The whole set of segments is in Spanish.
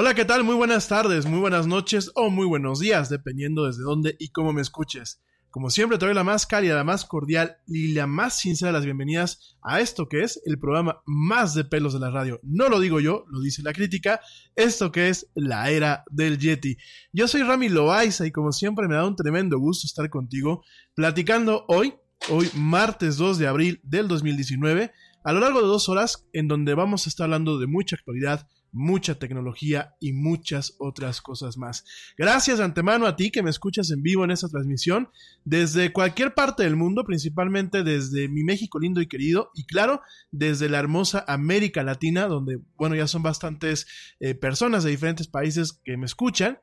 Hola, ¿qué tal? Muy buenas tardes, muy buenas noches o muy buenos días, dependiendo desde dónde y cómo me escuches. Como siempre, te doy la más cálida, la más cordial y la más sincera de las bienvenidas a esto que es el programa más de pelos de la radio. No lo digo yo, lo dice la crítica, esto que es la era del Yeti. Yo soy Rami Loaiza y como siempre me da un tremendo gusto estar contigo platicando hoy, hoy martes 2 de abril del 2019, a lo largo de dos horas en donde vamos a estar hablando de mucha actualidad, mucha tecnología y muchas otras cosas más. Gracias de antemano a ti que me escuchas en vivo en esta transmisión desde cualquier parte del mundo, principalmente desde mi México lindo y querido y claro, desde la hermosa América Latina, donde, bueno, ya son bastantes eh, personas de diferentes países que me escuchan.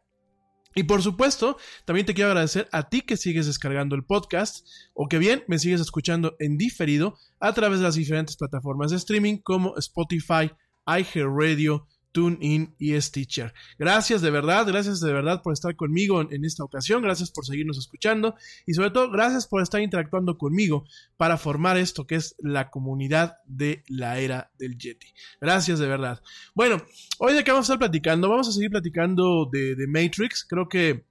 Y por supuesto, también te quiero agradecer a ti que sigues descargando el podcast o que bien me sigues escuchando en diferido a través de las diferentes plataformas de streaming como Spotify, iHeartRadio, TuneIn y Stitcher. Gracias de verdad, gracias de verdad por estar conmigo en, esta ocasión, gracias por seguirnos escuchando y sobre todo gracias por estar interactuando conmigo para formar esto que es la comunidad de la era del Yeti. Gracias de verdad. Bueno, hoy de qué vamos a estar platicando, vamos a seguir platicando de, Matrix, creo que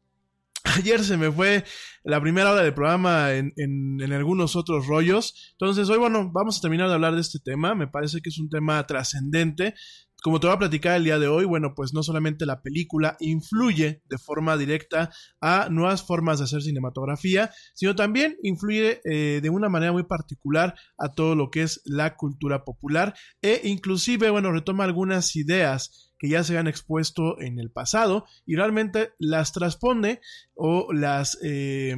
Ayer se me fue la primera hora del programa en, en, algunos otros rollos. Entonces, hoy, bueno, vamos a terminar de hablar de este tema. Me parece que es un tema trascendente. Como te voy a platicar el día de hoy, bueno, pues no solamente la película influye de forma directa a nuevas formas de hacer cinematografía, sino también influye eh, de una manera muy particular a todo lo que es la cultura popular e inclusive, bueno, retoma algunas ideas que ya se han expuesto en el pasado y realmente las transpone o las, eh,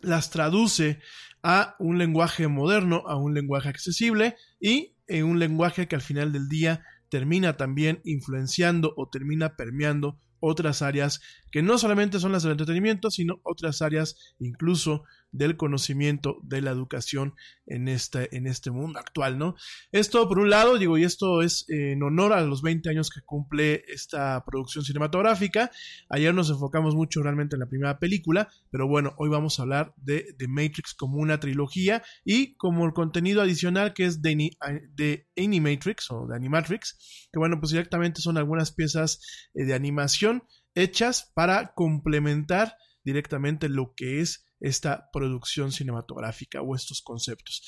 las traduce a un lenguaje moderno, a un lenguaje accesible y en un lenguaje que al final del día termina también influenciando o termina permeando otras áreas que no solamente son las del entretenimiento, sino otras áreas incluso del conocimiento de la educación en este, en este mundo actual, ¿no? Esto por un lado, digo, y esto es en honor a los 20 años que cumple esta producción cinematográfica. Ayer nos enfocamos mucho realmente en la primera película, pero bueno, hoy vamos a hablar de The Matrix como una trilogía y como el contenido adicional que es de, de Animatrix o de Animatrix, que bueno, pues directamente son algunas piezas eh, de animación hechas para complementar directamente lo que es esta producción cinematográfica o estos conceptos.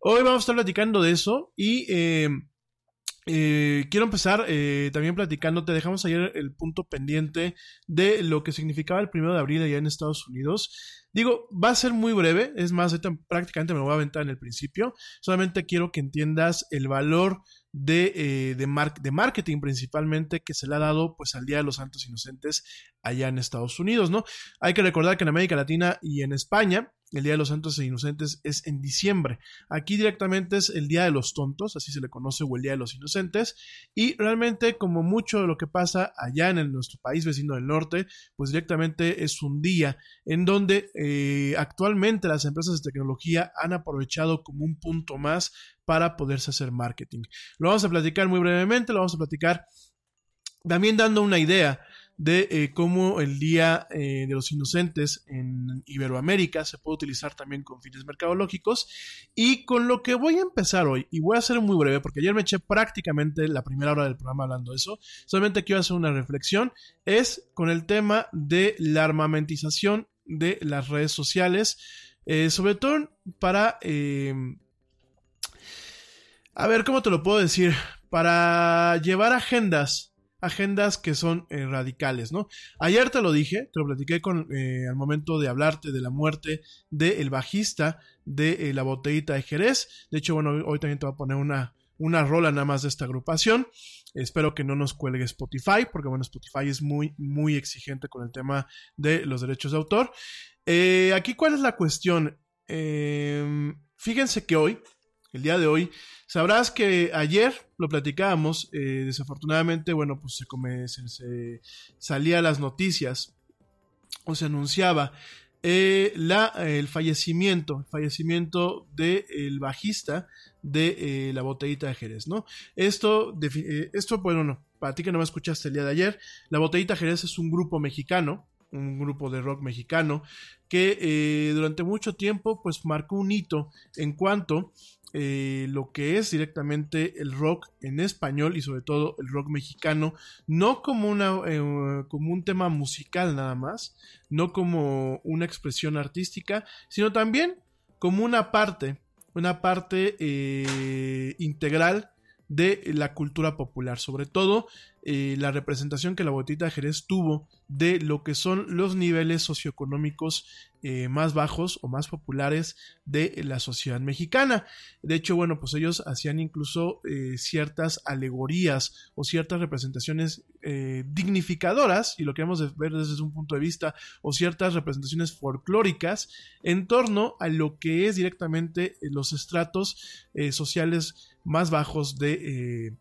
Hoy vamos a estar platicando de eso y eh, eh, quiero empezar eh, también platicándote, dejamos ayer el punto pendiente de lo que significaba el primero de abril allá en Estados Unidos. Digo, va a ser muy breve, es más, prácticamente me lo voy a aventar en el principio. Solamente quiero que entiendas el valor de, eh, de, de, marketing principalmente que se le ha dado pues al Día de los Santos Inocentes allá en Estados Unidos, ¿no? Hay que recordar que en América Latina y en España el Día de los Santos Inocentes es en diciembre. Aquí directamente es el Día de los Tontos, así se le conoce, o el Día de los Inocentes. Y realmente, como mucho de lo que pasa allá en nuestro país vecino del norte, pues directamente es un día en donde eh, actualmente las empresas de tecnología han aprovechado como un punto más para poderse hacer marketing. Lo vamos a platicar muy brevemente, lo vamos a platicar también dando una idea de eh, cómo el Día eh, de los Inocentes en Iberoamérica se puede utilizar también con fines mercadológicos. Y con lo que voy a empezar hoy, y voy a ser muy breve, porque ayer me eché prácticamente la primera hora del programa hablando de eso, solamente quiero hacer una reflexión, es con el tema de la armamentización de las redes sociales, eh, sobre todo para... a ver, ¿cómo te lo puedo decir? Para llevar agendas agendas que son eh, radicales, ¿no? Ayer te lo dije, te lo platiqué con, eh, al momento de hablarte de la muerte del bajista de eh, la botellita de Jerez. De hecho, bueno, hoy también te voy a poner una, una rola nada más de esta agrupación. Espero que no nos cuelgue Spotify, porque bueno, Spotify es muy, muy exigente con el tema de los derechos de autor. aquí, ¿cuál es la cuestión? Em, fíjense que hoy, el día de hoy, Sabrás que ayer lo platicábamos, eh, desafortunadamente, bueno, pues se, se, salía las noticias o se anunciaba eh, la, el fallecimiento, el fallecimiento del bajista de eh, la botellita de Jerez, ¿no? Esto, esto, bueno, no, para ti que no me escuchaste el día de ayer, la botellita Jerez es un grupo mexicano, un grupo de rock mexicano que eh, durante mucho tiempo pues marcó un hito en cuanto eh, lo que es directamente el rock en español y sobre todo el rock mexicano, no como, una, eh, como un tema musical nada más, no como una expresión artística, sino también como una parte, una parte integral de la cultura popular, sobre todo eh, la representación que la botita de Jerez tuvo de lo que son los niveles socioeconómicos eh, más bajos o más populares de la sociedad mexicana. De hecho, bueno, pues ellos hacían incluso eh, ciertas alegorías o ciertas representaciones dignificadoras, y lo queremos ver desde un punto de vista, o ciertas representaciones folclóricas en torno a lo que es directamente los estratos sociales más bajos de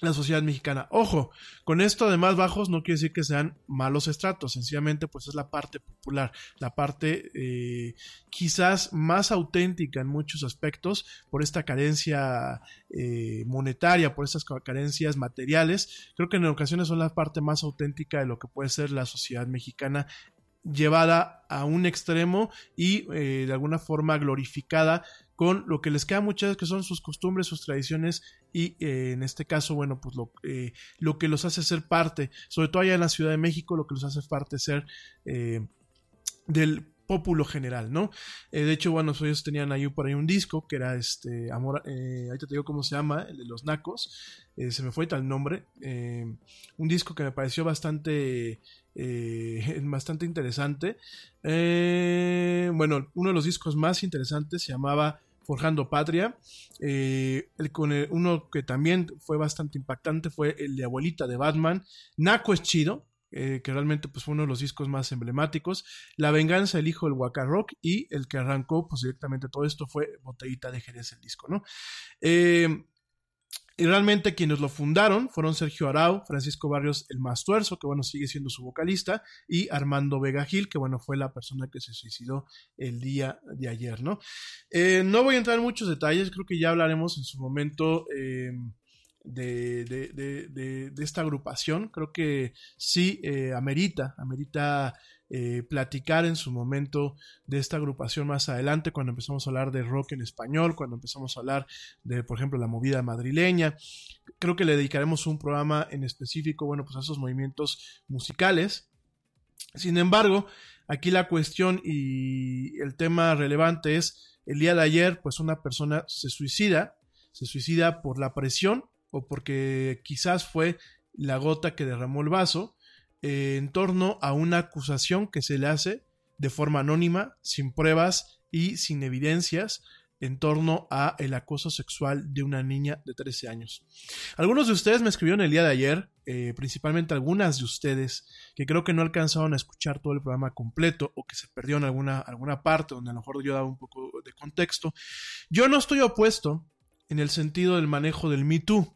la sociedad mexicana. Ojo, con esto de más bajos no quiere decir que sean malos estratos, sencillamente pues es la parte popular, la parte eh, quizás más auténtica en muchos aspectos por esta carencia eh, monetaria, por estas carencias materiales. Creo que en ocasiones son la parte más auténtica de lo que puede ser la sociedad mexicana llevada a un extremo y eh, de alguna forma glorificada con lo que les queda muchas que son sus costumbres, sus tradiciones y eh, en este caso, bueno, pues lo, eh, lo, que los hace ser parte, sobre todo allá en la Ciudad de México, lo que los hace parte ser del pópulo general, ¿no? de hecho, bueno, ellos tenían ahí por ahí un disco que era este, Amor, ahorita te digo cómo se llama, el de los Nacos, se me fue tal nombre, un disco que me pareció bastante eh, bastante interesante. Eh, bueno, uno de los discos más interesantes se llamaba Forjando Patria. Eh, el, con uno que también fue bastante impactante fue el de Abuelita de Batman. Naco es chido, que realmente pues, fue uno de los discos más emblemáticos. La venganza, el hijo del Waka Rock y el que arrancó pues, directamente todo esto fue Botellita de Jerez, el disco, ¿no? Y realmente quienes lo fundaron fueron Sergio Arau, Francisco Barrios el Mastuerzo, que bueno, sigue siendo su vocalista, y Armando Vega Gil, que bueno, fue la persona que se suicidó el día de ayer, ¿no? Eh, no voy a entrar en muchos detalles, creo que ya hablaremos en su momento. Eh, de, de, esta agrupación. Creo que sí eh, amerita, amerita eh, platicar en su momento de esta agrupación más adelante, cuando empezamos a hablar de rock en español, cuando empezamos a hablar de, por ejemplo, la movida madrileña. Creo que le dedicaremos un programa en específico, bueno, pues a esos movimientos musicales. Sin embargo, aquí la cuestión y el tema relevante es, el día de ayer, pues una persona se suicida, se suicida por la presión o porque quizás fue la gota que derramó el vaso, eh, en torno a una acusación que se le hace de forma anónima, sin pruebas y sin evidencias en torno a el acoso sexual de una niña de 13 años. Algunos de ustedes me escribieron el día de ayer, eh, principalmente algunas de ustedes, que creo que no alcanzaron a escuchar todo el programa completo o que se perdió en alguna, alguna parte donde a lo mejor yo daba un poco de contexto. Yo no estoy opuesto en el sentido del manejo del Me Too.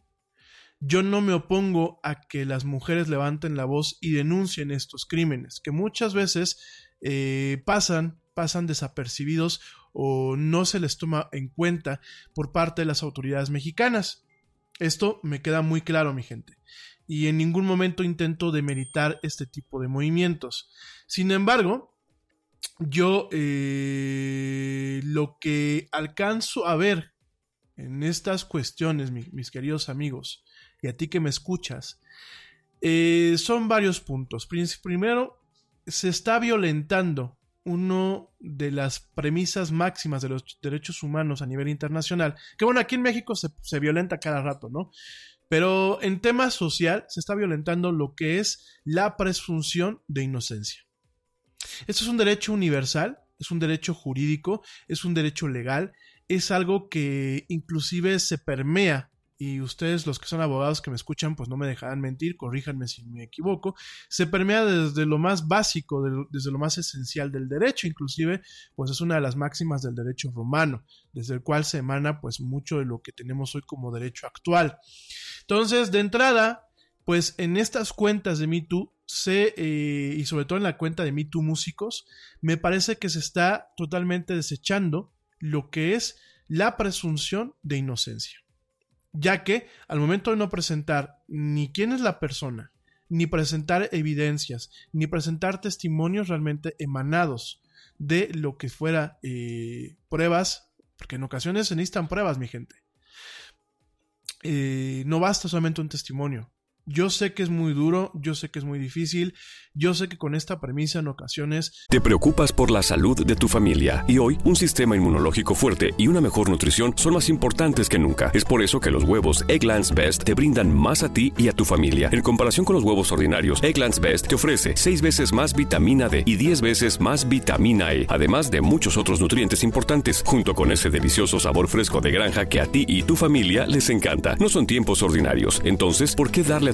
Yo no me opongo a que las mujeres levanten la voz y denuncien estos crímenes, que muchas veces eh, pasan, pasan desapercibidos o no se les toma en cuenta por parte de las autoridades mexicanas. Esto me queda muy claro, mi gente. Y en ningún momento intento demeritar este tipo de movimientos. Sin embargo, yo eh, lo que alcanzo a ver en estas cuestiones, mis queridos amigos, y a ti que me escuchas, eh, son varios puntos. Primero, se está violentando una de las premisas máximas de los derechos humanos a nivel internacional, que bueno, aquí en México se, se violenta cada rato, ¿no? Pero en tema social se está violentando lo que es la presunción de inocencia. Esto es un derecho universal, es un derecho jurídico, es un derecho legal, es algo que inclusive se permea y ustedes los que son abogados que me escuchan, pues no me dejarán mentir, corríjanme si me equivoco, se permea desde lo más básico, desde lo más esencial del derecho, inclusive, pues es una de las máximas del derecho romano, desde el cual se emana pues mucho de lo que tenemos hoy como derecho actual. Entonces, de entrada, pues en estas cuentas de MeToo, se, eh, y sobre todo en la cuenta de MeToo Músicos, me parece que se está totalmente desechando lo que es la presunción de inocencia ya que al momento de no presentar ni quién es la persona, ni presentar evidencias, ni presentar testimonios realmente emanados de lo que fuera eh, pruebas, porque en ocasiones se necesitan pruebas, mi gente. Eh, no basta solamente un testimonio. Yo sé que es muy duro, yo sé que es muy difícil, yo sé que con esta premisa en ocasiones... Te preocupas por la salud de tu familia y hoy un sistema inmunológico fuerte y una mejor nutrición son más importantes que nunca. Es por eso que los huevos Egglands Best te brindan más a ti y a tu familia. En comparación con los huevos ordinarios, Egglands Best te ofrece 6 veces más vitamina D y 10 veces más vitamina E, además de muchos otros nutrientes importantes, junto con ese delicioso sabor fresco de granja que a ti y tu familia les encanta. No son tiempos ordinarios, entonces, ¿por qué darle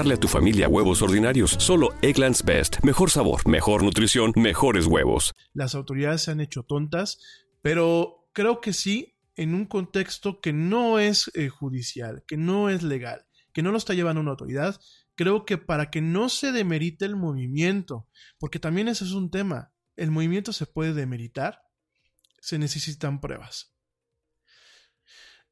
darle a tu familia huevos ordinarios? Solo Egglands Best. Mejor sabor, mejor nutrición, mejores huevos. Las autoridades se han hecho tontas, pero creo que sí en un contexto que no es eh, judicial, que no es legal, que no lo está llevando una autoridad, creo que para que no se demerite el movimiento, porque también ese es un tema, el movimiento se puede demeritar, se necesitan pruebas.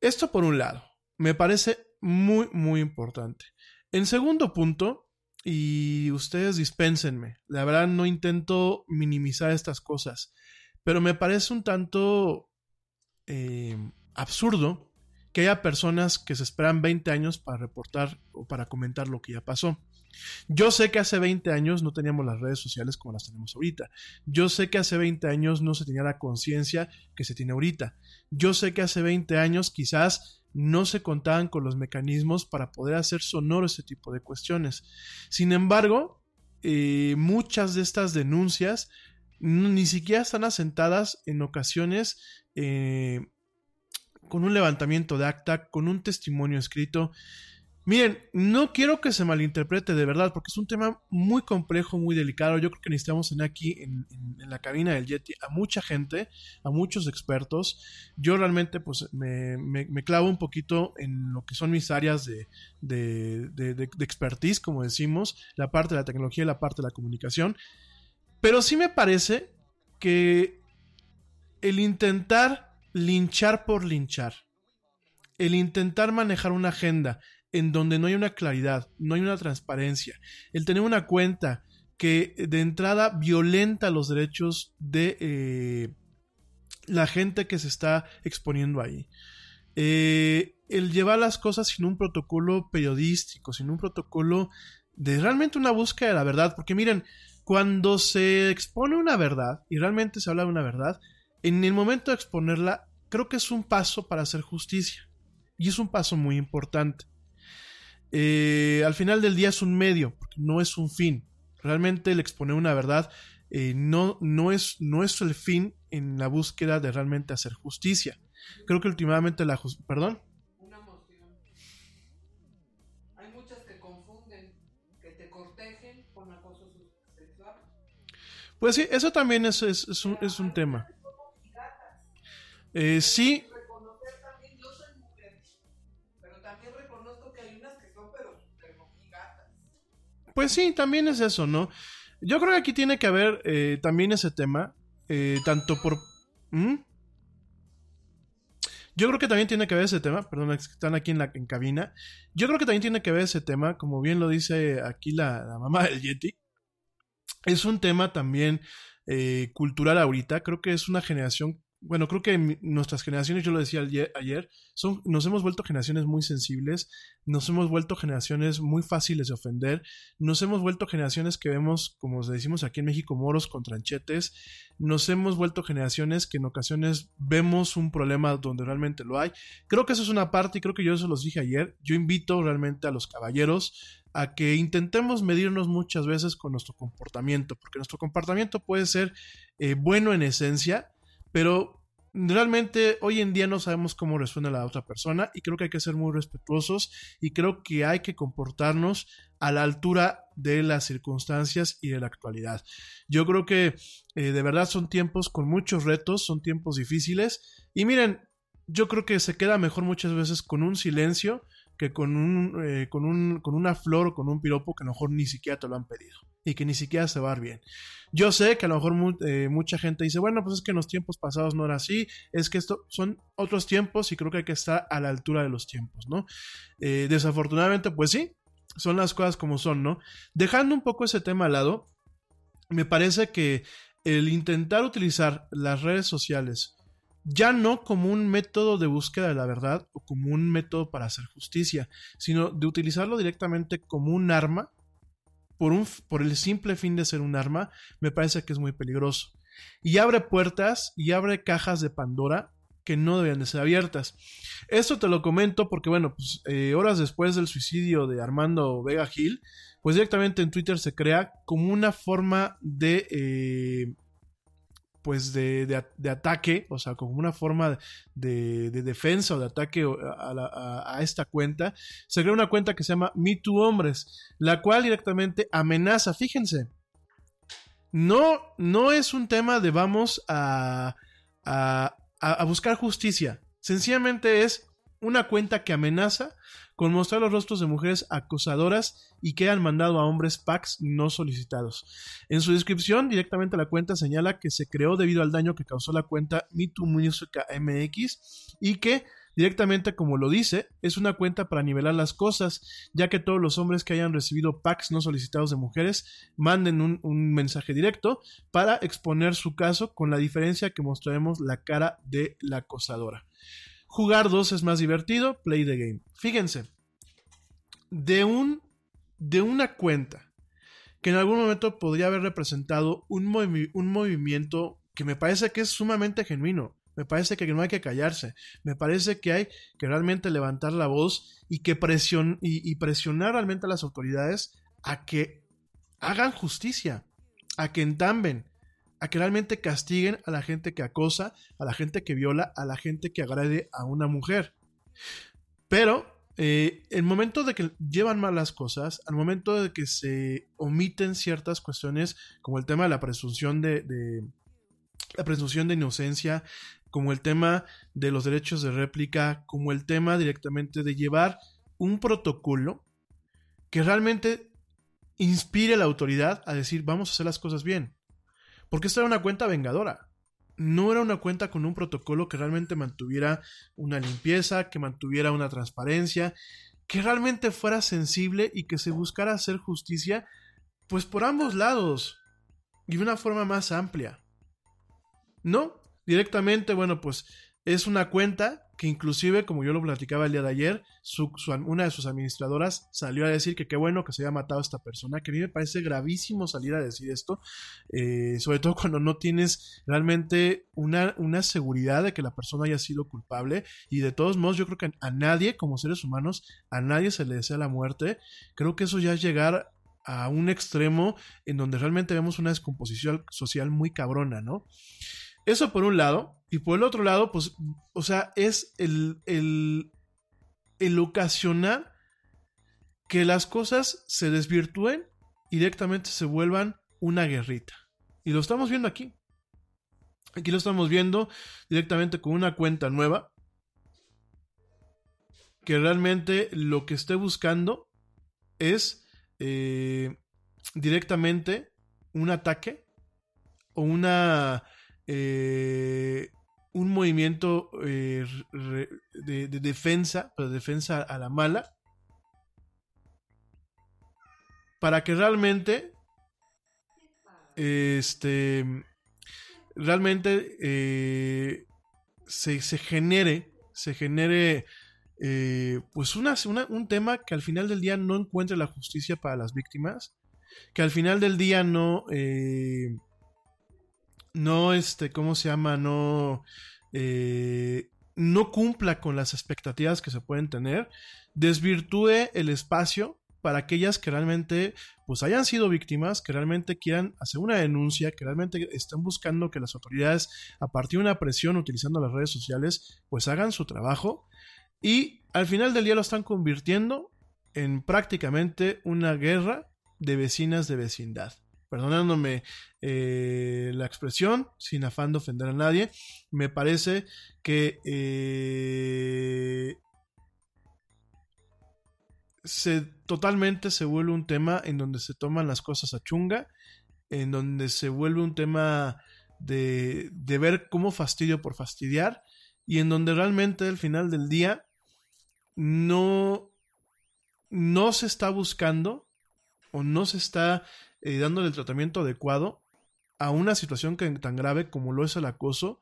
Esto por un lado, me parece muy, muy importante. En segundo punto, y ustedes dispénsenme, la verdad no intento minimizar estas cosas, pero me parece un tanto eh, absurdo que haya personas que se esperan 20 años para reportar o para comentar lo que ya pasó. Yo sé que hace 20 años no teníamos las redes sociales como las tenemos ahorita. Yo sé que hace 20 años no se tenía la conciencia que se tiene ahorita. Yo sé que hace 20 años quizás no se contaban con los mecanismos para poder hacer sonoro ese tipo de cuestiones. Sin embargo, eh, muchas de estas denuncias ni siquiera están asentadas en ocasiones eh, con un levantamiento de acta, con un testimonio escrito. Miren, no quiero que se malinterprete de verdad, porque es un tema muy complejo, muy delicado. Yo creo que necesitamos tener aquí en, la cabina del Yeti a mucha gente, a muchos expertos. Yo realmente pues me, clavo un poquito en lo que son mis áreas de, de, expertise, como decimos, la parte de la tecnología y la parte de la comunicación. Pero sí me parece que el intentar linchar por linchar, el intentar manejar una agenda, en donde no hay una claridad, no hay una transparencia, el tener una cuenta que de entrada violenta los derechos de eh, la gente que se está exponiendo ahí. Eh, el llevar las cosas sin un protocolo periodístico, sin un protocolo de realmente una búsqueda de la verdad, porque miren, cuando se expone una verdad y realmente se habla de una verdad, en el momento de exponerla, creo que es un paso para hacer justicia. Y es un paso muy importante. Eh, al final del día es un medio, no es un fin. Realmente el exponer una verdad eh, no, no, es, no es el fin en la búsqueda de realmente hacer justicia. Creo que últimamente la justicia... ¿Perdón? Una moción. Hay muchas que confunden, que te cortejen con acoso sexual. Pues sí, eso también es, es, es un, es un tema. Eh, sí, Pues sí, también es eso, ¿no? Yo creo que aquí tiene que haber eh, también ese tema, eh, tanto por... ¿Mm? Yo creo que también tiene que ver ese tema, perdón, están aquí en la en cabina. Yo creo que también tiene que ver ese tema, como bien lo dice aquí la, mamá del Yeti. Es un tema también eh, cultural ahorita. Creo que es una generación bueno, creo que nuestras generaciones, yo lo decía ayer, son, nos hemos vuelto generaciones muy sensibles, nos hemos vuelto generaciones muy fáciles de ofender, nos hemos vuelto generaciones que vemos, como decimos aquí en México, moros con tranchetes, nos hemos vuelto generaciones que en ocasiones vemos un problema donde realmente lo hay. Creo que eso es una parte y creo que yo eso los dije ayer. Yo invito realmente a los caballeros a que intentemos medirnos muchas veces con nuestro comportamiento, porque nuestro comportamiento puede ser eh, bueno en esencia, pero realmente hoy en día no sabemos cómo resuena la otra persona y creo que hay que ser muy respetuosos y creo que hay que comportarnos a la altura de las circunstancias y de la actualidad. Yo creo que eh, de verdad son tiempos con muchos retos, son tiempos difíciles y miren, yo creo que se queda mejor muchas veces con un silencio que con, un, eh, con, un, con una flor o con un piropo que a lo mejor ni siquiera te lo han pedido y que ni siquiera se va a dar bien. Yo sé que a lo mejor eh, mucha gente dice, bueno, pues es que en los tiempos pasados no era así, es que esto son otros tiempos y creo que hay que estar a la altura de los tiempos, ¿no? Eh, desafortunadamente, pues sí, son las cosas como son, ¿no? Dejando un poco ese tema al lado, me parece que el intentar utilizar las redes sociales ya no como un método de búsqueda de la verdad o como un método para hacer justicia, sino de utilizarlo directamente como un arma por, un, por el simple fin de ser un arma, me parece que es muy peligroso. Y abre puertas y abre cajas de Pandora que no deben de ser abiertas. Esto te lo comento porque, bueno, pues, eh, horas después del suicidio de Armando Vega Gil, pues directamente en Twitter se crea como una forma de eh, pues de, ataque, o sea, como una forma de, defensa o de ataque a, esta cuenta, se crea una cuenta que se llama Me Too Hombres, la cual directamente amenaza, fíjense, no, no es un tema de vamos a, a buscar justicia, sencillamente es una cuenta que amenaza con mostrar los rostros de mujeres acosadoras y que han mandado a hombres packs no solicitados. En su descripción, directamente la cuenta señala que se creó debido al daño que causó la cuenta MeTooMusica.mx y que Directamente, como lo dice, es una cuenta para nivelar las cosas, ya que todos los hombres que hayan recibido packs no solicitados de mujeres manden un, un, mensaje directo para exponer su caso, con la diferencia que mostraremos la cara de la acosadora. Jugar dos es más divertido, play the game. Fíjense, de, un, de una cuenta que en algún momento podría haber representado un, un movimiento que me parece que es sumamente genuino. Me parece que no hay que callarse. Me parece que hay que realmente levantar la voz y que presion y, y presionar realmente a las autoridades a que hagan justicia, a que entamben, a que realmente castiguen a la gente que acosa, a la gente que viola, a la gente que agrede a una mujer. Pero eh, el momento de que llevan mal las cosas, al momento de que se omiten ciertas cuestiones, como el tema de la presunción de, de la presunción de inocencia, como el tema de los derechos de réplica, como el tema directamente de llevar un protocolo que realmente inspire a la autoridad a decir vamos a hacer las cosas bien. Porque esta era una cuenta vengadora. No era una cuenta con un protocolo que realmente mantuviera una limpieza, que mantuviera una transparencia, que realmente fuera sensible y que se buscara hacer justicia, pues por ambos lados y de una forma más amplia. No, directamente, bueno, pues es una cuenta que inclusive, como yo lo platicaba el día de ayer, una de sus administradoras salió a decir que qué bueno que se haya matado a esta persona, que a mí me parece gravísimo salir a decir esto, eh, sobre todo cuando no tienes realmente una, una, seguridad de que la persona haya sido culpable y de todos modos yo creo que a nadie como seres humanos, a nadie se le desea la muerte, creo que eso ya es llegar a un extremo en donde realmente vemos una descomposición social muy cabrona, ¿no? Eso por un lado. Y por el otro lado, pues, o sea, es el, el, el ocasionar que las cosas se desvirtúen y directamente se vuelvan una guerrita. Y lo estamos viendo aquí. Aquí lo estamos viendo directamente con una cuenta nueva. Que realmente lo que esté buscando es eh, directamente un ataque o una eh, un movimiento eh, de, defensa, defensa a la mala, para que realmente, este, realmente eh, se, genere, se genere, pues una, un tema que al final del día no encuentre la justicia para las víctimas, que al final del día no no, este, ¿cómo se llama? No, eh, no cumpla con las expectativas que se pueden tener, desvirtúe el espacio para aquellas que realmente pues hayan sido víctimas, que realmente quieran hacer una denuncia, que realmente estén buscando que las autoridades a partir de una presión utilizando las redes sociales pues hagan su trabajo y al final del día lo están convirtiendo en prácticamente una guerra de vecinas de vecindad. Perdonándome eh, la expresión, sin afán de ofender a nadie, me parece que eh, se totalmente se vuelve un tema en donde se toman las cosas a chunga, en donde se vuelve un tema de, de ver cómo fastidio por fastidiar y en donde realmente al final del día no, no se está buscando o no se está eh, dándole el tratamiento adecuado a una situación que, tan grave como lo es el acoso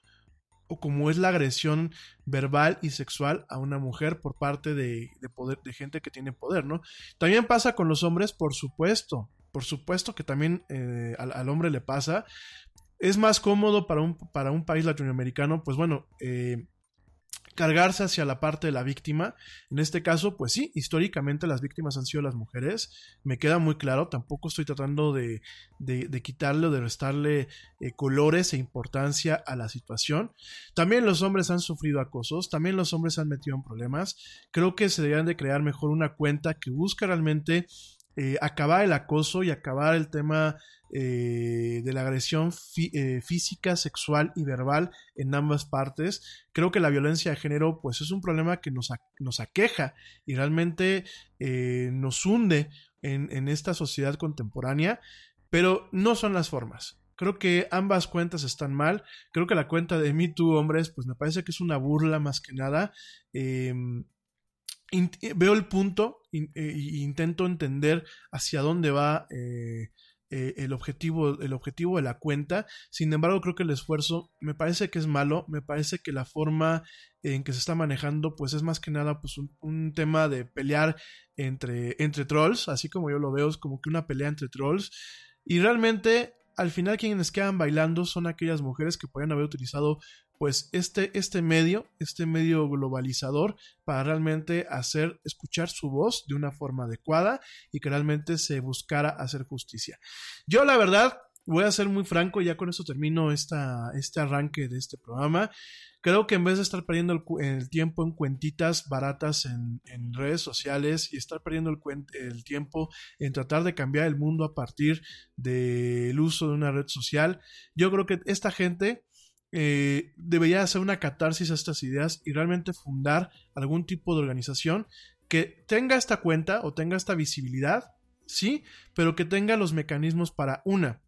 o como es la agresión verbal y sexual a una mujer por parte de, poder, de gente que tiene poder, ¿no? También pasa con los hombres, por supuesto, por supuesto que también eh, al, hombre le pasa. Es más cómodo para un, para un país latinoamericano, pues bueno, eh, cargarse hacia la parte de la víctima. En este caso, pues sí, históricamente las víctimas han sido las mujeres. Me queda muy claro, tampoco estoy tratando de, de, quitarle o de restarle eh, colores e importancia a la situación. También los hombres han sufrido acosos, también los hombres han metido en problemas. Creo que se deberían de crear mejor una cuenta que busque realmente eh, acabar el acoso y acabar el tema eh, de la agresión eh, física, sexual y verbal en ambas partes. Creo que la violencia de género pues es un problema que nos, nos aqueja y realmente nos hunde en, en esta sociedad contemporánea, pero no son las formas. Creo que ambas cuentas están mal. Creo que la cuenta de Me Too, hombres, pues me parece que es una burla más que nada. Em, veo el punto e intento entender hacia dónde va eh, el, objetivo, el objetivo de la cuenta. Sin embargo, creo que el esfuerzo me parece que es malo, me parece que la forma en que se está manejando, pues es más que nada pues un, tema de pelear entre, entre trolls, así como yo lo veo, es como que una pelea entre trolls. Y realmente, al final, quienes quedan bailando son aquellas mujeres que podrían haber utilizado pues este, este medio, este medio globalizador, para realmente hacer escuchar su voz de una forma adecuada y que realmente se buscara hacer justicia. Yo la verdad, voy a ser muy franco, ya con eso termino esta, este arranque de este programa. Creo que en vez de estar perdiendo el, tiempo en cuentitas baratas en, redes sociales y estar perdiendo el, tiempo en tratar de cambiar el mundo a partir del uso de una red social, yo creo que esta gente eh, debería hacer una catarsis a estas ideas y realmente fundar algún tipo de organización que tenga esta cuenta o tenga esta visibilidad, sí, pero que tenga los mecanismos para una,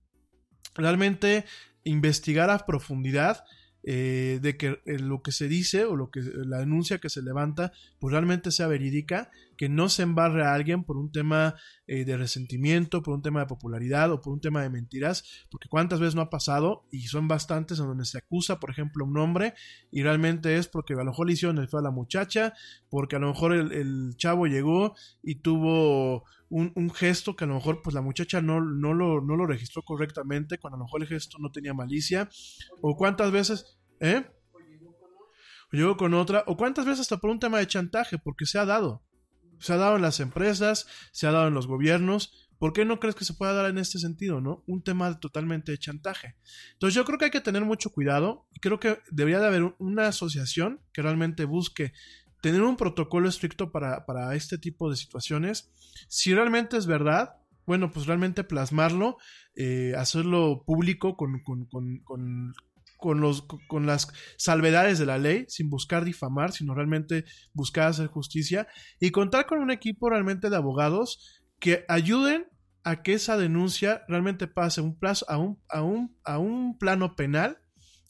realmente investigar a profundidad eh, de que eh, lo que se dice o lo que la denuncia que se levanta pues realmente sea verídica, que no se embarre a alguien por un tema eh, de resentimiento, por un tema de popularidad o por un tema de mentiras, porque cuántas veces no ha pasado y son bastantes en donde se acusa, por ejemplo, un hombre y realmente es porque a lo mejor le hicieron el feo a la muchacha, porque a lo mejor el chavo llegó y tuvo un, gesto que a lo mejor pues la muchacha no, no, lo, no lo registró correctamente, cuando a lo mejor el gesto no tenía malicia, o cuántas veces, ¿eh? O llegó con otra, o cuántas veces hasta por un tema de chantaje, porque se ha dado. Se ha dado en las empresas, se ha dado en los gobiernos. ¿Por qué no crees que se pueda dar en este sentido, no? Un tema totalmente de chantaje. Entonces yo creo que hay que tener mucho cuidado y creo que debería de haber una asociación que realmente busque tener un protocolo estricto para, este tipo de situaciones. Si realmente es verdad, bueno, pues realmente plasmarlo, eh, hacerlo público con, con, con, con, los, con las salvedades de la ley, sin buscar difamar, sino realmente buscar hacer justicia y contar con un equipo realmente de abogados que ayuden a que esa denuncia realmente pase un plazo, a, un, a, un, a un plano penal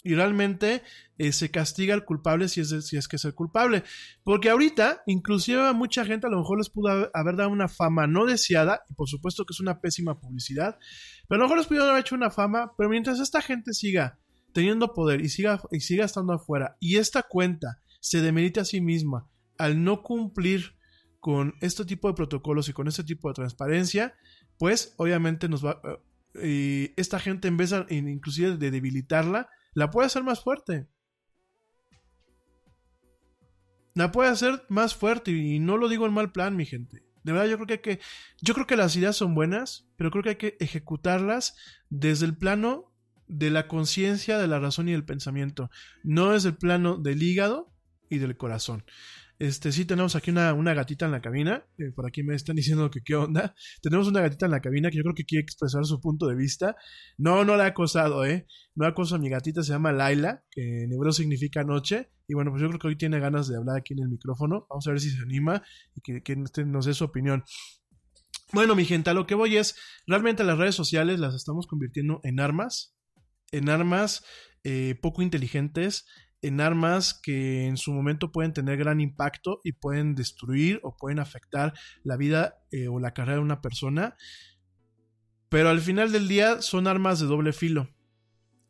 y realmente eh, se castiga al culpable si es, si es que es el culpable. Porque ahorita, inclusive a mucha gente a lo mejor les pudo haber, dado una fama no deseada, y por supuesto que es una pésima publicidad, pero a lo mejor les pudieron haber hecho una fama, pero mientras esta gente siga teniendo poder y siga, y siga estando afuera, y esta cuenta se demerite a sí misma al no cumplir con este tipo de protocolos y con este tipo de transparencia, pues obviamente nos va... Eh, esta gente en vez de, inclusive de debilitarla, la puede hacer más fuerte. La puede hacer más fuerte y no lo digo en mal plan, mi gente. De verdad, yo creo que hay que. Yo creo que las ideas son buenas, pero creo que hay que ejecutarlas desde el plano de la conciencia, de la razón y del pensamiento. No desde el plano del hígado y del corazón. Este, sí, tenemos aquí una, una gatita en la cabina. por aquí me están diciendo que qué onda. Tenemos una gatita en la cabina que yo creo que quiere expresar su punto de vista. No, no la ha acosado, ¿eh? No ha acosado a mi gatita, se llama Laila, que en hebreo significa noche. Y bueno, pues yo creo que hoy tiene ganas de hablar aquí en el micrófono. Vamos a ver si se anima y que, que este nos dé su opinión. Bueno, mi gente, a lo que voy es, realmente las redes sociales las estamos convirtiendo en armas, en armas eh, poco inteligentes, en armas que en su momento pueden tener gran impacto y pueden destruir o pueden afectar la vida eh, o la carrera de una persona. Pero al final del día son armas de doble filo.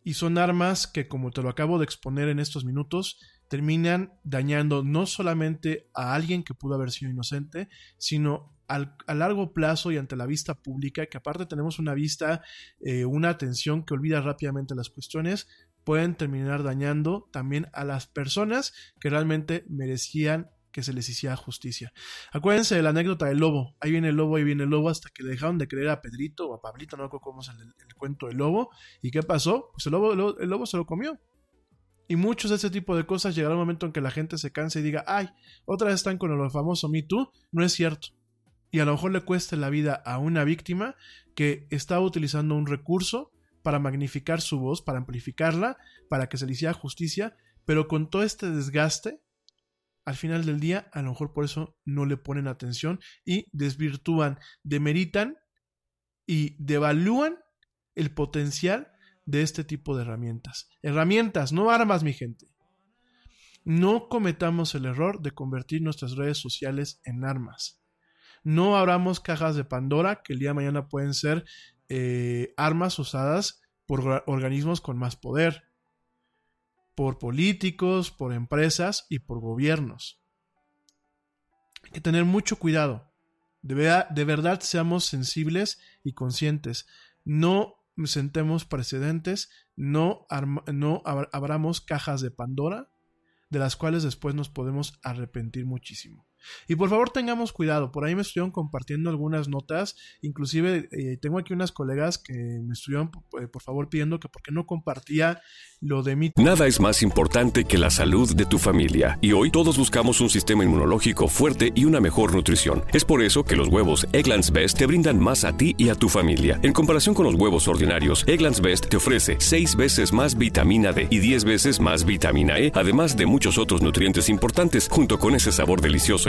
Y son armas que, como te lo acabo de exponer en estos minutos, terminan dañando no solamente a alguien que pudo haber sido inocente, sino al, a largo plazo y ante la vista pública, que aparte tenemos una vista, eh, una atención que olvida rápidamente las cuestiones, pueden terminar dañando también a las personas que realmente merecían que se les hiciera justicia. Acuérdense de la anécdota del lobo. Ahí viene el lobo, ahí viene el lobo, hasta que le dejaron de creer a Pedrito o a Pablito, no recuerdo cómo es el, cuento del lobo. ¿Y qué pasó? Pues el lobo, el lobo, el lobo se lo comió. Y muchos de ese tipo de cosas llegará un momento en que la gente se canse y diga, ay, otra vez están con lo famoso Me Too. No es cierto. Y a lo mejor le cueste la vida a una víctima que estaba utilizando un recurso para magnificar su voz, para amplificarla, para que se le hiciera justicia, pero con todo este desgaste, al final del día, a lo mejor por eso no le ponen atención y desvirtúan, demeritan y devalúan el potencial de este tipo de herramientas. Herramientas, no armas, mi gente. No cometamos el error de convertir nuestras redes sociales en armas. No abramos cajas de Pandora que el día de mañana pueden ser eh, armas usadas por organismos con más poder, por políticos, por empresas y por gobiernos. Hay que tener mucho cuidado. De de verdad seamos sensibles y conscientes. No sentemos precedentes, no, no ab abramos cajas de Pandora, de las cuales después nos podemos arrepentir muchísimo. Y por favor tengamos cuidado, por ahí me estuvieron compartiendo algunas notas, inclusive eh, tengo aquí unas colegas que me estuvieron eh, por favor pidiendo que por qué no compartía lo de mi... Nada es más importante que la salud de tu familia y hoy todos buscamos un sistema inmunológico fuerte y una mejor nutrición. Es por eso que los huevos Egglands Best te brindan más a ti y a tu familia. En comparación con los huevos ordinarios, Egglands Best te ofrece 6 veces más vitamina D y 10 veces más vitamina E, además de muchos otros nutrientes importantes, junto con ese sabor delicioso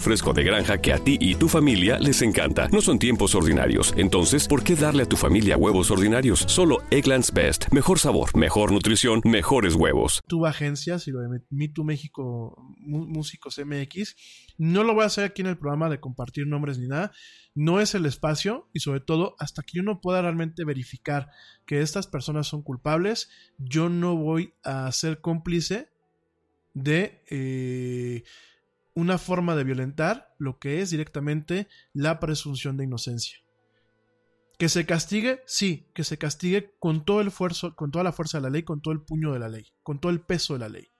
fresco de granja que a ti y tu familia les encanta. No son tiempos ordinarios, entonces, ¿por qué darle a tu familia huevos ordinarios? Solo Egglands Best. Mejor sabor, mejor nutrición, mejores huevos. Tu agencias y lo de Me Too México Músicos MX. No lo voy a hacer aquí en el programa de compartir nombres ni nada. No es el espacio y sobre todo hasta que yo no pueda realmente verificar que estas personas son culpables, yo no voy a ser cómplice de eh, una forma de violentar lo que es directamente la presunción de inocencia. Que se castigue, sí, que se castigue con todo el esfuerzo, con toda la fuerza de la ley, con todo el puño de la ley, con todo el peso de la ley.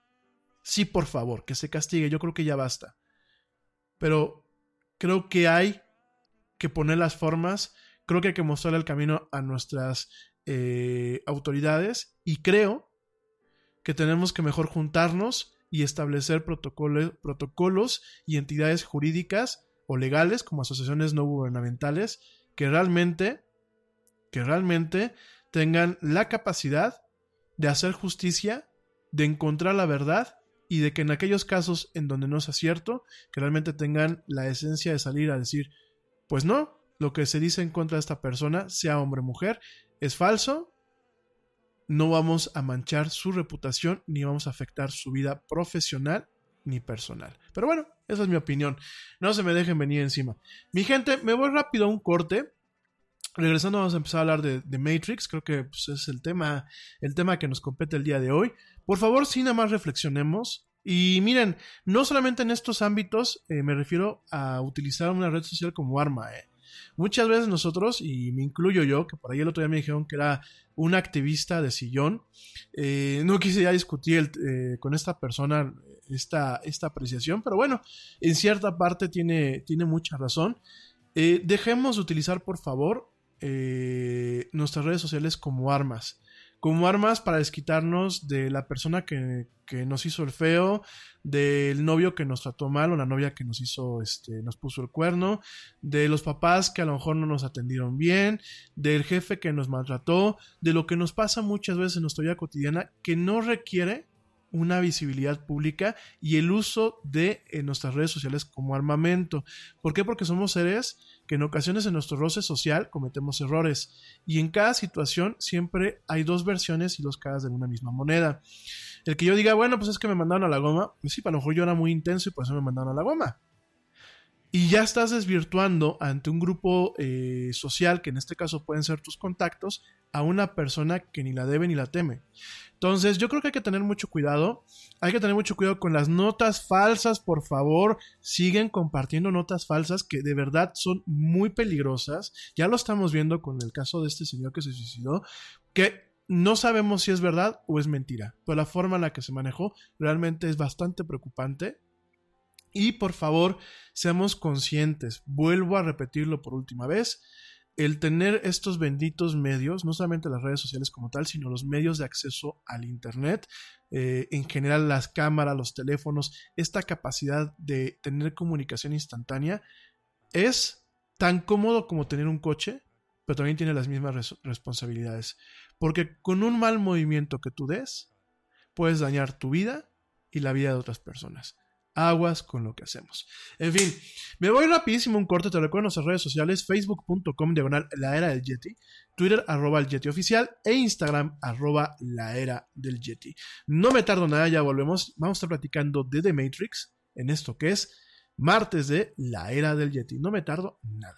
Sí, por favor, que se castigue, yo creo que ya basta. Pero creo que hay que poner las formas, creo que hay que mostrarle el camino a nuestras eh, autoridades y creo que tenemos que mejor juntarnos y establecer protocolos, y entidades jurídicas o legales como asociaciones no gubernamentales que realmente que realmente tengan la capacidad de hacer justicia, de encontrar la verdad y de que en aquellos casos en donde no sea cierto, que realmente tengan la esencia de salir a decir, pues no, lo que se dice en contra de esta persona, sea hombre o mujer, es falso, no vamos a manchar su reputación ni vamos a afectar su vida profesional ni personal. Pero bueno, Esa es mi opinión. No se me dejen venir encima. Mi gente, me voy rápido a un corte. Regresando vamos a empezar a hablar de, Matrix, creo que pues, es el tema, el tema que nos compete el día de hoy. Por favor, sí nada más reflexionemos. Y miren, no solamente en estos ámbitos eh, me refiero a utilizar una red social como arma. eh. Muchas veces nosotros, y me incluyo yo, que por ahí el otro día me dijeron que era un activista de sillón, eh, no quise ya discutir eh, con esta persona esta, esta apreciación, pero bueno, en cierta parte tiene, tiene mucha razón. Eh, dejemos de utilizar, por favor, eh, nuestras redes sociales como armas. Como armas para desquitarnos de la persona que, que nos hizo el feo, del novio que nos trató mal o la novia que nos hizo, este, nos puso el cuerno, de los papás que a lo mejor no nos atendieron bien, del jefe que nos maltrató, de lo que nos pasa muchas veces en nuestra vida cotidiana que no requiere una visibilidad pública y el uso de nuestras redes sociales como armamento. ¿Por qué? Porque somos seres que en ocasiones en nuestro roce social cometemos errores y en cada situación siempre hay dos versiones y dos caras de una misma moneda. El que yo diga, bueno, pues es que me mandaron a la goma, pues sí, a lo mejor yo era muy intenso y por eso me mandaron a la goma. Y ya estás desvirtuando ante un grupo eh, social, que en este caso pueden ser tus contactos, a una persona que ni la debe ni la teme. Entonces, yo creo que hay que tener mucho cuidado. Hay que tener mucho cuidado con las notas falsas, por favor. Siguen compartiendo notas falsas que de verdad son muy peligrosas. Ya lo estamos viendo con el caso de este señor que se suicidó, que no sabemos si es verdad o es mentira. Pero la forma en la que se manejó realmente es bastante preocupante. Y por favor, seamos conscientes. Vuelvo a repetirlo por última vez el tener estos benditos medios, no solamente las redes sociales como tal, sino los medios de acceso al Internet, eh, en general las cámaras, los teléfonos, esta capacidad de tener comunicación instantánea, es tan cómodo como tener un coche, pero también tiene las mismas res responsabilidades. Porque con un mal movimiento que tú des, puedes dañar tu vida y la vida de otras personas aguas con lo que hacemos. En fin, me voy rapidísimo un corte, te recuerdo nuestras redes sociales, facebook.com diagonal la era del Yeti, Twitter arroba el Yeti oficial e Instagram arroba la era del Yeti. No me tardo nada, ya volvemos, vamos a estar platicando de The Matrix en esto que es martes de la era del Yeti. No me tardo nada.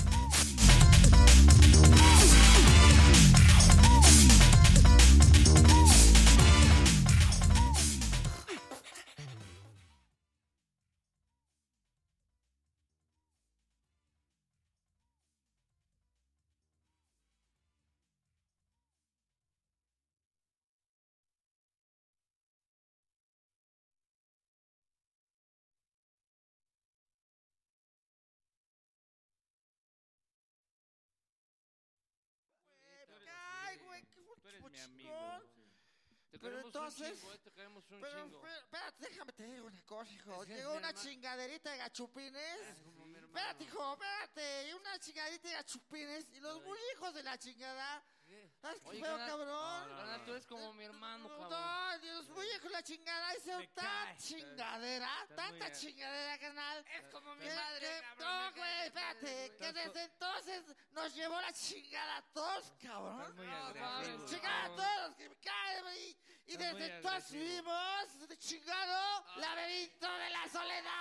Pero entonces- un chingo, eh, te queremos un Pero chingo. espérate, déjame te digo una cosa, hijo. Llegó una chingaderita de gachupines. Es como mi hermano. Espérate, hijo, espérate. Y una chingadita de gachupines. Y los muy hijos de la chingada. ¿Sabes qué Oye, feo, cabrón? carnal, tú eres como mi hermano, No, cabrón. No, y los muy hijos de la chingada Me tanta chingadera, tanta chingadera, carnal. Es como mi que- madre, que- cabrón, No, güey, espérate. Que desde entonces nos llevó la chingada a todos, cabrón. No, Chingada a todos, que me caen. Y desde entonces vivimos de chingado laberinto de la soledad.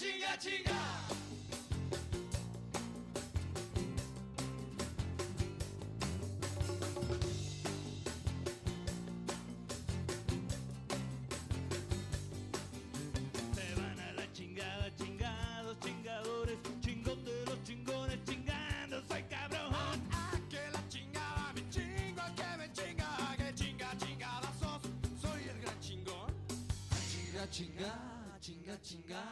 chinga, chinga. Se van a la chingada, chingados, chingadores, chingote los chingones, chingando, soy cabrón. Ah, ah, que la chingada, mi chingo, que me chinga, que chinga, chingada sos, soy el gran chingón. Chinga, chinga, chinga, chinga.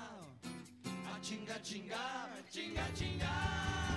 Chinga, chinga, chinga, chinga.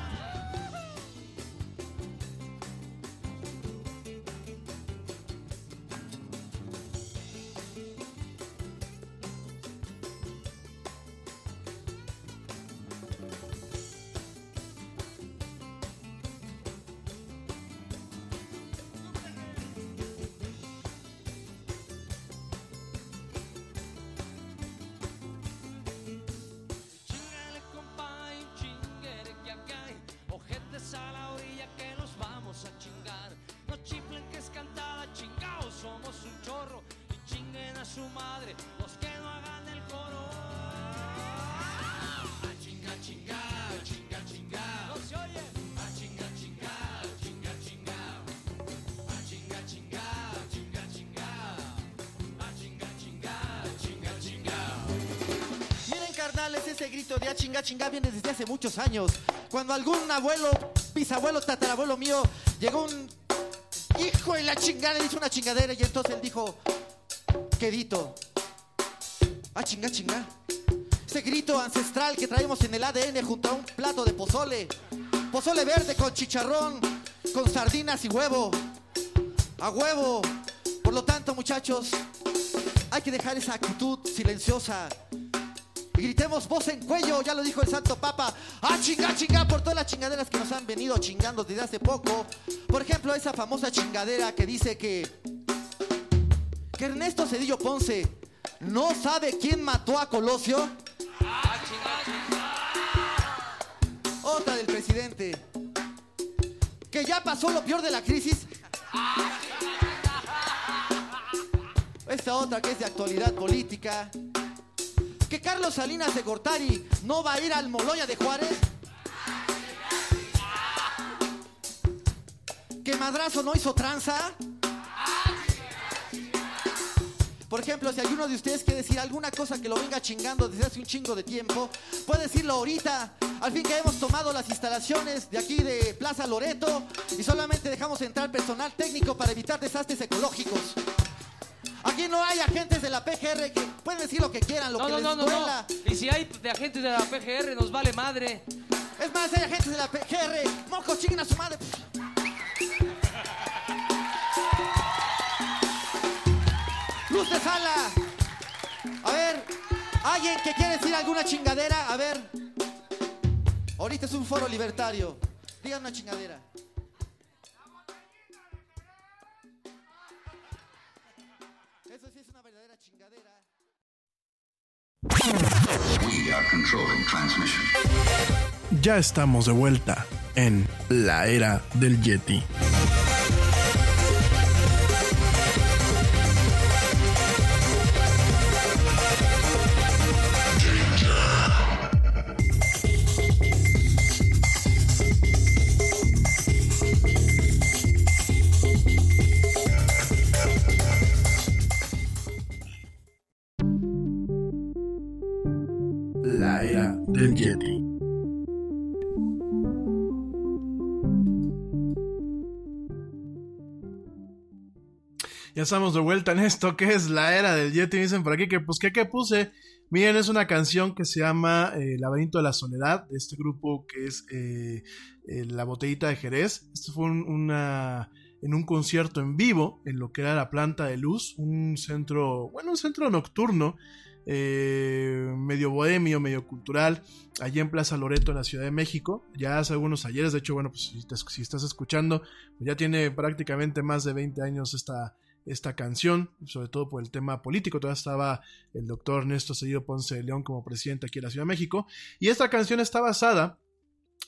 Su madre, los que no hagan el coro. A chinga, chinga, chinga, chinga. No se oye. A chinga, chinga, chinga, chinga. A chinga, chinga, chinga, chinga. A chinga, chinga, chinga, chinga. Miren, carnales, ese grito de a chinga chinga viene desde hace muchos años. Cuando algún abuelo, bisabuelo, tatarabuelo mío, llegó un hijo en la chingada, le hizo una chingadera y entonces él dijo, quedito, a chinga chinga. Ese grito ancestral que traemos en el ADN junto a un plato de pozole. Pozole verde con chicharrón, con sardinas y huevo. A huevo. Por lo tanto, muchachos, hay que dejar esa actitud silenciosa. Y gritemos voz en cuello, ya lo dijo el Santo Papa. ¡Ah, chinga, chinga! Por todas las chingaderas que nos han venido chingando desde hace poco. Por ejemplo, esa famosa chingadera que dice que. Que Ernesto Cedillo Ponce no sabe quién mató a Colosio. Otra del presidente. Que ya pasó lo peor de la crisis. Esta otra que es de actualidad política. Que Carlos Salinas de Gortari no va a ir al Moloya de Juárez. Que Madrazo no hizo tranza. Por ejemplo, si alguno de ustedes quiere decir alguna cosa que lo venga chingando desde hace un chingo de tiempo, puede decirlo ahorita. Al fin que hemos tomado las instalaciones de aquí de Plaza Loreto y solamente dejamos entrar personal técnico para evitar desastres ecológicos. Aquí no hay agentes de la PGR que pueden decir lo que quieran, lo No, que no, les no, no, duela. no. Y si hay de agentes de la PGR, nos vale madre. Es más, hay agentes de la PGR. Moco, chinguen a su madre. Luz de sala. A ver, alguien que quiere decir alguna chingadera, a ver. Ahorita es un foro libertario. Digan una chingadera. Eso sí es una verdadera chingadera. We are controlling transmission. Ya estamos de vuelta en la era del Yeti. Ya estamos de vuelta en esto que es la era del Yeti. Dicen por aquí que, pues, ¿qué, qué puse? Miren, es una canción que se llama eh, Laberinto de la Soledad, de este grupo que es eh, eh, La Botellita de Jerez. Esto fue un- una, en un concierto en vivo, en lo que era la Planta de Luz, un centro, bueno, un centro nocturno, eh, medio bohemio, medio cultural, allí en Plaza Loreto, en la Ciudad de México. Ya hace algunos ayeres, de hecho, bueno, pues si estás escuchando, pues ya tiene prácticamente más de 20 años esta, esta canción, sobre todo por el tema político. Todavía estaba el doctor Ernesto Cedillo Ponce de León como presidente aquí en la Ciudad de México. Y esta canción está basada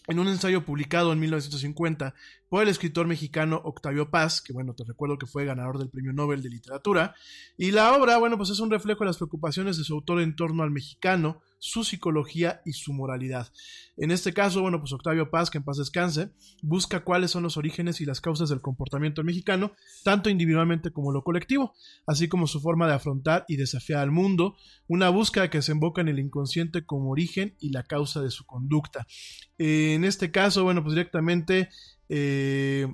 en un ensayo publicado en 1950 por el escritor mexicano Octavio Paz, que bueno, te recuerdo que fue ganador del Premio Nobel de Literatura. Y la obra, bueno, pues es un reflejo de las preocupaciones de su autor en torno al mexicano, su psicología y su moralidad. En este caso, bueno, pues Octavio Paz, que en paz descanse, busca cuáles son los orígenes y las causas del comportamiento mexicano, tanto individualmente como lo colectivo, así como su forma de afrontar y desafiar al mundo, una búsqueda que se emboca en el inconsciente como origen y la causa de su conducta. Eh, en este caso, bueno, pues directamente eh,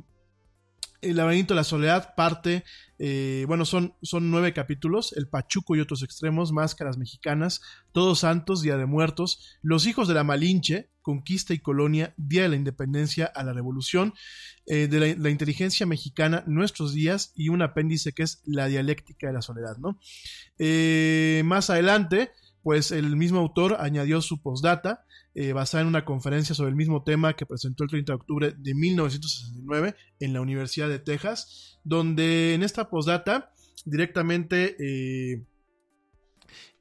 El laberinto de la soledad parte, eh, bueno, son, son nueve capítulos, El Pachuco y otros extremos, Máscaras Mexicanas, Todos Santos, Día de Muertos, Los Hijos de la Malinche, Conquista y Colonia, Día de la Independencia a la Revolución, eh, de la, inteligencia mexicana, Nuestros Días y un apéndice que es La Dialéctica de la Soledad, ¿no? Eh, más adelante, pues el mismo autor añadió su postdata, eh, basada en una conferencia sobre el mismo tema que presentó el 30 de octubre de 1969 en la Universidad de Texas, donde en esta postdata directamente eh,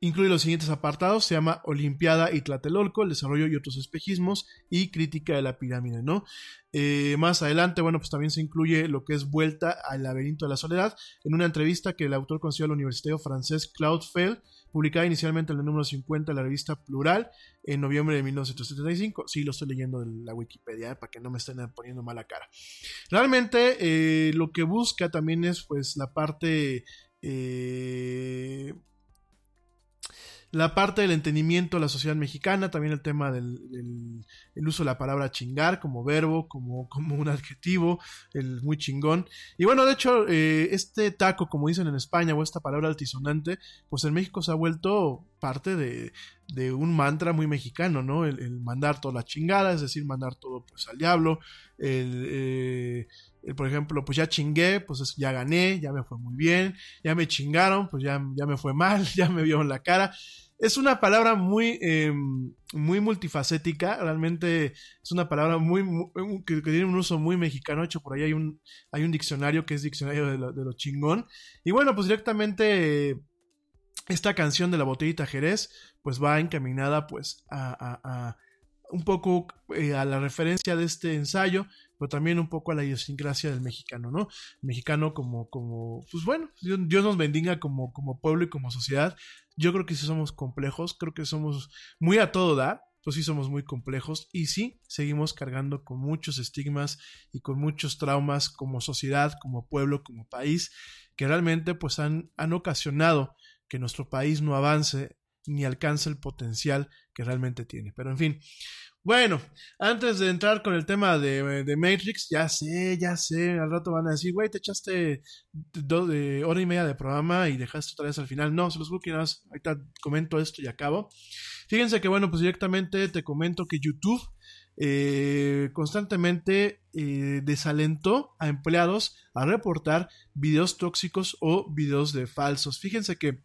incluye los siguientes apartados, se llama Olimpiada y Tlatelolco, el desarrollo y otros espejismos y crítica de la pirámide, ¿no? Eh, más adelante, bueno, pues también se incluye lo que es Vuelta al laberinto de la soledad, en una entrevista que el autor concedió al universitario francés Claude Fell, publicada inicialmente en el número 50 de la revista Plural en noviembre de 1975. Sí, lo estoy leyendo en la Wikipedia, eh, para que no me estén poniendo mala cara. Realmente eh, lo que busca también es pues la parte... eh, la parte del entendimiento de la sociedad mexicana, también el tema del, el uso de la palabra chingar como verbo, como, como un adjetivo, el muy chingón. Y bueno, de hecho, eh, este taco, como dicen en España, o esta palabra altisonante, pues en México se ha vuelto parte de, de un mantra muy mexicano, ¿no? El, mandar toda la chingada, es decir, mandar todo pues al diablo. El, eh, por ejemplo, pues ya chingué, pues es- ya gané, ya me fue muy bien, ya me chingaron, pues ya, ya me fue mal, ya me vieron la cara. Es una palabra muy, eh, muy multifacética, realmente es una palabra muy, mu- que, tiene un uso muy mexicano, hecho por ahí hay un, hay un diccionario que es diccionario de lo, chingón. Y bueno, pues directamente esta canción de la botellita Jerez, pues va encaminada pues a, a- a un poco eh, a la referencia de este ensayo, pero también un poco a la idiosincrasia del mexicano, ¿no? Mexicano como, como, pues bueno, Dios, Dios nos bendiga como, como pueblo y como sociedad. Yo creo que sí somos complejos, creo que somos muy a todo dar, pues sí somos muy complejos y sí seguimos cargando con muchos estigmas y con muchos traumas como sociedad, como pueblo, como país, que realmente pues han, han ocasionado que nuestro país no avance ni alcance el potencial que realmente tiene. Pero en fin, bueno, antes de entrar con el tema de, de Matrix, ya sé, ya sé, al rato van a decir, güey, te echaste do- hora y media de programa y dejaste otra vez al final. No, se los juro que nada ahorita comento esto y acabo. Fíjense que, bueno, pues directamente te comento que YouTube eh, constantemente eh, desalentó a empleados a reportar videos tóxicos o videos de falsos. Fíjense que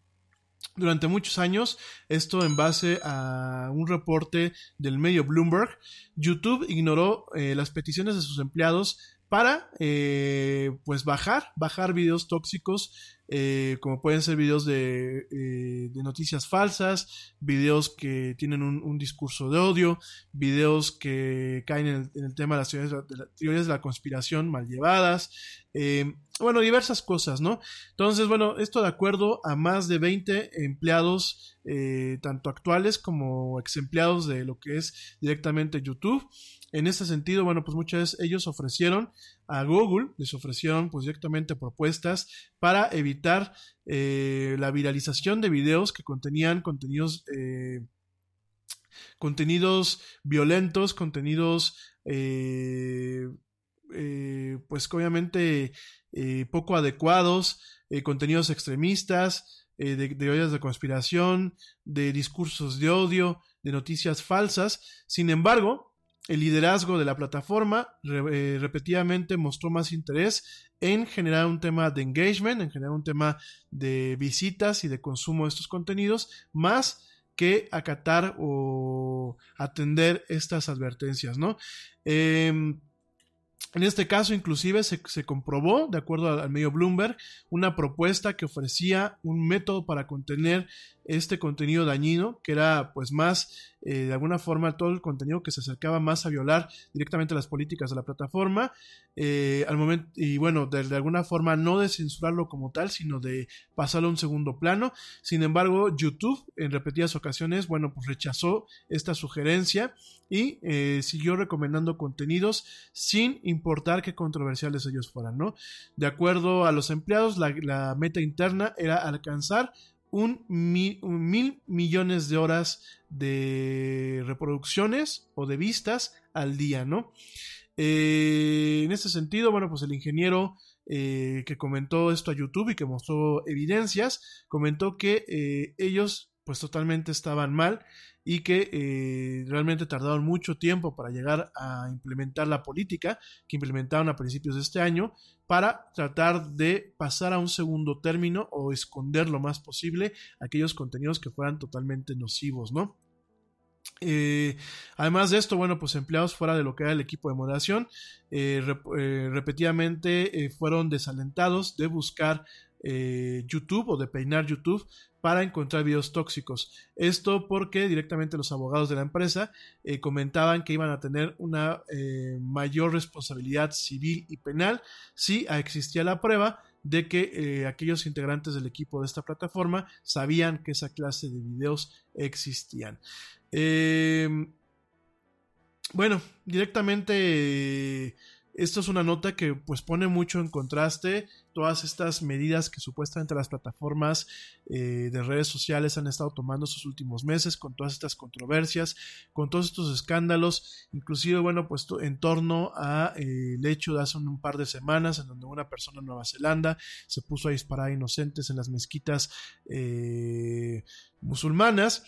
durante muchos años, esto en base a un reporte del medio Bloomberg, YouTube ignoró eh, las peticiones de sus empleados para eh, pues bajar, bajar videos tóxicos, eh, como pueden ser videos de, eh, de noticias falsas, videos que tienen un, discurso de odio, videos que caen en el, tema de las teorías de la, conspiración mal llevadas, eh, bueno, diversas cosas, ¿no? Entonces, bueno, esto de acuerdo a más de 20 empleados, eh, tanto actuales como ex empleados de lo que es directamente YouTube. En este sentido, bueno, pues muchas veces ellos ofrecieron a Google, les ofrecieron pues directamente propuestas para evitar eh, la viralización de videos que contenían contenidos, eh, contenidos violentos, contenidos eh, eh, pues obviamente poco adecuados, contenidos extremistas, de, de de conspiración, de discursos de odio, de noticias falsas. Sin embargo, el liderazgo de la plataforma eh, repetidamente mostró más interés en generar un tema de engagement, en generar un tema de visitas y de consumo de estos contenidos, más que acatar o atender estas advertencias, ¿no? Em, en este caso, inclusive, se, comprobó, de acuerdo al medio Bloomberg, una propuesta que ofrecía un método para contener este contenido dañino, que era pues más, eh, de alguna forma, todo el contenido que se acercaba más a violar directamente las políticas de la plataforma, eh, al momento, y bueno, de, alguna forma no de censurarlo como tal, sino de pasarlo a un segundo plano. Sin embargo, YouTube en repetidas ocasiones, bueno, pues rechazó esta sugerencia y eh, siguió recomendando contenidos sin importar qué controversiales ellos fueran, ¿no? De acuerdo a los empleados, la meta interna era alcanzar un, mi- un mil millones de horas de reproducciones o de vistas al día, ¿no? Eh, en este sentido, bueno, pues el ingeniero eh, que comentó esto a YouTube y que mostró evidencias, comentó que eh, ellos pues totalmente estaban mal y que eh, realmente tardaron mucho tiempo para llegar a implementar la política que implementaron a principios de este año para tratar de pasar a un segundo término o esconder lo más posible aquellos contenidos que fueran totalmente nocivos, ¿no? Eh, además de esto, bueno, pues empleados fuera de lo que era el equipo de moderación, eh, rep- repetidamente fueron desalentados de buscar eh, YouTube o de peinar YouTube para encontrar videos tóxicos. Esto porque directamente los abogados de la empresa eh, comentaban que iban a tener una eh, mayor responsabilidad civil y penal si existía la prueba de que aquellos integrantes del equipo de esta plataforma sabían que esa clase de videos existían. Bueno, directamente esto es una nota que pues pone mucho en contraste todas estas medidas que supuestamente las plataformas eh, de redes sociales han estado tomando estos últimos meses con todas estas controversias, con todos estos escándalos, inclusive bueno pues en torno a eh, el hecho de hace un, par de semanas en donde una persona en Nueva Zelanda se puso a disparar a inocentes en las mezquitas eh, musulmanas.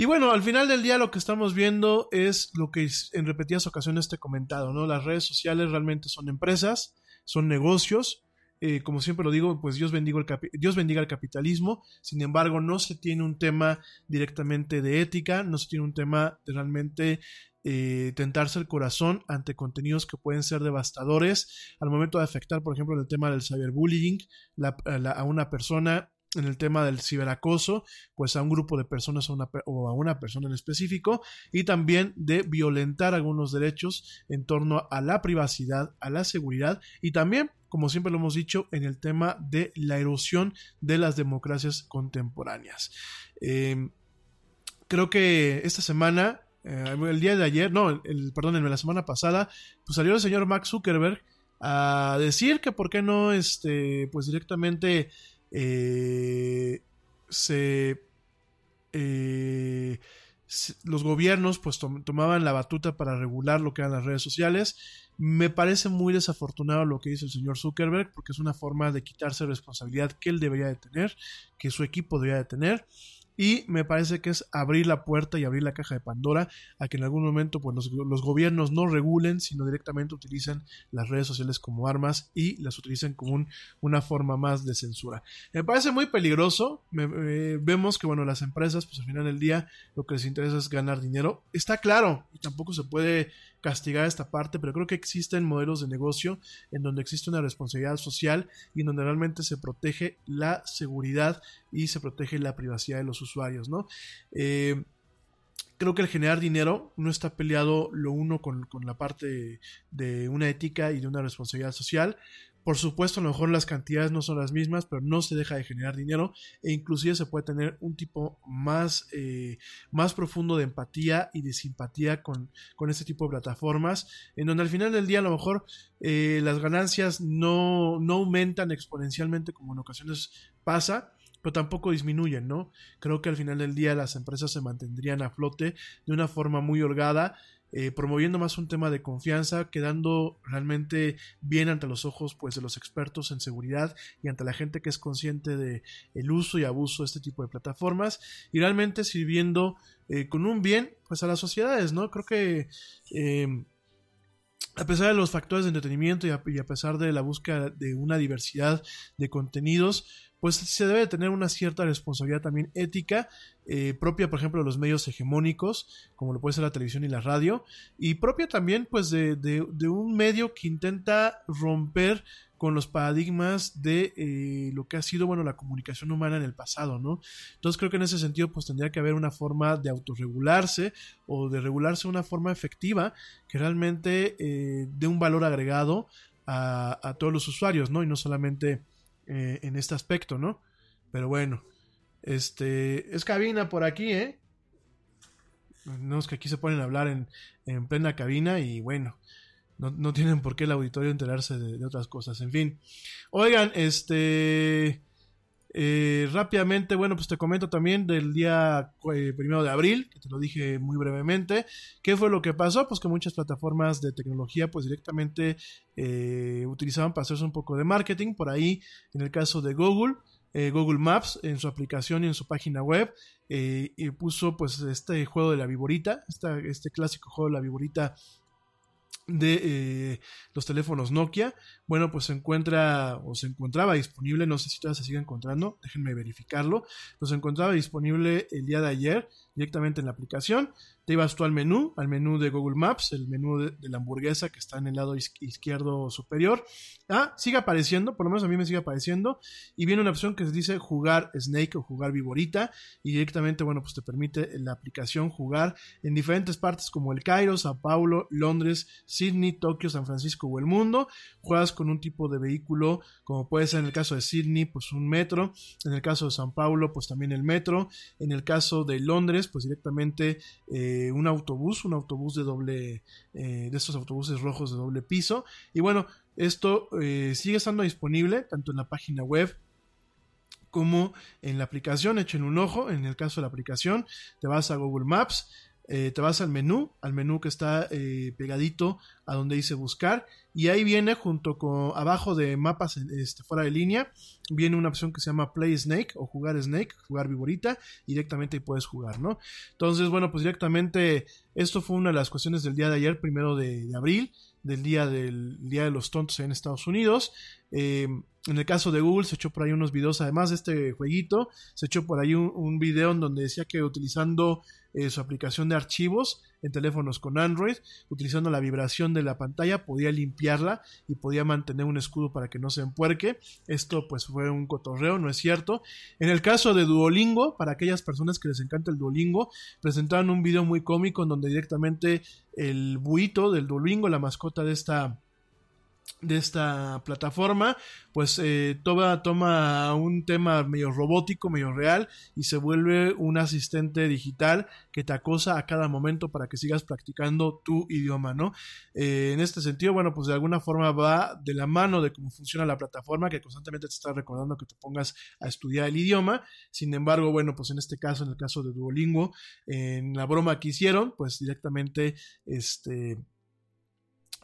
Y bueno, al final del día lo que estamos viendo es lo que en repetidas ocasiones te he comentado, ¿no? Las redes sociales realmente son empresas, son negocios. Eh, como siempre lo digo, pues Dios bendiga, el Dios bendiga el capitalismo. Sin embargo, no se tiene un tema directamente de ética, no se tiene un tema de realmente eh, tentarse el corazón ante contenidos que pueden ser devastadores al momento de afectar, por ejemplo, en el tema del cyberbullying la- a a una persona en el tema del ciberacoso, pues a un grupo de personas o, una o a una persona en específico, y también de violentar algunos derechos en torno a la privacidad, a la seguridad, y también, como siempre lo hemos dicho, en el tema de la erosión de las democracias contemporáneas. Eh, creo que esta semana, eh, el día de ayer, no, el, perdónenme, la semana pasada, pues salió el señor Max Zuckerberg a decir que por qué no, este, pues directamente eh, se, eh, los gobiernos pues tom- tomaban la batuta para regular lo que eran las redes sociales. Me parece muy desafortunado lo que dice el señor Zuckerberg porque es una forma de quitarse responsabilidad que él debería de tener, que su equipo debería de tener. Y me parece que es abrir la puerta y abrir la caja de Pandora a que en algún momento pues, los, los gobiernos no regulen, sino directamente utilicen las redes sociales como armas y las utilicen como un- una forma más de censura. Me parece muy peligroso. Me- me- vemos que bueno, las empresas, pues al final del día, lo que les interesa es ganar dinero. Está claro, y tampoco se puede castigar esta parte, pero creo que existen modelos de negocio en donde existe una responsabilidad social y en donde realmente se protege la seguridad y se protege la privacidad de los usuarios, ¿no? Eh, creo que el generar dinero no está peleado lo uno con, con la parte de una ética y de una responsabilidad social. Por supuesto, a lo mejor las cantidades no son las mismas, pero no se deja de generar dinero e inclusive se puede tener un tipo más, eh, más profundo de empatía y de simpatía con, con este tipo de plataformas, en donde al final del día a lo mejor eh, las ganancias no, no aumentan exponencialmente como en ocasiones pasa, pero tampoco disminuyen, ¿no? Creo que al final del día las empresas se mantendrían a flote de una forma muy holgada, eh, promoviendo más un tema de confianza, quedando realmente bien ante los ojos pues, de los expertos en seguridad y ante la gente que es consciente de el uso y abuso de este tipo de plataformas y realmente sirviendo eh, con un bien pues a las sociedades, ¿no? Creo que eh, a pesar de los factores de entretenimiento y a pesar de la búsqueda de una diversidad de contenidos, pues se debe de tener una cierta responsabilidad también ética eh, propia, por ejemplo, de los medios hegemónicos, como lo puede ser la televisión y la radio, y propia también, pues, de, de- de un medio que intenta romper con los paradigmas de eh, lo que ha sido, bueno, la comunicación humana en el pasado, ¿no? Entonces creo que en ese sentido, pues tendría que haber una forma de autorregularse o de regularse de una forma efectiva que realmente eh, dé un valor agregado a, a todos los usuarios, ¿no? Y no solamente eh, en este aspecto, ¿no? Pero bueno, este es cabina por aquí, ¿eh? No es que aquí se ponen a hablar en, en plena cabina y bueno, no, no tienen por qué el auditorio enterarse de, de otras cosas. En fin, oigan, este Eh, rápidamente, bueno, pues te comento también del día eh, primero de abril, que te lo dije muy brevemente. ¿Qué fue lo que pasó? Pues que muchas plataformas de tecnología, pues directamente eh, utilizaban para hacerse un poco de marketing. Por ahí, en el caso de Google, eh, Google Maps, en su aplicación y en su página web, y puso pues este juego de la viborita, esta- este clásico juego de la viborita de eh, los teléfonos Nokia, bueno, pues se encuentra o se encontraba disponible, no sé si todavía se sigue encontrando, déjenme verificarlo, pues se encontraba disponible el día de ayer directamente en la aplicación, te ibas tú al menú, al menú de Google Maps, el menú de, la hamburguesa que está en el lado iz- izquierdo superior, ah, sigue apareciendo, por lo menos a mí me sigue apareciendo, y viene una opción que se dice jugar Snake o jugar Viborita, y directamente, bueno, pues te permite en la aplicación jugar en diferentes partes como el Cairo, Sao Paulo, Londres, Sydney, Tokio, San Francisco o el mundo. Juegas con un tipo de vehículo, como puede ser en el caso de Sydney, pues un metro. En el caso de San Paulo, pues también el metro. En el caso de Londres, pues directamente eh, un autobús, un autobús de doble, eh, de estos autobuses rojos de doble piso. Y bueno, esto eh, sigue estando disponible tanto en la página web como en la aplicación. Echen un ojo. En el caso de la aplicación, te vas a Google Maps, te vas al menú, al menú que está pegadito a donde dice buscar, y ahí viene junto con abajo de mapas este, fuera de línea, viene una opción que se llama Play Snake o jugar Snake, jugar Viborita, y directamente ahí puedes jugar, ¿no? Entonces, bueno, pues directamente esto fue una de las cuestiones del día de ayer, primero de, abril, del día del día de los tontos en Estados Unidos. Eh, en el caso de Google se echó por ahí unos videos, además de este jueguito, se echó por ahí un video en donde decía que utilizando eh, su aplicación de archivos en teléfonos con Android, utilizando la vibración de la pantalla, podía limpiarla y podía mantener un escudo para que no se empuerque. Esto pues fue un cotorreo, no es cierto. En el caso de Duolingo, para aquellas personas que les encanta el Duolingo, presentaron un video muy cómico en donde directamente el buito del Duolingo, la mascota de esta de esta plataforma, pues eh, toma, toma un tema medio robótico, medio real, y se vuelve un asistente digital que te acosa a cada momento para que sigas practicando tu idioma, ¿no? Eh, en este sentido, bueno, pues de alguna forma va de la mano de cómo funciona la plataforma, que constantemente te está recordando que te pongas a estudiar el idioma. Sin embargo, bueno, pues en este caso, en el caso de Duolingo, en la broma que hicieron, pues directamente, este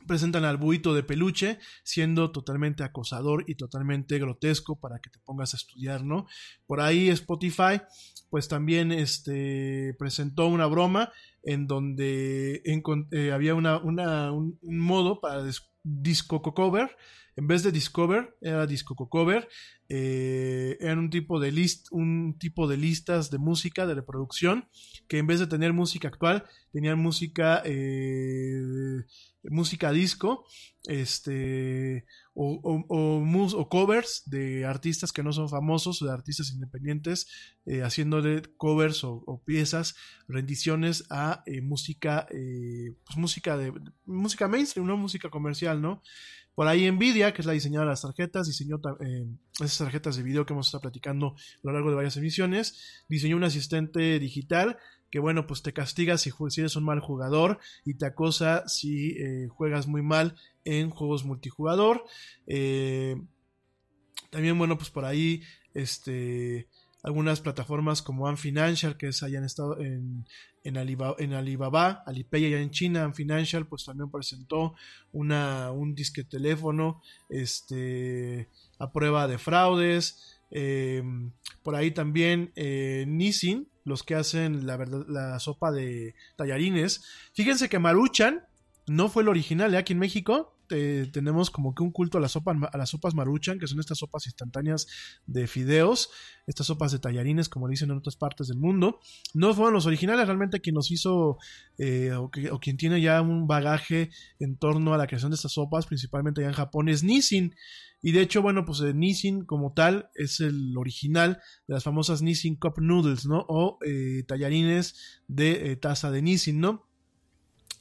presentan al buito de peluche siendo totalmente acosador y totalmente grotesco para que te pongas a estudiar, ¿no? Por ahí Spotify pues también este presentó una broma en donde eh, había una, un, modo para dis- disco cover en vez de discover era disco cover eh, era un tipo de list un tipo de listas de música de reproducción que en vez de tener música actual tenían música eh, música disco este o, o- o covers de artistas que no son famosos de artistas independientes eh, haciéndole covers o, piezas rendiciones a eh, música eh, pues música de música mainstream no música comercial no por ahí Nvidia, que es la diseñadora de las tarjetas, diseñó eh, esas tarjetas de video que hemos estado platicando a lo largo de varias emisiones, diseñó un asistente digital que bueno, pues te castiga si, eres un mal jugador y te acosa si eh, juegas muy mal en juegos multijugador. Eh, también bueno, pues por ahí este algunas plataformas como Ant Financial que es allá en estado en, en, Alibaba, en Alibaba, Alipay allá en China, Ant Financial pues también presentó una, un disque teléfono este, a prueba de fraudes. eh, por ahí también eh, Nissin, los que hacen la, verdad, la sopa de tallarines. Fíjense que Maruchan no fue el original, ¿eh? aquí en México tenemos como que un culto a, a las sopas Maruchan, que son estas sopas instantáneas de fideos, estas sopas de tallarines, como dicen en otras partes del mundo. No fueron los originales, realmente quien los hizo eh, o, quien tiene ya un bagaje en torno a la creación de estas sopas, principalmente allá en Japón, es Nissin. Y de hecho, bueno, pues eh, Nissin como tal es el original de las famosas Nissin Cup Noodles, ¿no? O eh, tallarines de taza de Nissin, ¿no?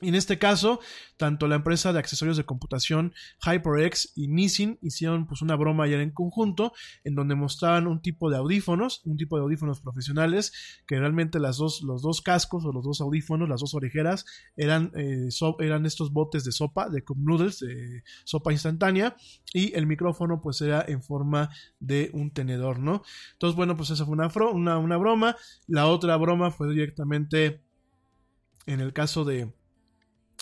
En este caso, tanto la empresa de accesorios de computación HyperX y Nissin hicieron pues una broma ayer en conjunto en donde mostraban un tipo de audífonos, un tipo de audífonos profesionales que realmente las dos, los dos cascos o los dos audífonos, las dos orejeras eran, eh, eran estos botes de sopa, de cup noodles, de sopa instantánea y el micrófono pues era en forma de un tenedor, ¿no? Entonces bueno pues esa fue una, una, una broma. La otra broma fue directamente en el caso de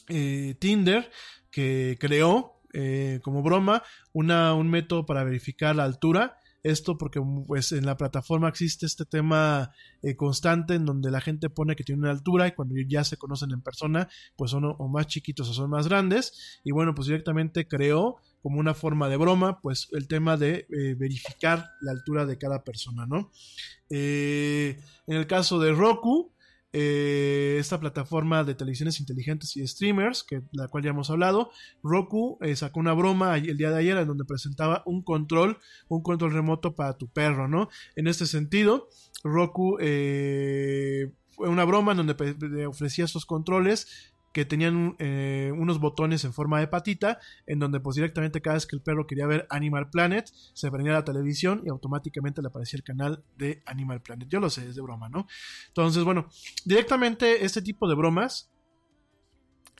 eh, Tinder que creó eh, como broma una, un método para verificar la altura. Esto porque pues en la plataforma existe este tema eh, constante en donde la gente pone que tiene una altura y cuando ya se conocen en persona pues son o, o más chiquitos o son más grandes y bueno pues directamente creó como una forma de broma pues el tema de verificar la altura de cada persona no en el caso de Roku eh, esta plataforma de televisiones inteligentes y streamers, que la cual ya hemos hablado, Roku eh, sacó una broma el día de ayer en donde presentaba un control, un control remoto para tu perro, ¿no? En este sentido, Roku eh, fue una broma en donde ofrecía estos controles que tenían eh, unos botones en forma de patita, en donde pues directamente cada vez que el perro quería ver Animal Planet, se prendía la televisión y automáticamente le aparecía el canal de Animal Planet. Yo lo sé, es de broma, ¿no? Entonces, bueno, directamente este tipo de bromas.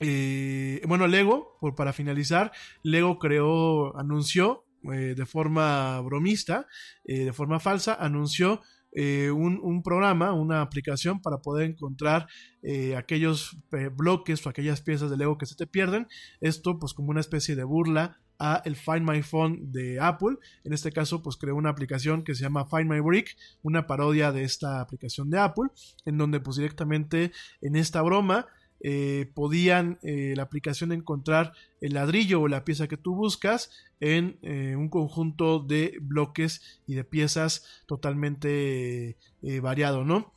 eh, bueno, Lego, por, para finalizar, Lego creó, anunció eh, de forma bromista, eh, de forma falsa, anunció eh, un, programa, una aplicación para poder encontrar eh, aquellos eh, bloques o aquellas piezas de Lego que se te pierden. Esto pues como una especie de burla a el Find My Phone de Apple. En este caso, pues creó una aplicación que se llama Find My Brick, una parodia de esta aplicación de Apple, en donde pues directamente en esta broma eh, podían eh, la aplicación encontrar el ladrillo o la pieza que tú buscas en eh, un conjunto de bloques y de piezas totalmente variado, ¿no?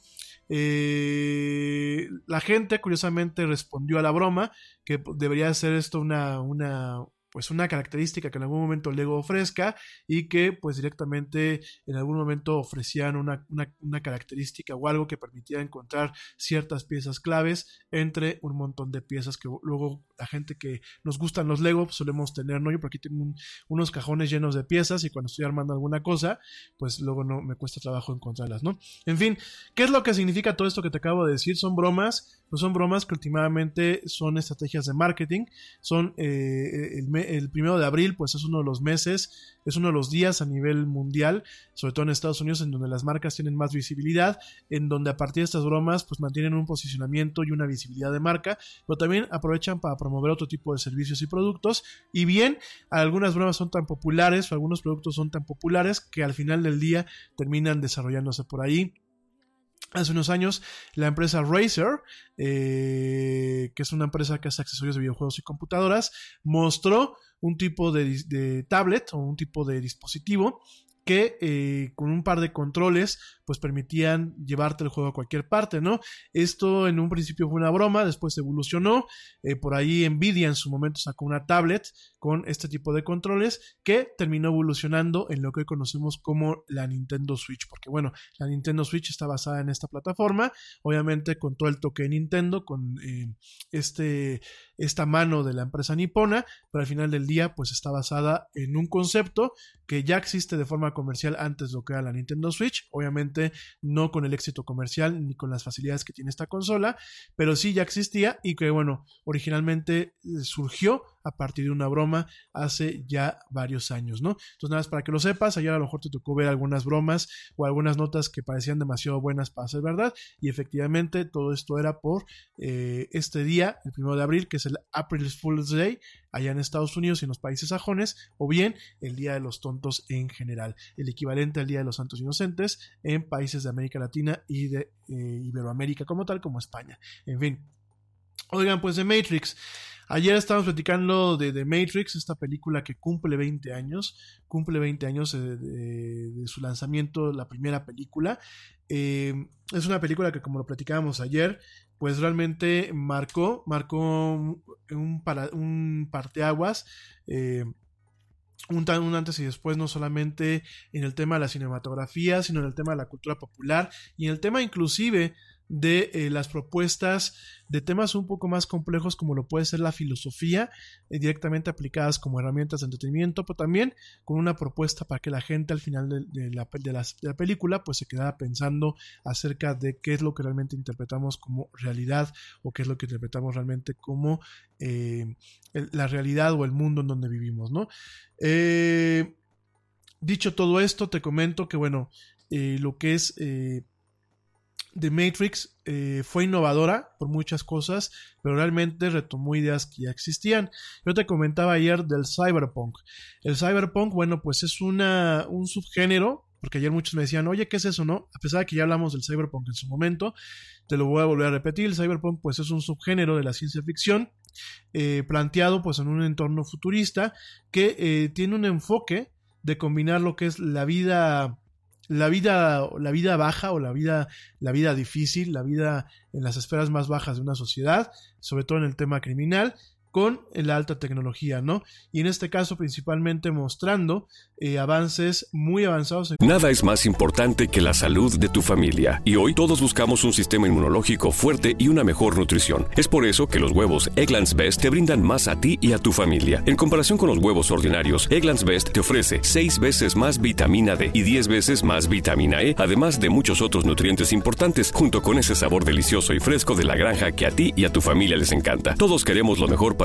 La gente curiosamente respondió a la broma que debería ser esto una, una pues una característica que en algún momento Lego ofrezca y que pues directamente en algún momento ofrecían una, una, una característica o algo que permitiera encontrar ciertas piezas claves entre un montón de piezas que luego la gente que nos gustan los Lego pues, solemos tener, ¿no? Yo por aquí tengo un- unos cajones llenos de piezas y cuando estoy armando alguna cosa pues luego no me cuesta trabajo encontrarlas, ¿no? En fin, ¿qué es lo que significa todo esto que te acabo de decir? Son bromas, pues son bromas que últimamente son estrategias de marketing, son eh, el, el primero de abril, pues es uno de los meses, es uno de los días a nivel mundial, sobre todo en Estados Unidos, en donde las marcas tienen más visibilidad, en donde a partir de estas bromas, pues mantienen un posicionamiento y una visibilidad de marca, pero también aprovechan para promover otro tipo de servicios y productos, y bien, algunas bromas son tan populares o algunos productos son tan populares que al final del día terminan desarrollándose por ahí. Hace unos años, la empresa Razer, eh, que es una empresa que hace accesorios de videojuegos y computadoras, mostró un tipo de, tablet o un tipo de dispositivo que eh, con un par de controles pues permitían llevarte el juego a cualquier parte, ¿no? Esto en un principio fue una broma, después evolucionó, eh, por ahí Nvidia en su momento sacó una tablet con este tipo de controles que terminó evolucionando en lo que hoy conocemos como la Nintendo Switch, porque bueno, la Nintendo Switch está basada en esta plataforma, obviamente con todo el toque de Nintendo, con eh, este, esta mano de la empresa nipona, pero al final del día pues está basada en un concepto que ya existe de forma comercial antes de lo que era la Nintendo Switch, obviamente no con el éxito comercial ni con las facilidades que tiene esta consola, pero sí ya existía y que bueno, originalmente eh, surgió a partir de una broma hace ya varios años, ¿no? Entonces nada más para que lo sepas, ayer a lo mejor te tocó ver algunas bromas o algunas notas que parecían demasiado buenas para ser verdad y efectivamente todo esto era por eh, este día, el primero de abril, que es el April Fool's Day, allá en Estados Unidos y en los países sajones, o bien el Día de los Tontos en general, el equivalente al Día de los Santos Inocentes en países de América Latina y de eh, Iberoamérica como tal, como España. En fin. Oigan, pues de Matrix. Ayer estábamos platicando de The Matrix, esta película que cumple 20 años, cumple 20 años de, de- de su lanzamiento, la primera película. Eh, es una película que, como lo platicábamos ayer, pues realmente marcó, marcó un, para, un parteaguas. eh, un, un antes y después, no solamente en el tema de la cinematografía, sino en el tema de la cultura popular y en el tema inclusive de eh, las propuestas de temas un poco más complejos como lo puede ser la filosofía, eh, directamente aplicadas como herramientas de entretenimiento, pero también con una propuesta para que la gente al final de, la, de la película pues se quedara pensando acerca de qué es lo que realmente interpretamos como realidad o qué es lo que interpretamos realmente como eh, la realidad o el mundo en donde vivimos, ¿no? Dicho todo esto, te comento que, bueno, lo que es The Matrix eh, fue innovadora por muchas cosas, pero realmente retomó ideas que ya existían. Yo te comentaba ayer del cyberpunk. El cyberpunk, bueno, pues es una, un subgénero, porque ayer muchos me decían, oye, ¿qué es eso, no? A pesar de que ya hablamos del cyberpunk en su momento, te lo voy a volver a repetir. El cyberpunk, pues es un subgénero de la ciencia ficción eh, planteado, pues en un entorno futurista que eh, tiene un enfoque de combinar lo que es la vida la vida la vida baja o la vida la vida difícil la vida en las esferas más bajas de una sociedad sobre todo en el tema criminal con la alta tecnología, ¿no? Y en este caso principalmente mostrando eh, avances muy avanzados Nada es más importante que la salud de tu familia. Y hoy todos buscamos un sistema inmunológico fuerte y una mejor nutrición. Es por eso que los huevos Egglands Best te brindan más a ti y a tu familia. En comparación con los huevos ordinarios, Egglands Best te ofrece 6 veces más vitamina D y 10 veces más vitamina E, además de muchos otros nutrientes importantes, junto con ese sabor delicioso y fresco de la granja que a ti y a tu familia les encanta. Todos queremos lo mejor para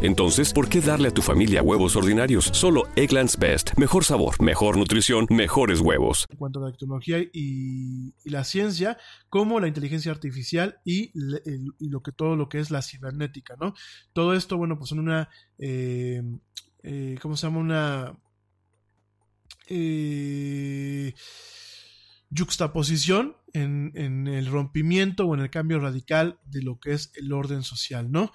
Entonces, ¿por qué darle a tu familia huevos ordinarios? Solo Egglands Best. Mejor sabor, mejor nutrición, mejores huevos. en cuanto a la tecnología y, la ciencia, como la inteligencia artificial y, lo que todo lo que es la cibernética, ¿no? Todo esto, bueno, pues en una, eh, eh, ¿cómo se llama? Una eh, yuxtaposición en, en el rompimiento o en el cambio radical de lo que es el orden social, ¿no?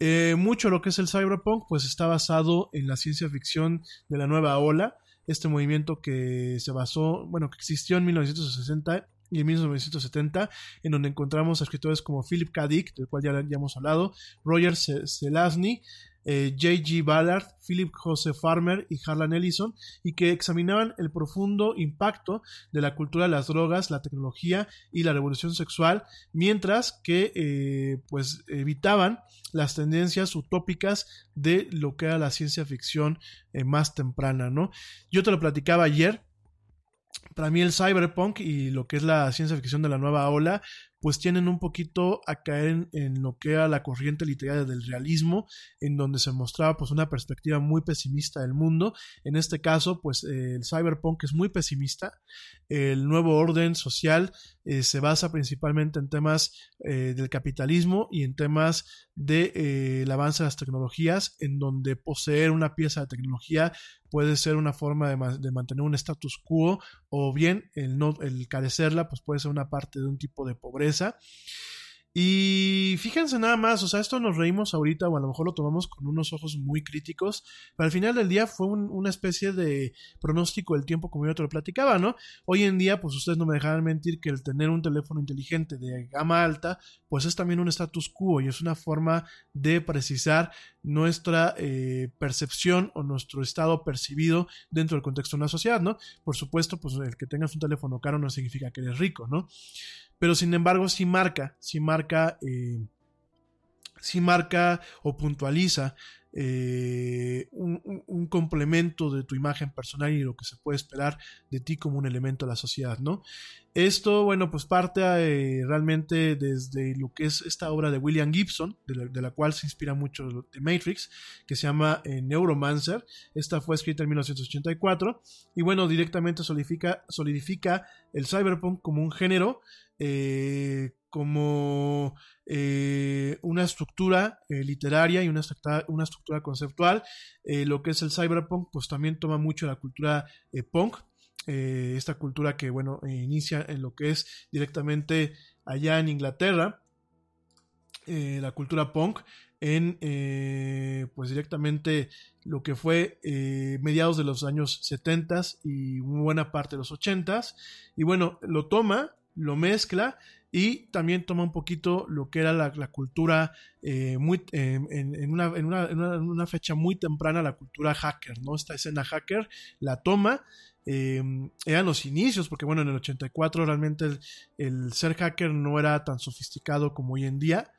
Eh, mucho lo que es el cyberpunk, pues está basado en la ciencia ficción de la nueva ola, este movimiento que se basó, bueno, que existió en 1960 y en 1970, en donde encontramos a escritores como Philip K. Dick, del cual ya, hemos hablado, Roger Se- Zelazny, eh, J.G. Ballard, Philip Joseph Farmer y Harlan Ellison, y que examinaban el profundo impacto de la cultura de las drogas, la tecnología y la revolución sexual, mientras que eh, pues evitaban las tendencias utópicas de lo que era la ciencia ficción eh, más temprana, ¿no? Yo te lo platicaba ayer, para mí el cyberpunk y lo que es la ciencia ficción de la nueva ola, pues tienen un poquito a caer en, lo que era la corriente literaria del realismo, en donde se mostraba pues una perspectiva muy pesimista del mundo. En este caso, pues el cyberpunk es muy pesimista. El nuevo orden social eh, se basa principalmente en temas eh, del capitalismo y en temas del de, eh, avance de las tecnologías, en donde poseer una pieza de tecnología puede ser una forma de, de mantener un status quo o bien el, no, el carecerla pues puede ser una parte de un tipo de pobreza. Y fíjense nada más, o sea, esto nos reímos ahorita o a lo mejor lo tomamos con unos ojos muy críticos, pero al final del día fue un, una especie de pronóstico del tiempo como yo te lo platicaba, ¿no? Hoy en día, pues ustedes no me dejarán mentir que el tener un teléfono inteligente de gama alta, pues es también un status quo y es una forma de precisar nuestra eh, percepción o nuestro estado percibido dentro del contexto de una sociedad, ¿no? Por supuesto, pues el que tengas un teléfono caro no significa que eres rico, ¿no? Pero sin embargo, sí marca, sí marca, eh, sí marca o puntualiza eh, un, complemento de tu imagen personal y lo que se puede esperar de ti como un elemento de la sociedad, ¿no? Esto, bueno, pues parte eh, realmente desde lo que es esta obra de William Gibson, de la, de la cual se inspira mucho de Matrix, que se llama eh, Neuromancer. Esta fue escrita en 1984 y, bueno, directamente solidifica, solidifica el cyberpunk como un género eh, como eh, una estructura eh, literaria y una una estructura conceptual. Lo que es el cyberpunk, pues también toma mucho la cultura punk. esta cultura que, bueno, inicia en lo que es directamente allá en Inglaterra, la cultura punk, en pues directamente lo que fue mediados de los años 70 y buena parte de los 80 y bueno, lo toma, lo mezcla y también toma un poquito lo que era la, cultura eh, muy, eh, en, una, en, una, en, una, fecha muy temprana, la cultura hacker, ¿no? Esta escena hacker la toma. Eh, eran los inicios, porque bueno, en el 84 realmente el ser hacker no era tan sofisticado como hoy en día.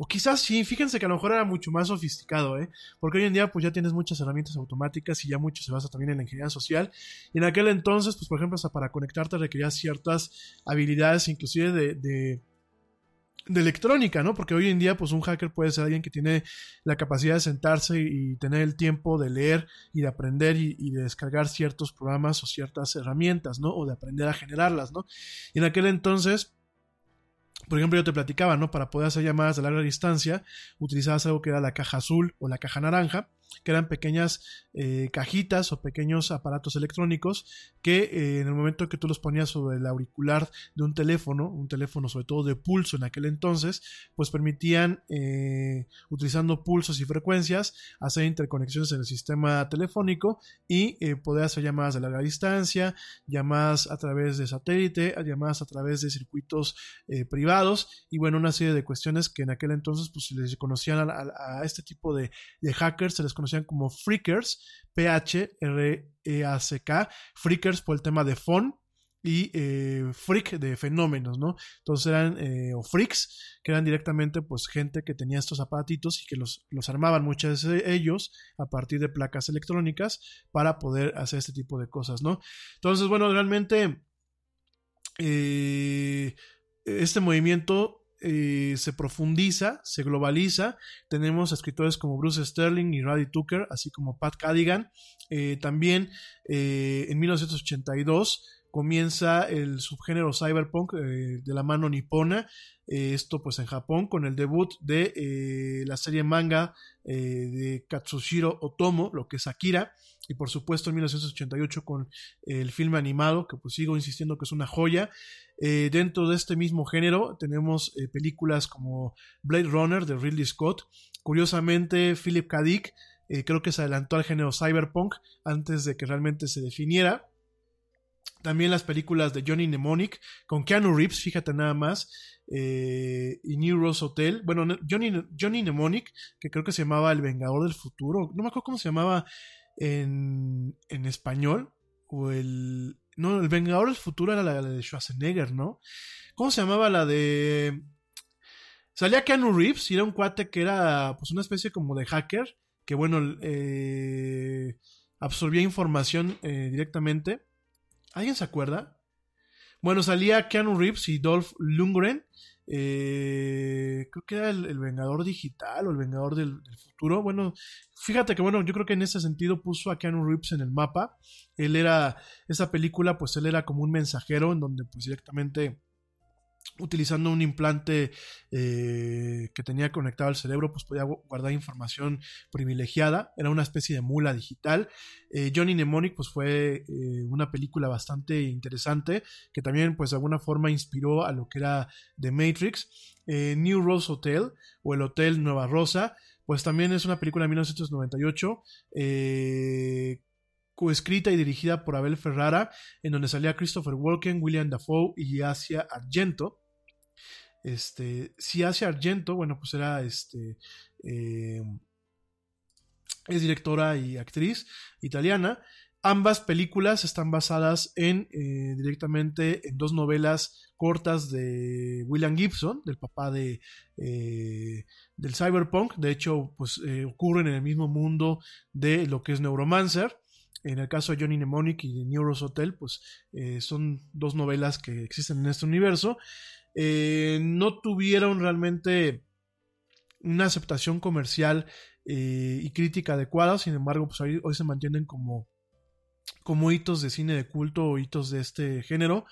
O quizás sí, fíjense que a lo mejor era mucho más sofisticado, ¿eh? Porque hoy en día pues ya tienes muchas herramientas automáticas y ya mucho se basa también en la ingeniería social. Y en aquel entonces, pues por ejemplo, hasta para conectarte requerías ciertas habilidades, inclusive de, de, de, electrónica, ¿no? Porque hoy en día pues un hacker puede ser alguien que tiene la capacidad de sentarse y tener el tiempo de leer y de aprender y, y de descargar ciertos programas o ciertas herramientas, ¿no? O de aprender a generarlas, ¿no? Y en aquel entonces por ejemplo, yo te platicaba, ¿no? Para poder hacer llamadas de larga distancia, utilizabas algo que era la caja azul o la caja naranja, que eran pequeñas eh, cajitas o pequeños aparatos electrónicos que eh, en el momento que tú los ponías sobre el auricular de un teléfono, un teléfono sobre todo de pulso en aquel entonces, pues permitían, eh, utilizando pulsos y frecuencias, hacer interconexiones en el sistema telefónico y poder hacer llamadas de larga distancia, llamadas a través de satélite, llamadas a través de circuitos privados y bueno, una serie de cuestiones que en aquel entonces pues se les conocían a, este tipo de, de hackers, se les conocían como freakers, P-H-R-E-A-C-K, freakers por el tema de phone y eh, freak de fenómenos, ¿no? Entonces eran, eh, o freaks, que eran directamente pues gente que tenía estos aparatitos y que los, los armaban muchos de ellos a partir de placas electrónicas para poder hacer este tipo de cosas, ¿no? Entonces, bueno, realmente eh, este movimiento eh, se profundiza, se globaliza. Tenemos escritores como Bruce Sterling y Roddy Tucker, así como Pat Cadigan. Eh, también eh, en 1982 comienza el subgénero cyberpunk de la mano nipona. esto pues en Japón con el debut de la serie manga de Katsushiro Otomo, lo que es Akira y por supuesto en 1988 con el filme animado, que pues sigo insistiendo que es una joya. Eh, dentro de este mismo género tenemos eh, películas como Blade Runner de Ridley Scott. Curiosamente, Philip K. Dick eh, creo que se adelantó al género cyberpunk antes de que realmente se definiera. También las películas de Johnny Mnemonic con Keanu Reeves, fíjate nada más, y New Rose Hotel. Bueno, Johnny, Johnny Mnemonic, que creo que se llamaba El Vengador del Futuro, no me acuerdo cómo se llamaba en, en español, o el, no, el Vengador del Futuro era la, de Schwarzenegger, ¿no? ¿Cómo se llamaba la de... Salía Keanu Reeves y era un cuate que era pues una especie como de hacker, que bueno, eh, absorbía información eh, directamente. ¿Alguien se acuerda? Bueno, salía Keanu Reeves y Dolph Lundgren. Eh, creo que era el, Vengador Digital o el Vengador del, del, Futuro. Bueno, fíjate que bueno, yo creo que en ese sentido puso a Keanu Reeves en el mapa. Él era, esa película, pues él era como un mensajero en donde pues directamente utilizando un implante eh, que tenía conectado al cerebro, pues podía guardar información privilegiada. Era una especie de mula digital. Eh, Johnny Mnemonic, pues fue eh, una película bastante interesante que también, pues de alguna forma inspiró a lo que era The Matrix. New Rose Hotel o el Hotel Nueva Rosa, pues también es una película de 1998 coescrita y dirigida por Abel Ferrara, en donde salía Christopher Walken, William Dafoe y Asia Argento. Este, si Asia Argento, bueno, pues era este. Eh, es directora y actriz italiana. Ambas películas están basadas en eh, directamente en dos novelas cortas de William Gibson, del papá de eh, del cyberpunk. De hecho, pues ocurren en el mismo mundo de lo que es Neuromancer. En el caso de Johnny Mnemonic y de Neuros Hotel, pues son dos novelas que existen en este universo. Eh, no tuvieron realmente una aceptación comercial eh, y crítica adecuada, sin embargo, pues hoy, se mantienen como, como hitos de cine de culto o hitos de este género.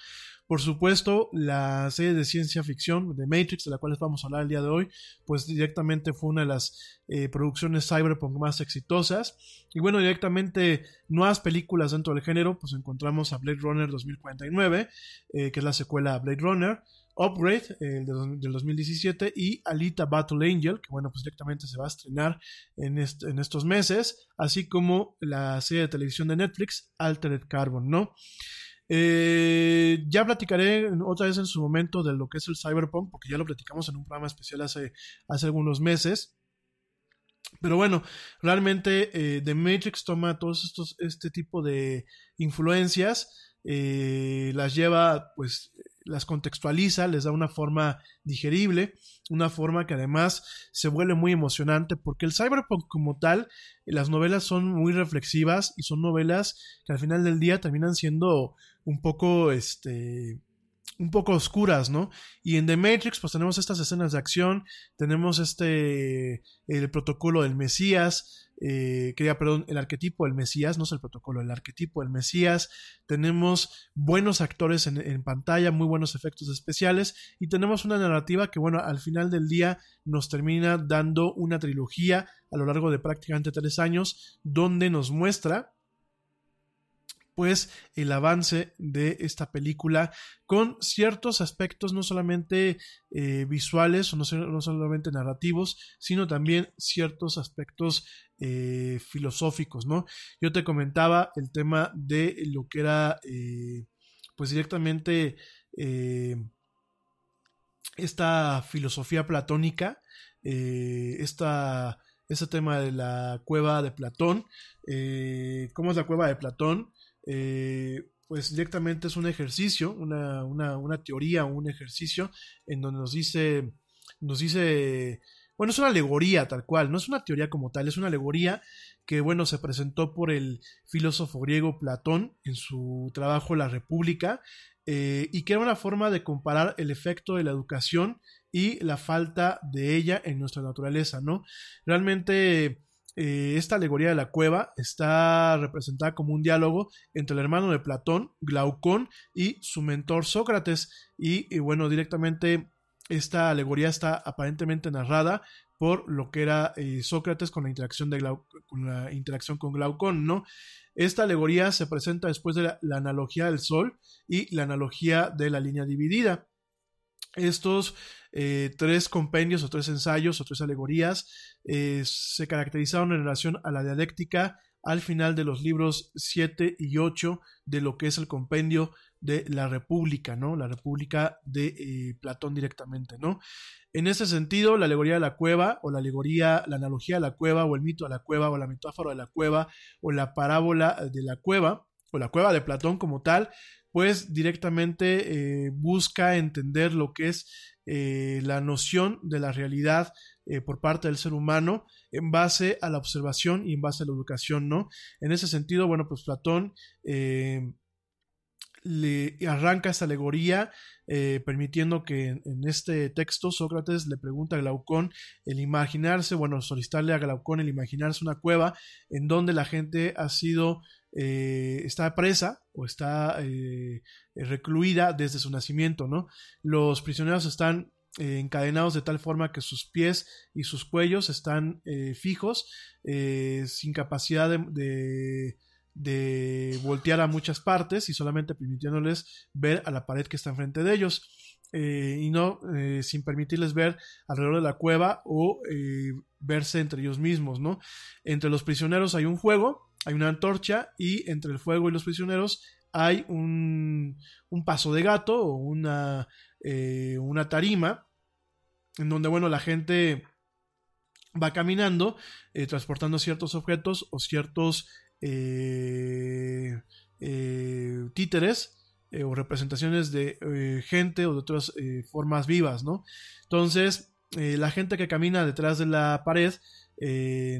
Por supuesto, la serie de ciencia ficción de Matrix, de la cual vamos a hablar el día de hoy, pues directamente fue una de las eh, producciones cyberpunk más exitosas. Y bueno, directamente nuevas películas dentro del género, pues encontramos a Blade Runner 2049, eh, que es la secuela a Blade Runner. Upgrade eh, del, del 2017 y Alita Battle Angel, que bueno, pues directamente se va a estrenar en, en estos meses, así como la serie de televisión de Netflix, Altered Carbon, ¿no? Eh, ya platicaré otra vez en su momento de lo que es el cyberpunk, porque ya lo platicamos en un programa especial hace, hace algunos meses. Pero bueno, realmente eh, The Matrix toma todos estos, este tipo de influencias, eh, las lleva, pues, las contextualiza, les da una forma digerible, una forma que además se vuelve muy emocionante, porque el cyberpunk como tal, las novelas son muy reflexivas y son novelas que al final del día terminan siendo un poco, este, un poco oscuras, ¿no? Y en The Matrix, pues tenemos estas escenas de acción, tenemos este, el protocolo del Mesías, eh, que perdón, el arquetipo del Mesías, no es el protocolo, el arquetipo del Mesías, tenemos buenos actores en pantalla, muy buenos efectos especiales, y tenemos una narrativa que, bueno, al final del día nos termina dando una trilogía a lo largo de prácticamente tres años, donde nos muestra pues el avance de esta película con ciertos aspectos no solamente eh, visuales o no, no solamente narrativos, sino también ciertos aspectos eh, filosóficos, ¿no? Yo te comentaba el tema de lo que era eh, pues directamente esta filosofía platónica, esta, este tema de la cueva de Platón, ¿cómo es la cueva de Platón? Eh, pues directamente es un ejercicio, una, una, una teoría, un ejercicio en donde nos dice, nos dice, bueno, es una alegoría tal cual, no es una teoría como tal, es una alegoría que, bueno, se presentó por el filósofo griego Platón en su trabajo La República, eh, y que era una forma de comparar el efecto de la educación y la falta de ella en nuestra naturaleza, ¿no? Realmente eh, esta alegoría de la cueva está representada como un diálogo entre el hermano de Platón, Glaucón, y su mentor Sócrates, y, bueno, directamente esta alegoría está aparentemente narrada por lo que era eh, Sócrates con la interacción de con la interacción con Glaucón, ¿no? Esta alegoría se presenta después de la analogía del sol y la analogía de la línea dividida. Estos eh, tres compendios o tres ensayos o tres alegorías eh, se caracterizaron en relación a la dialéctica al final de los libros 7 y 8 de lo que es el compendio de la República, ¿no? La República de eh, Platón directamente, ¿no? En ese sentido, la alegoría de la cueva, o la alegoría, la analogía de la cueva, o el mito de la cueva, o la metáfora de la cueva, o la parábola de la cueva, o la cueva de Platón como tal, pues directamente eh, busca entender lo que es eh, la noción de la realidad eh, por parte del ser humano en base a la observación y en base a la educación, ¿no? En ese sentido, bueno, pues Platón le arranca esta alegoría permitiendo que en, en este texto Sócrates le pregunta a Glaucón el imaginarse, bueno, solicitarle a Glaucón el imaginarse una cueva en donde la gente ha sido, eh, está presa o está eh, recluida desde su nacimiento, ¿no? Los prisioneros están eh, encadenados de tal forma que sus pies y sus cuellos están fijos, sin capacidad de, de, voltear a muchas partes y solamente permitiéndoles ver a la pared que está enfrente de ellos. y no sin permitirles ver alrededor de la cueva o verse entre ellos mismos, ¿no? Entre los prisioneros hay un fuego, hay una antorcha y entre el fuego y los prisioneros hay un, un paso de gato o una, eh, una tarima en donde, bueno, la gente va caminando, eh, transportando ciertos objetos o ciertos eh, títeres o representaciones de gente o de otras formas vivas, ¿no? Entonces, la gente que camina detrás de la pared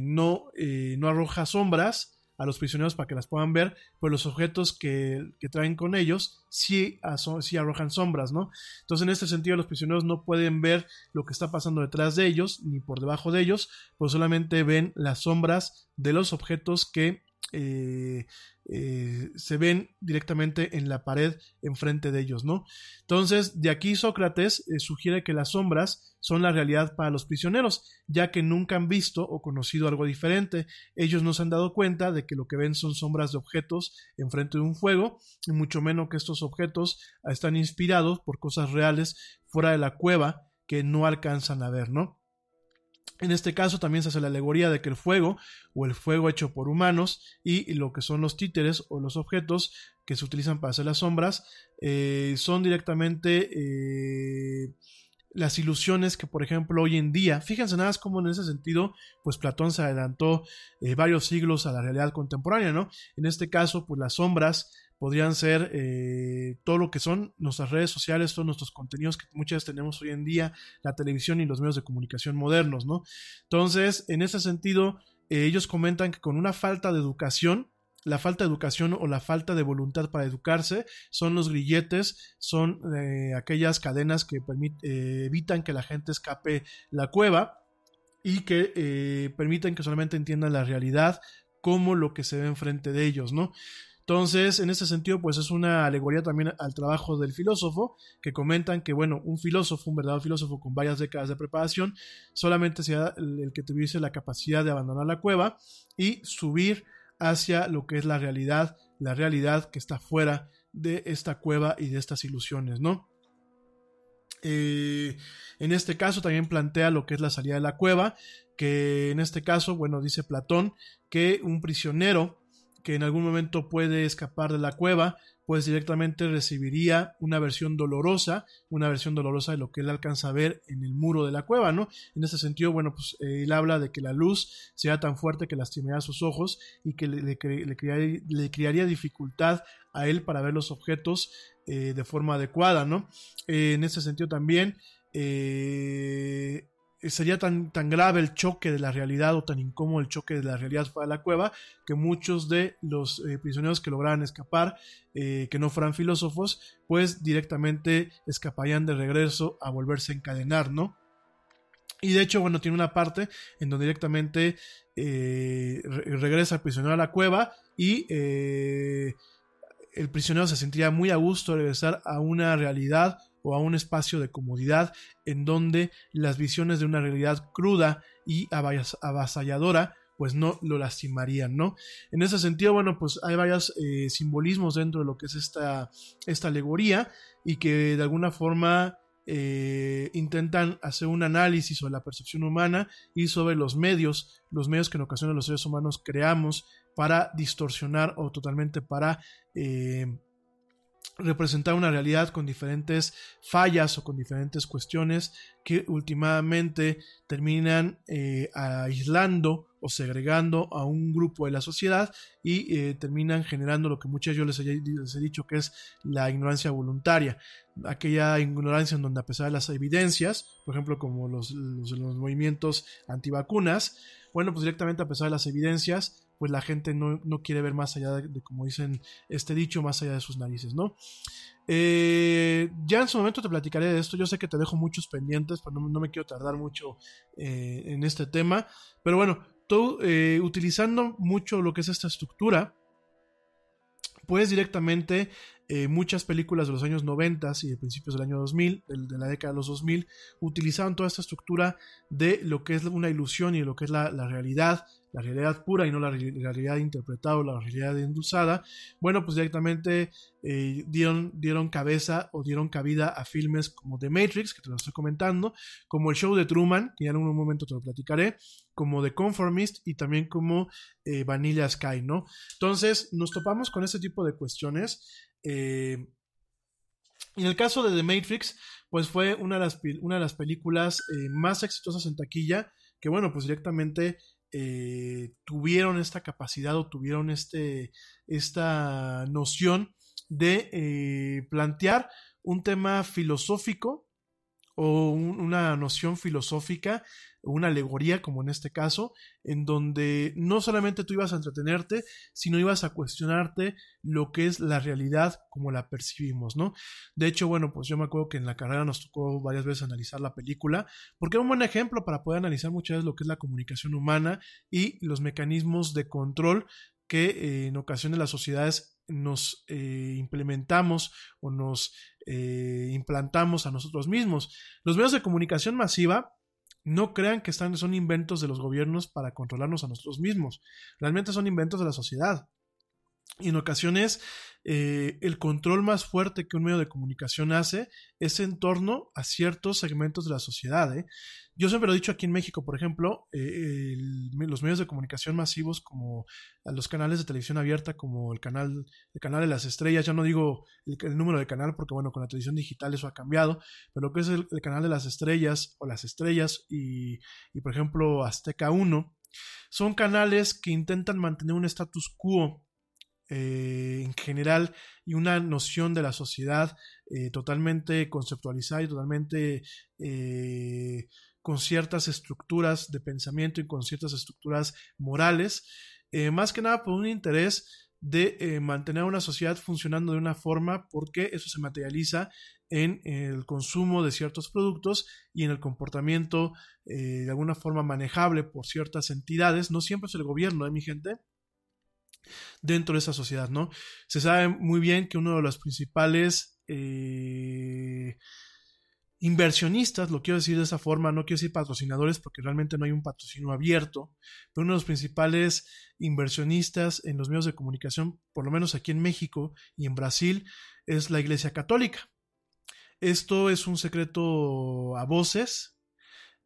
no, no arroja sombras a los prisioneros para que las puedan ver, pero los objetos que, que traen con ellos sí, sí arrojan sombras, ¿no? Entonces, en este sentido, los prisioneros no pueden ver lo que está pasando detrás de ellos, ni por debajo de ellos, pues solamente ven las sombras de los objetos que eh, eh, se ven directamente en la pared enfrente de ellos, ¿no? Entonces, de aquí Sócrates eh, sugiere que las sombras son la realidad para los prisioneros, ya que nunca han visto o conocido algo diferente. Ellos no se han dado cuenta de que lo que ven son sombras de objetos enfrente de un fuego, y mucho menos que estos objetos están inspirados por cosas reales fuera de la cueva que no alcanzan a ver, ¿no? En este caso también se hace la alegoría de que el fuego o el fuego hecho por humanos y lo que son los títeres o los objetos que se utilizan para hacer las sombras eh, son directamente eh, las ilusiones que por ejemplo hoy en día, fíjense nada más como en ese sentido pues Platón se adelantó eh, varios siglos a la realidad contemporánea, ¿no? En este caso pues las sombras podrían ser eh, todo lo que son nuestras redes sociales, todos nuestros contenidos que muchas tenemos hoy en día, la televisión y los medios de comunicación modernos, ¿no? Entonces, en ese sentido, eh, ellos comentan que con una falta de educación, la falta de educación o la falta de voluntad para educarse son los grilletes, son eh, aquellas cadenas que evitan que la gente escape la cueva y que permiten que solamente entiendan la realidad como lo que se ve enfrente de ellos, ¿no? Entonces, en ese sentido, pues es una alegoría también al trabajo del filósofo, que comentan que, bueno, un filósofo, un verdadero filósofo con varias décadas de preparación, solamente sea el que tuviese la capacidad de abandonar la cueva y subir hacia lo que es la realidad, la realidad que está fuera de esta cueva y de estas ilusiones, ¿no? Eh, en este caso también plantea lo que es la salida de la cueva, que en este caso, bueno, dice Platón que un prisionero que en algún momento puede escapar de la cueva, pues directamente recibiría una versión dolorosa, una versión dolorosa de lo que él alcanza a ver en el muro de la cueva, ¿no? En ese sentido, bueno, pues eh, él habla de que la luz sea tan fuerte que lastimaría sus ojos y que le, le, crearía, dificultad a él para ver los objetos eh, de forma adecuada, ¿no? Eh, en ese sentido también, eh, sería tan, tan grave el choque de la realidad o tan incómodo el choque de la realidad fuera de la cueva que muchos de los eh, prisioneros que lograran escapar, eh, que no fueran filósofos, pues directamente escaparían de regreso a volverse a encadenar, ¿no? Y de hecho, bueno, tiene una parte en donde directamente regresa el prisionero a la cueva y el prisionero se sentiría muy a gusto de regresar a una realidad o a un espacio de comodidad en donde las visiones de una realidad cruda y avasalladora pues no lo lastimarían, ¿no? En ese sentido, bueno, pues hay varios eh, simbolismos dentro de lo que es esta, esta alegoría y que de alguna forma eh, intentan hacer un análisis sobre la percepción humana y sobre los medios, los medios que en ocasiones los seres humanos creamos para distorsionar o totalmente para eh, representar una realidad con diferentes fallas o con diferentes cuestiones que últimamente terminan eh, aislando o segregando a un grupo de la sociedad y eh, terminan generando lo que muchas yo les, he dicho que es la ignorancia voluntaria, aquella ignorancia en donde a pesar de las evidencias, por ejemplo como los, los, los movimientos antivacunas, bueno pues directamente a pesar de las evidencias pues la gente no, quiere ver más allá de, como dicen este dicho, más allá de sus narices, ¿no? Eh, ya en su momento te platicaré de esto, yo sé que te dejo muchos pendientes, pero no, me quiero tardar mucho eh, en este tema, pero bueno, tú eh, utilizando mucho lo que es esta estructura, puedes directamente muchas películas de los años 90 y de principios del año 2000, de, la década de los 2000, utilizaban toda esta estructura de lo que es una ilusión y lo que es la realidad, la realidad pura y no la realidad interpretada o la realidad endulzada, bueno, pues directamente eh, dieron, dieron cabeza o dieron cabida a filmes como The Matrix, que te lo estoy comentando, como el show de Truman, que ya en un momento te lo platicaré, como The Conformist y también como eh, Vanilla Sky, ¿no? Entonces, nos topamos con este tipo de cuestiones. Eh, en el caso de The Matrix, pues fue una de las, una de las películas más exitosas en taquilla, que bueno, pues directamente eh, tuvieron esta capacidad o tuvieron este, esta noción de eh, plantear un tema filosófico o una noción filosófica una alegoría, como en este caso, en donde no solamente tú ibas a entretenerte, sino ibas a cuestionarte lo que es la realidad como la percibimos, ¿no? De hecho, bueno, pues yo me acuerdo que en la carrera nos tocó varias veces analizar la película, porque era un buen ejemplo para poder analizar muchas veces lo que es la comunicación humana y los mecanismos de control que eh, en ocasiones las sociedades nos eh, implementamos o nos eh, implantamos a nosotros mismos. Los medios de comunicación masiva no crean que están, son inventos de los gobiernos para controlarnos a nosotros mismos. Realmente son inventos de la sociedad. Y en ocasiones eh, el control más fuerte que un medio de comunicación hace es en torno a ciertos segmentos de la sociedad. ¿eh? Yo siempre lo he dicho aquí en México, por ejemplo, eh, los medios de comunicación masivos como los canales de televisión abierta, como el canal, el canal de las estrellas, ya no digo el, número de canal porque bueno, con la televisión digital eso ha cambiado, pero lo que es el, el canal de las estrellas o las estrellas y, y por ejemplo Azteca 1, son canales que intentan mantener un status quo eh, en general y una noción de la sociedad eh, totalmente conceptualizada y totalmente eh, con ciertas estructuras de pensamiento y con ciertas estructuras morales, más que nada por un interés de mantener una sociedad funcionando de una forma porque eso se materializa en el consumo de ciertos productos y en el comportamiento de alguna forma manejable por ciertas entidades, no siempre es el gobierno, ¿eh, mi gente? Dentro de esa sociedad, ¿no? Se sabe muy bien que uno de los principales eh, inversionistas, lo quiero decir de esa forma, no quiero decir patrocinadores porque realmente no hay un patrocinio abierto, pero uno de los principales inversionistas en los medios de comunicación, por lo menos aquí en México y en Brasil, es la Iglesia Católica. Esto es un secreto a voces,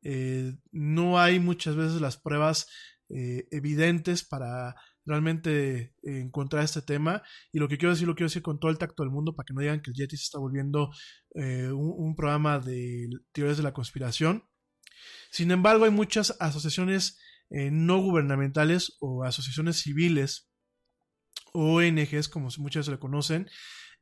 eh, no hay muchas veces las pruebas eh, evidentes para realmente eh, encontrar este tema. Y lo que quiero decir lo quiero decir con todo el tacto del mundo para que no digan que el Yeti se está volviendo eh, un, programa de teorías de la conspiración. Sin embargo hay muchas asociaciones eh, no gubernamentales o asociaciones civiles ONGs como muchas se le conocen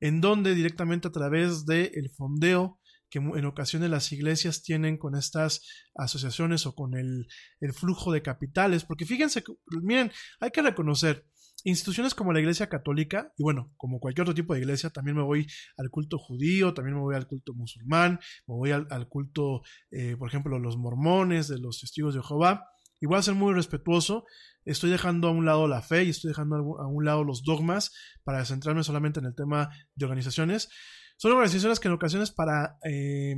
en donde directamente a través del el fondeo que en ocasiones las iglesias tienen con estas asociaciones o con el, el, flujo de capitales, porque fíjense, miren, hay que reconocer, instituciones como la Iglesia Católica, y bueno, como cualquier otro tipo de iglesia, también me voy al culto judío, también me voy al culto musulmán, me voy al, culto, eh, por ejemplo, los mormones, de los testigos de Jehová, a ser muy respetuoso, estoy dejando a un lado la fe y estoy dejando a un lado los dogmas para centrarme solamente en el tema de organizaciones, son organizaciones que en ocasiones para, eh,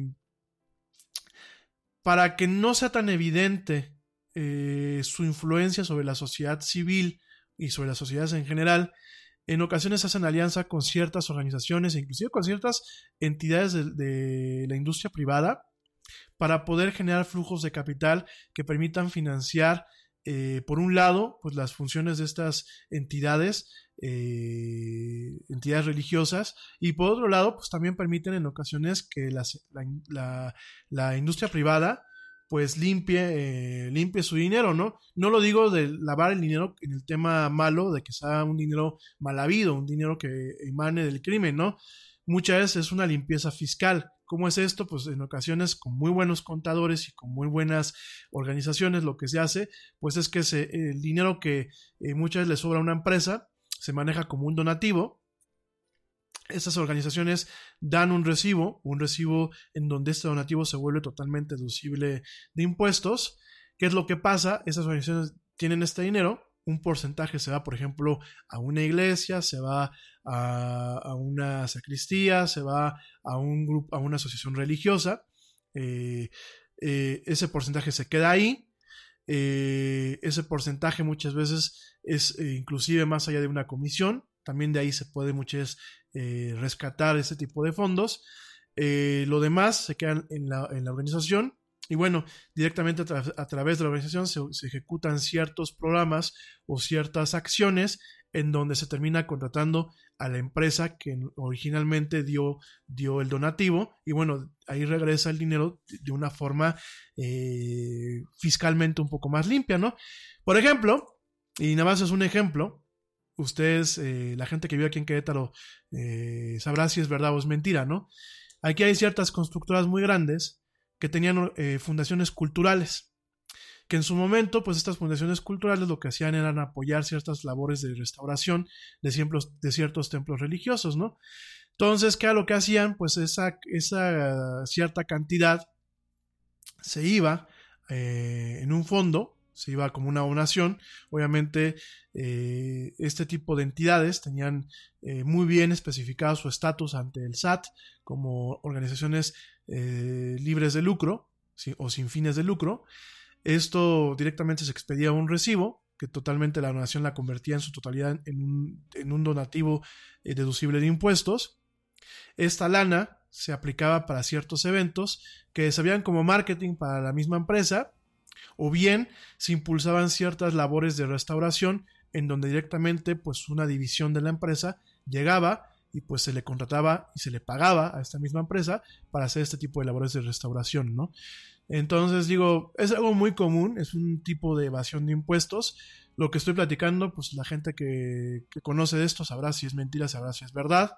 para que no sea tan evidente eh, su influencia sobre la sociedad civil y sobre las sociedades en general, en ocasiones hacen alianza con ciertas organizaciones e inclusive con ciertas entidades de, de la industria privada para poder generar flujos de capital que permitan financiar eh, por un lado, pues las funciones de estas entidades, eh, entidades religiosas, y por otro lado, pues también permiten en ocasiones que la, la, industria privada pues limpie, eh, limpie su dinero, ¿no? No lo digo de lavar el dinero en el tema malo, de que sea un dinero mal habido, un dinero que emane del crimen, ¿no? Muchas veces es una limpieza fiscal. ¿Cómo es esto? Pues en ocasiones con muy buenos contadores y con muy buenas organizaciones lo que se hace, pues es que el dinero que eh, muchas veces le sobra a una empresa se maneja como un donativo. Estas organizaciones dan un recibo, un recibo en donde este donativo se vuelve totalmente deducible de impuestos. ¿Qué es lo que pasa? Estas organizaciones tienen este dinero, un porcentaje se va, por ejemplo, a una iglesia, se va a, a una sacristía, se va a un grupo, a una asociación religiosa. Eh, eh, ese porcentaje se queda ahí. Eh, ese porcentaje muchas veces es inclusive más allá de una comisión. También de ahí se puede muchas veces rescatar ese tipo de fondos. lo demás se queda en la, en la organización y bueno, directamente a, tra a, través de la organización se, se, ejecutan ciertos programas o ciertas acciones en donde se termina contratando a la empresa que originalmente dio, dio el donativo y bueno, ahí regresa el dinero de una forma eh, fiscalmente un poco más limpia, ¿no? Por ejemplo, y nada más es un ejemplo, ustedes, eh, la gente que vive aquí en Querétaro, eh, sabrá si es verdad o es mentira, ¿no? Aquí hay ciertas constructoras muy grandes que tenían eh, fundaciones culturales, que en su momento, pues estas fundaciones culturales lo que hacían eran apoyar ciertas labores de restauración de, siemplos, de ciertos templos religiosos, ¿no? Entonces, ¿qué era lo que hacían? Pues esa, esa cierta cantidad se iba eh, en un fondo, se iba como una donación. Obviamente, eh, este tipo de entidades tenían eh, muy bien especificado su estatus ante el SAT como organizaciones eh, libres de lucro o sin fines de lucro. Esto directamente se expedía un recibo que totalmente la donación la convertía en su totalidad en un, donativo deducible de impuestos. Esta lana se aplicaba para ciertos eventos que se veían como marketing para la misma empresa, o bien se impulsaban ciertas labores de restauración en donde directamente pues una división de la empresa llegaba y pues se le contrataba y se le pagaba a esta misma empresa para hacer este tipo de labores de restauración, ¿no? Entonces digo, es algo muy común, es un tipo de evasión de impuestos. Lo que estoy platicando, pues la gente que, que conoce de esto sabrá si es mentira, sabrá si es verdad.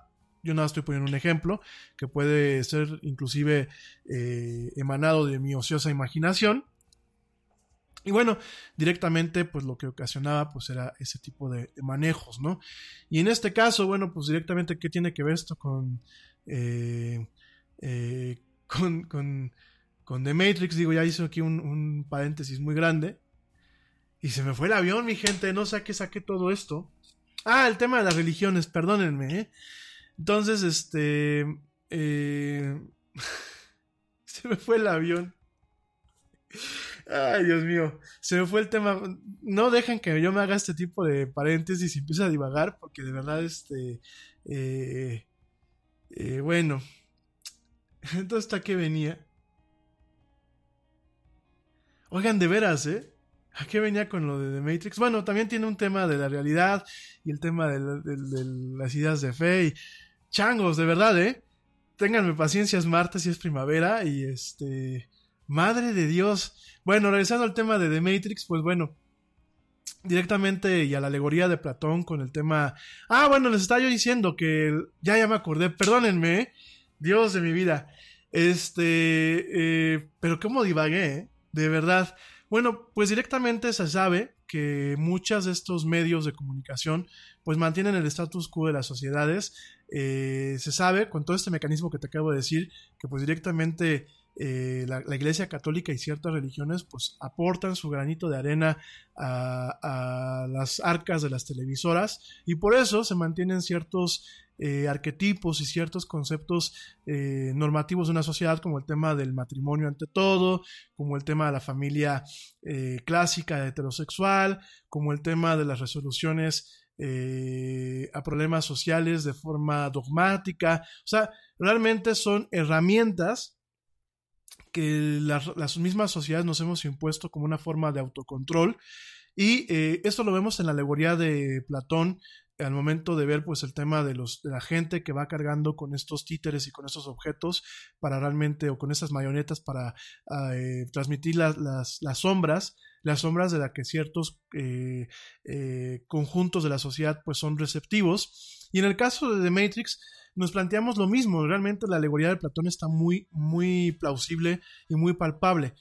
Yo nada estoy poniendo un ejemplo que puede ser inclusive eh, emanado de mi ociosa imaginación. Y bueno, directamente pues lo que ocasionaba pues era ese tipo de, manejos, ¿no? Y en este caso, bueno, pues directamente qué tiene que ver esto con, eh, eh, con, con, con The Matrix, digo, ya hice aquí un, un, paréntesis muy grande. Y se me fue el avión, mi gente, no sé a qué saqué todo esto. Ah, el tema de las religiones, perdónenme, ¿eh? Entonces, este... Eh, se me fue el avión. Ay, Dios mío. Se me fue el tema. No dejen que yo me haga este tipo de paréntesis y empiece a divagar, porque de verdad, este. Eh, eh, bueno. Entonces, ¿hasta qué venía? Oigan, de veras, ¿eh? ¿A qué venía con lo de The Matrix? Bueno, también tiene un tema de la realidad y el tema de, de las ideas de fe y changos, de verdad, ¿eh? Ténganme paciencia, es martes y es primavera y este... Madre de Dios. Bueno, regresando al tema de The Matrix, pues bueno, directamente y a la alegoría de Platón con el tema... Ah, bueno, les estaba yo diciendo que ya ya me acordé, perdónenme. Dios de mi vida. Este, eh, pero cómo divagué, ¿eh? de verdad. Bueno, pues directamente se sabe que muchos de estos medios de comunicación pues mantienen el status quo de las sociedades. Eh, se sabe con todo este mecanismo que te acabo de decir que pues directamente eh, la, Iglesia Católica y ciertas religiones pues aportan su granito de arena a, las arcas de las televisoras y por eso se mantienen ciertos eh, arquetipos y ciertos conceptos eh, normativos de una sociedad como el tema del matrimonio ante todo, como el tema de la familia eh, clásica heterosexual, como el tema de las resoluciones a problemas sociales de forma dogmática, o sea, realmente son herramientas que las, mismas sociedades nos hemos impuesto como una forma de autocontrol. Y eh, esto lo vemos en la alegoría de Platón al momento de ver pues el tema de los de la gente que va cargando con estos títeres y con estos objetos para realmente o con estas marionetas para eh, transmitir las, las, sombras las sombras de las que ciertos eh, eh, conjuntos de la sociedad pues son receptivos. Y en el caso de The Matrix nos planteamos lo mismo. Realmente la alegoría de Platón está muy muy plausible y muy palpable.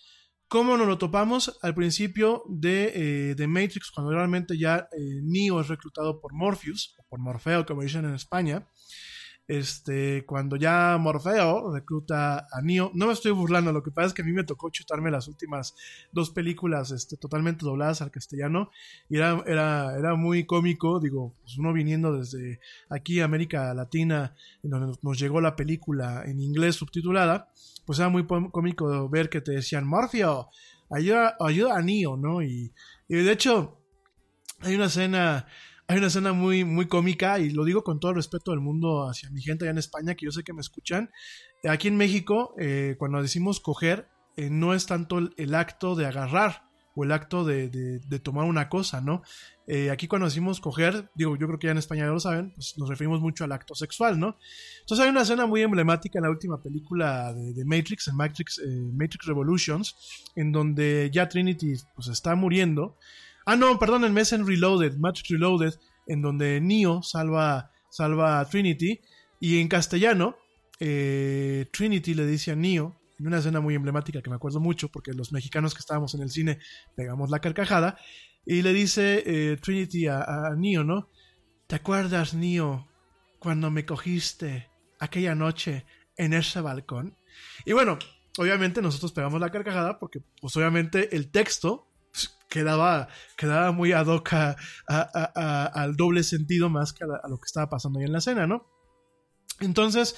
¿Cómo nos lo topamos al principio de, eh, de Matrix, cuando realmente ya eh, Neo es reclutado por Morpheus, o por Morfeo, como dicen en España? Este, cuando ya Morfeo recluta a Neo, no me estoy burlando, lo que pasa es que a mí me tocó chutarme las últimas dos películas este, totalmente dobladas al castellano y era, era, era muy cómico, digo, pues uno viniendo desde aquí, América Latina, en donde nos llegó la película en inglés subtitulada, pues era muy cómico ver que te decían, Morfeo, ayuda, ayuda a Neo, ¿no? Y, y de hecho, hay una escena hay una escena muy, muy cómica y lo digo con todo el respeto del mundo hacia mi gente allá en España, que yo sé que me escuchan. Aquí en México, eh, cuando decimos coger, eh, no es tanto el, acto de agarrar o el acto de, tomar una cosa, ¿no? Eh, aquí cuando decimos coger, digo, yo creo que ya en España ya lo saben, pues nos referimos mucho al acto sexual, ¿no? Entonces hay una escena muy emblemática en la última película de, Matrix, en Matrix, Matrix Revolutions, en donde ya Trinity pues está muriendo. Ah, no, perdónenme, es en Reloaded, Matrix Reloaded, en donde Neo salva, salva a Trinity. Y en castellano, eh, Trinity le dice a Neo, en una escena muy emblemática que me acuerdo mucho, porque los mexicanos que estábamos en el cine pegamos la carcajada, y le dice eh, Trinity a, a Neo, ¿no? ¿Te acuerdas, Neo, cuando me cogiste aquella noche en ese balcón? Y bueno, obviamente nosotros pegamos la carcajada porque, pues obviamente el texto quedaba, quedaba muy ad hoc al doble sentido más que a, lo que estaba pasando ahí en la escena, ¿no? Entonces,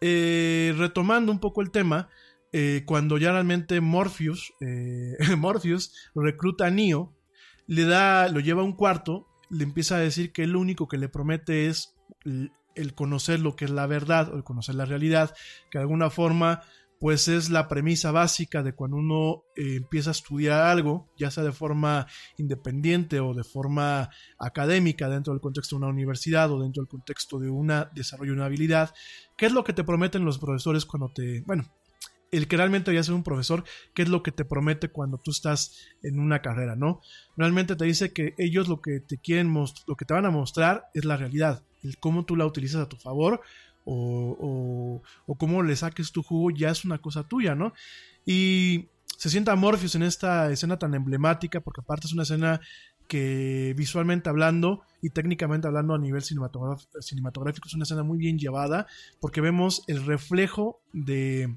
eh, retomando un poco el tema, eh, cuando ya realmente Morpheus, eh, Morpheus recluta a Neo, le da, lo lleva a un cuarto, le empieza a decir que lo único que le promete es el conocer lo que es la verdad o el conocer la realidad, que de alguna forma pues es la premisa básica de cuando uno eh, empieza a estudiar algo, ya sea de forma independiente o de forma académica dentro del contexto de una universidad o dentro del contexto de un desarrollo de una habilidad, ¿qué es lo que te prometen los profesores cuando te, bueno, el que realmente debería ser un profesor, qué es lo que te promete cuando tú estás en una carrera, ¿no? Realmente te dice que ellos lo que te quieren lo que te van a mostrar es la realidad, el cómo tú la utilizas a tu favor o, o, o cómo le saques tu jugo ya es una cosa tuya, ¿no? Y se sienta Morpheus en esta escena tan emblemática, porque aparte es una escena que visualmente hablando y técnicamente hablando a nivel cinematográfico, es una escena muy bien llevada, porque vemos el reflejo de,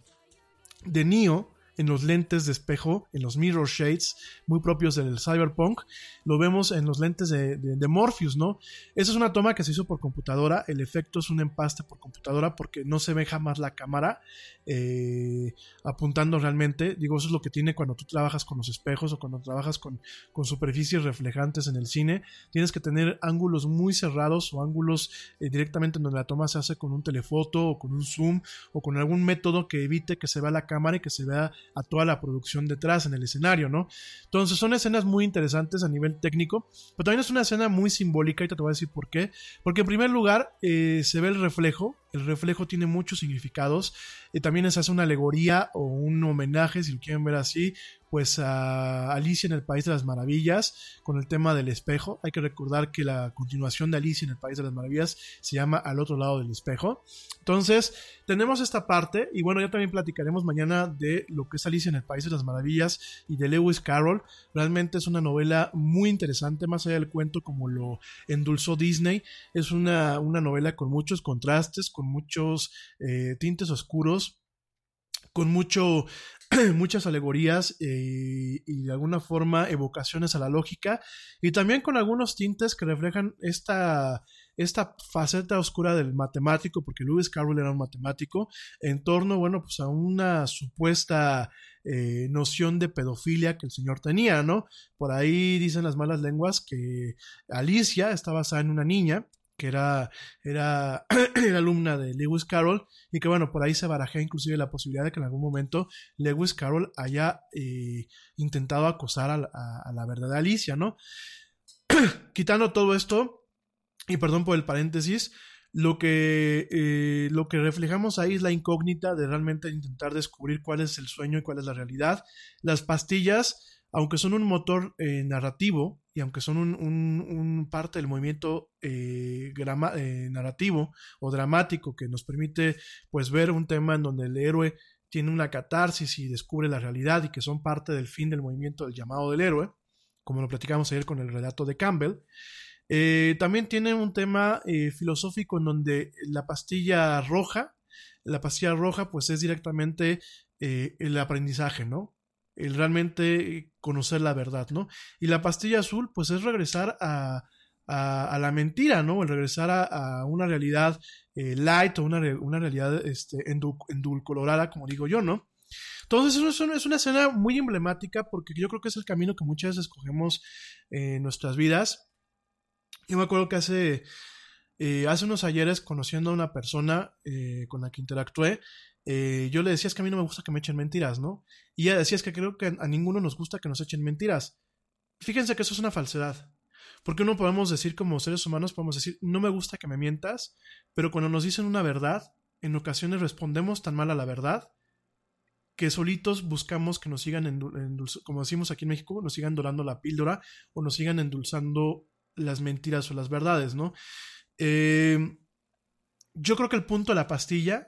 de Neo en los lentes de espejo, en los mirror shades, muy propios del cyberpunk. Lo vemos en los lentes de, Morpheus, ¿no? Esa es una toma que se hizo por computadora. El efecto es un empaste por computadora porque no se ve jamás la cámara eh, apuntando realmente. Digo, eso es lo que tiene cuando tú trabajas con los espejos o cuando trabajas con, con superficies reflejantes en el cine. Tienes que tener ángulos muy cerrados o ángulos eh, directamente en donde la toma se hace con un telefoto o con un zoom o con algún método que evite que se vea la cámara y que se vea a toda la producción detrás en el escenario, ¿no? Entonces son escenas muy interesantes a nivel técnico, pero también es una escena muy simbólica y te voy a decir por qué. Porque en primer lugar eh, se ve el reflejo, el reflejo tiene muchos significados, y también se hace una alegoría o un homenaje, si lo quieren ver así, pues a Alicia en el País de las Maravillas con el tema del espejo. Hay que recordar que la continuación de Alicia en el País de las Maravillas se llama Al otro lado del espejo. Entonces, tenemos esta parte y bueno, ya también platicaremos mañana de lo que es Alicia en el País de las Maravillas y de Lewis Carroll. Realmente es una novela muy interesante, más allá del cuento como lo endulzó Disney. Es una, una novela con muchos contrastes, con muchos eh, tintes oscuros, con mucho muchas alegorías eh, y de alguna forma evocaciones a la lógica y también con algunos tintes que reflejan esta, esta faceta oscura del matemático, porque Lewis Carroll era un matemático, en torno, bueno, pues a una supuesta eh, noción de pedofilia que el señor tenía, ¿no? Por ahí dicen las malas lenguas que Alicia está basada en una niña que era, era, alumna de Lewis Carroll y que bueno, por ahí se barajea inclusive la posibilidad de que en algún momento Lewis Carroll haya eh, intentado acosar a la, a- a la verdadera Alicia, ¿no? Quitando todo esto, y perdón por el paréntesis, lo que, eh, lo que reflejamos ahí es la incógnita de realmente intentar descubrir cuál es el sueño y cuál es la realidad. Las pastillas, aunque son un motor eh, narrativo y aunque son un, parte del movimiento eh, eh, narrativo o dramático que nos permite pues ver un tema en donde el héroe tiene una catarsis y descubre la realidad y que son parte del fin del movimiento del llamado del héroe, como lo platicamos ayer con el relato de Campbell. Eh, también tiene un tema filosófico en donde la pastilla roja, la pastilla roja pues es directamente el aprendizaje, ¿no? El realmente conocer la verdad, ¿no? Y la pastilla azul pues es regresar a, a, la mentira, ¿no? El regresar a, una realidad eh, light o una, una realidad este, endul- endulcorada, como digo yo, ¿no? Entonces es una, es una escena muy emblemática porque yo creo que es el camino que muchas veces escogemos en nuestras vidas. Yo me acuerdo que hace, eh, hace unos ayeres, conociendo a una persona eh, con la que interactué, eh, yo le decía es que a mí no me gusta que me echen mentiras, ¿no? Y ella decía es que creo que a ninguno nos gusta que nos echen mentiras. Fíjense que eso es una falsedad. Porque no podemos decir como seres humanos, podemos decir, no me gusta que me mientas, pero cuando nos dicen una verdad, en ocasiones respondemos tan mal a la verdad que solitos buscamos que nos sigan, endul- endulz- como decimos aquí en México, nos sigan dorando la píldora o nos sigan endulzando las mentiras o las verdades, ¿no? Eh, yo creo que el punto de la pastilla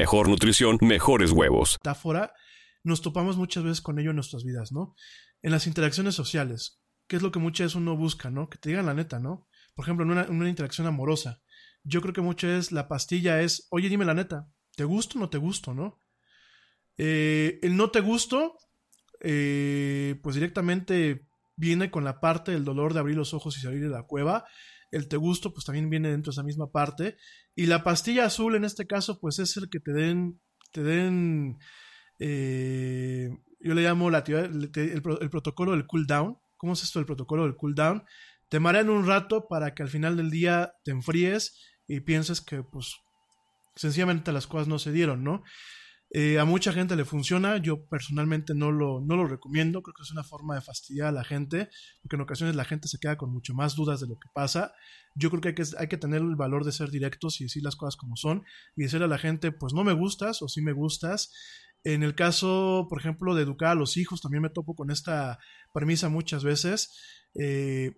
mejor nutrición, mejores huevos. metáfora, nos topamos muchas veces con ello en nuestras vidas, ¿no? En las interacciones sociales, que es lo que muchas veces uno busca, ¿no? Que te digan la neta, ¿no? Por ejemplo, en una, interacción amorosa, yo creo que muchas veces la pastilla es, oye, dime la neta, ¿te gusto o no te gusto, no? Eh, el no te gusto, eh, pues directamente viene con la parte del dolor de abrir los ojos y salir de la cueva. El te gusto, pues también viene dentro de esa misma parte. Y la pastilla azul, en este caso, pues es el que te den, te den, eh, yo le llamo la, el, el pro- el protocolo del cool down. ¿Cómo es esto del protocolo del cool down? Te marean un rato para que al final del día te enfríes y pienses que, pues, sencillamente las cosas no se dieron, ¿no? Eh, a mucha gente le funciona, yo personalmente no lo, no lo recomiendo, creo que es una forma de fastidiar a la gente, porque en ocasiones la gente se queda con mucho más dudas de lo que pasa. Yo creo que hay que, tener el valor de ser directos y decir las cosas como son y decirle a la gente, pues no me gustas o sí me gustas. En el caso, por ejemplo, de educar a los hijos, también me topo con esta premisa muchas veces. eh,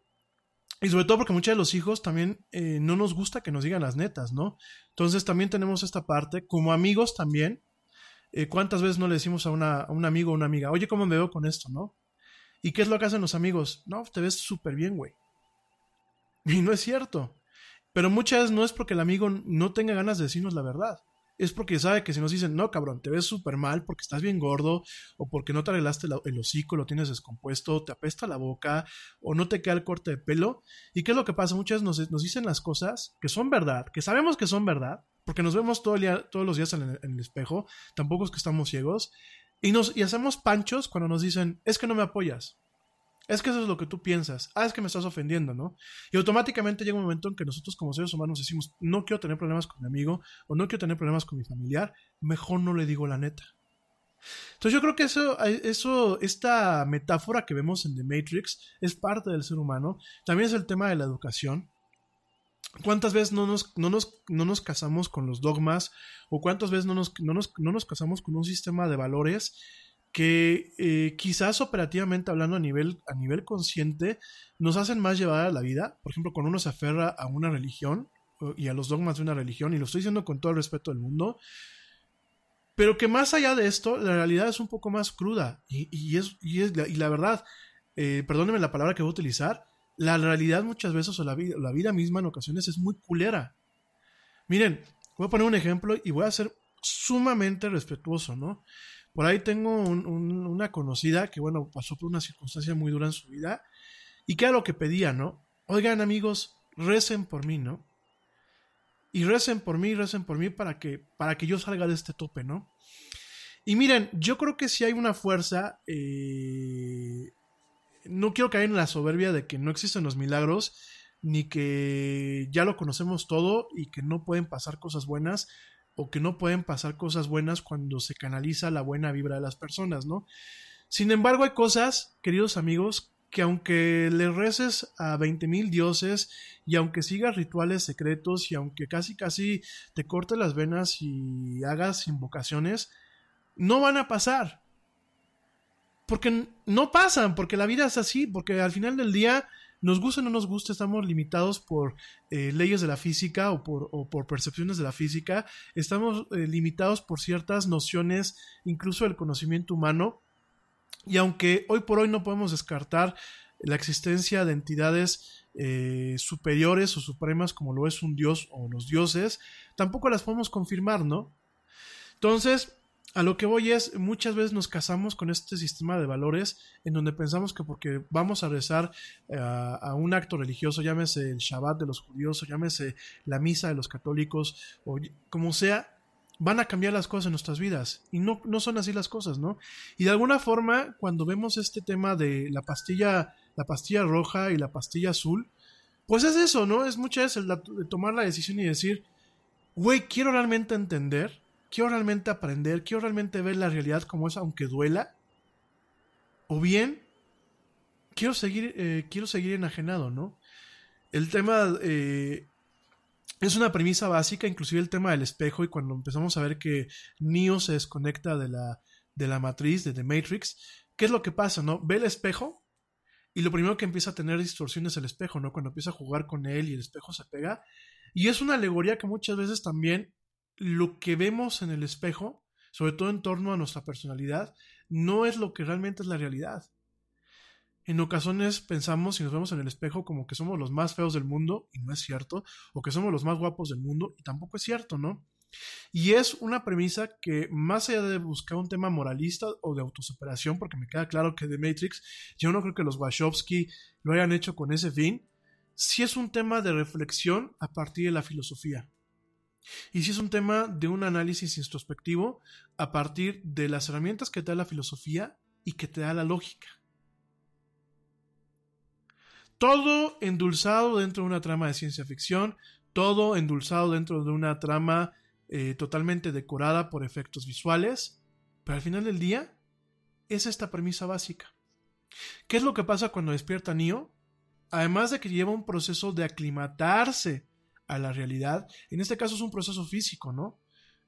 y sobre todo porque muchos de los hijos también eh, no nos gusta que nos digan las netas, ¿no? Entonces también tenemos esta parte, como amigos también, eh, ¿cuántas veces no le decimos a, un amigo o una amiga, oye, ¿cómo me veo con esto, no? ¿Y qué es lo que hacen los amigos? No, te ves súper bien, güey. Y no es cierto. Pero muchas veces no es porque el amigo no tenga ganas de decirnos la verdad. Es porque sabe que si nos dicen, no, cabrón, te ves súper mal porque estás bien gordo, o porque no te arreglaste la- el hocico, lo tienes descompuesto, te apesta la boca, o no te queda el corte de pelo. ¿Y qué es lo que pasa? Muchas veces nos dicen las cosas que son verdad, que sabemos que son verdad, porque nos vemos todos los días en el, espejo, tampoco es que estamos ciegos, y, nos, y hacemos panchos cuando nos dicen, es que no me apoyas. Es que eso es lo que tú piensas. Ah, es que me estás ofendiendo, ¿no? Y automáticamente llega un momento en que nosotros como seres humanos decimos, no quiero tener problemas con mi amigo o no quiero tener problemas con mi familiar, mejor no le digo la neta. Entonces yo creo que eso, esta metáfora que vemos en The Matrix es parte del ser humano. También es el tema de la educación. ¿Cuántas veces no nos, no nos, no nos casamos con los dogmas? ¿O cuántas veces no nos, no nos, no nos casamos con un sistema de valores que eh, quizás operativamente hablando a nivel, a nivel consciente nos hacen más llevar a la vida? Por ejemplo, cuando uno se aferra a una religión y a los dogmas de una religión, y lo estoy diciendo con todo el respeto del mundo, pero que más allá de esto, la realidad es un poco más cruda. Y, y es, y, es y la verdad, eh, perdónenme la palabra que voy a utilizar, la realidad muchas veces, o la vida, la vida misma en ocasiones, es muy culera. Miren, voy a poner un ejemplo y voy a ser sumamente respetuoso, ¿no? Por ahí tengo un- un- una conocida que, bueno, pasó por una circunstancia muy dura en su vida y que era lo que pedía, ¿no? Oigan, amigos, recen por mí, ¿no? Y recen por mí, recen por mí para que, para que yo salga de este tope, ¿no? Y miren, yo creo que si hay una fuerza, eh, no quiero caer en la soberbia de que no existen los milagros, ni que ya lo conocemos todo y que no pueden pasar cosas buenas, o que no pueden pasar cosas buenas cuando se canaliza la buena vibra de las personas, ¿no? Sin embargo, hay cosas, queridos amigos, que aunque le reces a 20.000 dioses y aunque sigas rituales secretos y aunque casi casi te cortes las venas y hagas invocaciones, no van a pasar. Porque no pasan, porque la vida es así, porque al final del día, nos guste o no nos guste, estamos limitados por eh, leyes de la física o por, o por percepciones de la física, estamos eh, limitados por ciertas nociones, incluso del conocimiento humano, y aunque hoy por hoy no podemos descartar la existencia de entidades eh, superiores o supremas como lo es un dios o los dioses, tampoco las podemos confirmar, ¿no? Entonces, a lo que voy es, muchas veces nos casamos con este sistema de valores en donde pensamos que porque vamos a rezar eh, a, un acto religioso, llámese el Shabbat de los judíos, o llámese la misa de los católicos, o como sea, van a cambiar las cosas en nuestras vidas. Y no, no son así las cosas, ¿no? Y de alguna forma, cuando vemos este tema de la pastilla, la pastilla roja y la pastilla azul, pues es eso, ¿no? Es muchas veces el tomar la decisión y decir, güey, quiero realmente entender, quiero realmente aprender, quiero realmente ver la realidad como es, aunque duela. O bien, quiero seguir, eh, quiero seguir enajenado, ¿no? El tema eh, es una premisa básica, inclusive el tema del espejo, y cuando empezamos a ver que Neo se desconecta de la, de la matriz, de The Matrix, ¿qué es lo que pasa, no? Ve el espejo y lo primero que empieza a tener distorsión es el espejo, ¿no? Cuando empieza a jugar con él y el espejo se pega. Y es una alegoría que muchas veces también lo que vemos en el espejo, sobre todo en torno a nuestra personalidad, no es lo que realmente es la realidad. En ocasiones pensamos y nos vemos en el espejo como que somos los más feos del mundo, y no es cierto, o que somos los más guapos del mundo, y tampoco es cierto, ¿no? Y es una premisa que, más allá de buscar un tema moralista o de autosuperación, porque me queda claro que The Matrix, yo no creo que los Wachowski lo hayan hecho con ese fin, sí es un tema de reflexión a partir de la filosofía. Y sí es un tema de un análisis introspectivo a partir de las herramientas que te da la filosofía y que te da la lógica. Todo endulzado dentro de una trama de ciencia ficción, todo endulzado dentro de una trama eh, totalmente decorada por efectos visuales, pero al final del día es esta premisa básica. ¿Qué es lo que pasa cuando despierta Neo? Además de que lleva un proceso de aclimatarse a la realidad, en este caso es un proceso físico, ¿no?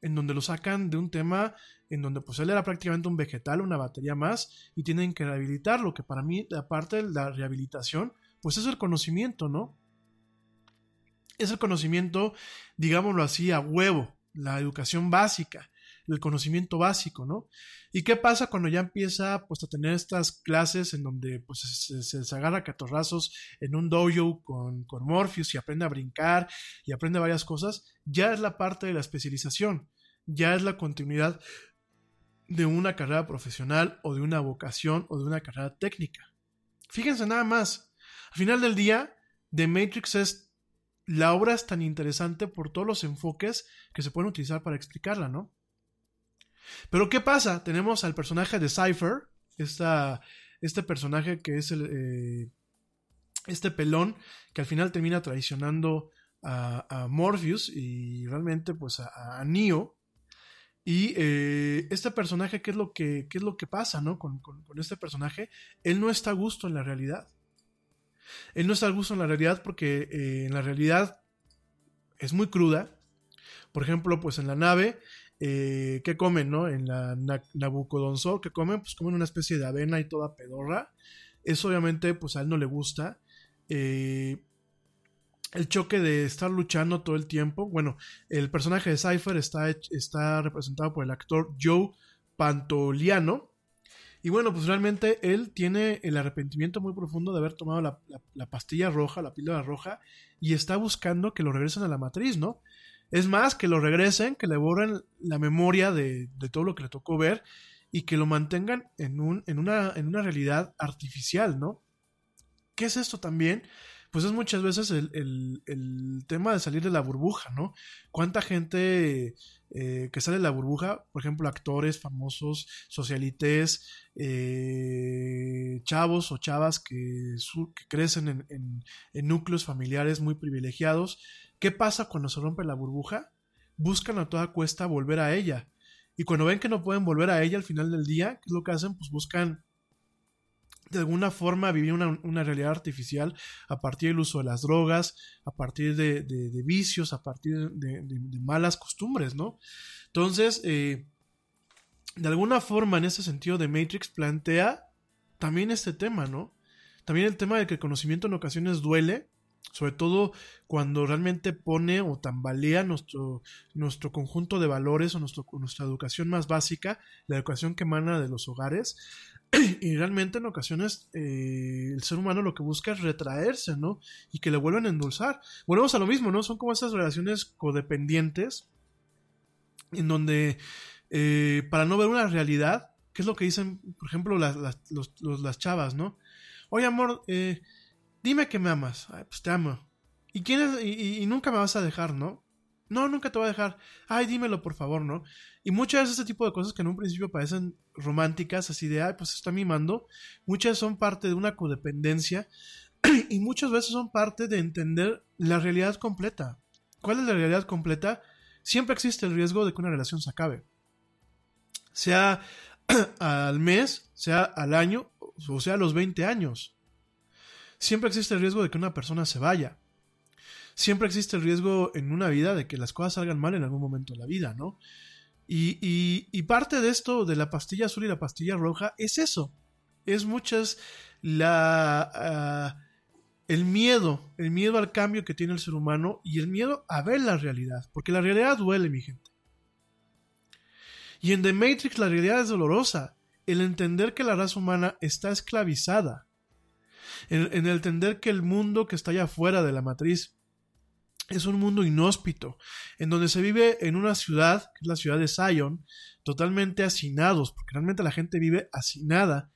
En donde lo sacan de un tema en donde pues él era prácticamente un vegetal, una batería más, y tienen que rehabilitarlo, que para mí, aparte de la rehabilitación, pues es el conocimiento, ¿no? Es el conocimiento, digámoslo así, a huevo, la educación básica, el conocimiento básico, ¿no? ¿Y qué pasa cuando ya empieza pues a tener estas clases en donde pues se, se, se agarra catorrazos en un dojo con, con Morpheus y aprende a brincar y aprende varias cosas? Ya es la parte de la especialización, ya es la continuidad de una carrera profesional o de una vocación o de una carrera técnica. Fíjense nada más, al final del día, The Matrix es la obra es tan interesante por todos los enfoques que se pueden utilizar para explicarla, ¿no? Pero ¿qué pasa? Tenemos al personaje de Cypher, esta, este personaje que es el, eh, este pelón que al final termina traicionando a, Morpheus y realmente pues a, Neo. Y eh, este personaje, ¿qué es lo que, qué es lo que pasa ¿no? Con, con, con este personaje? Él no está a gusto en la realidad. Él no está a gusto en la realidad porque eh, en la realidad es muy cruda. Por ejemplo, pues en la nave, eh, ¿qué comen, no? En la Na Nabucodonosor, ¿qué comen? Pues comen una especie de avena y toda pedorra. Eso obviamente, pues a él no le gusta. Eh, el choque de estar luchando todo el tiempo. Bueno, el personaje de Cypher está, está representado por el actor Joe Pantoliano. Y bueno, pues realmente él tiene el arrepentimiento muy profundo de haber tomado la, la, la, pastilla roja, la píldora roja, y está buscando que lo regresen a la matriz, ¿no? Es más, que lo regresen, que le borren la memoria de, de todo lo que le tocó ver y que lo mantengan en, un, en, una, en una realidad artificial, ¿no? ¿Qué es esto también? Pues es muchas veces el, el, tema de salir de la burbuja, ¿no? ¿Cuánta gente eh, que sale de la burbuja, por ejemplo, actores famosos, socialites, eh, chavos o chavas que, que crecen en, en, en, núcleos familiares muy privilegiados. ¿Qué pasa cuando se rompe la burbuja? Buscan a toda cuesta volver a ella. Y cuando ven que no pueden volver a ella al final del día, ¿qué es lo que hacen? Pues buscan de alguna forma vivir una, realidad artificial a partir del uso de las drogas, a partir de, vicios, a partir de, de, malas costumbres, ¿no? Entonces, eh, de alguna forma, en ese sentido, The Matrix plantea también este tema, ¿no? También el tema de que el conocimiento en ocasiones duele, sobre todo cuando realmente pone o tambalea nuestro, nuestro conjunto de valores o nuestra educación más básica, la educación que emana de los hogares, y realmente en ocasiones eh, el ser humano lo que busca es retraerse, ¿no? Y que le vuelvan a endulzar. Volvemos a lo mismo, ¿no? Son como esas relaciones codependientes en donde eh, para no ver una realidad, que es lo que dicen, por ejemplo, las, las, las chavas, ¿no? Oye, amor, eh, dime que me amas. Ay, pues te amo. ¿Y, quién es- y, nunca me vas a dejar, ¿no? No, nunca te voy a dejar. Ay, dímelo, por favor, ¿no? Y muchas veces ese tipo de cosas que en un principio parecen románticas, así de, ay, pues está mimando, muchas son parte de una codependencia y muchas veces son parte de entender la realidad completa. ¿Cuál es la realidad completa? Siempre existe el riesgo de que una relación se acabe. Sea al mes, sea al año, o sea a los 20 años. Siempre existe el riesgo de que una persona se vaya. Siempre existe el riesgo en una vida de que las cosas salgan mal en algún momento de la vida, ¿no? Y, parte de esto, de la pastilla azul y la pastilla roja, es eso. Es muchas la... ah, el miedo, el miedo al cambio que tiene el ser humano y el miedo a ver la realidad, porque la realidad duele, mi gente. Y en The Matrix la realidad es dolorosa, el entender que la raza humana está esclavizada, en, en entender que el mundo que está allá afuera de la matriz es un mundo inhóspito, en donde se vive en una ciudad, que es la ciudad de Zion, totalmente hacinados, porque realmente la gente vive hacinada,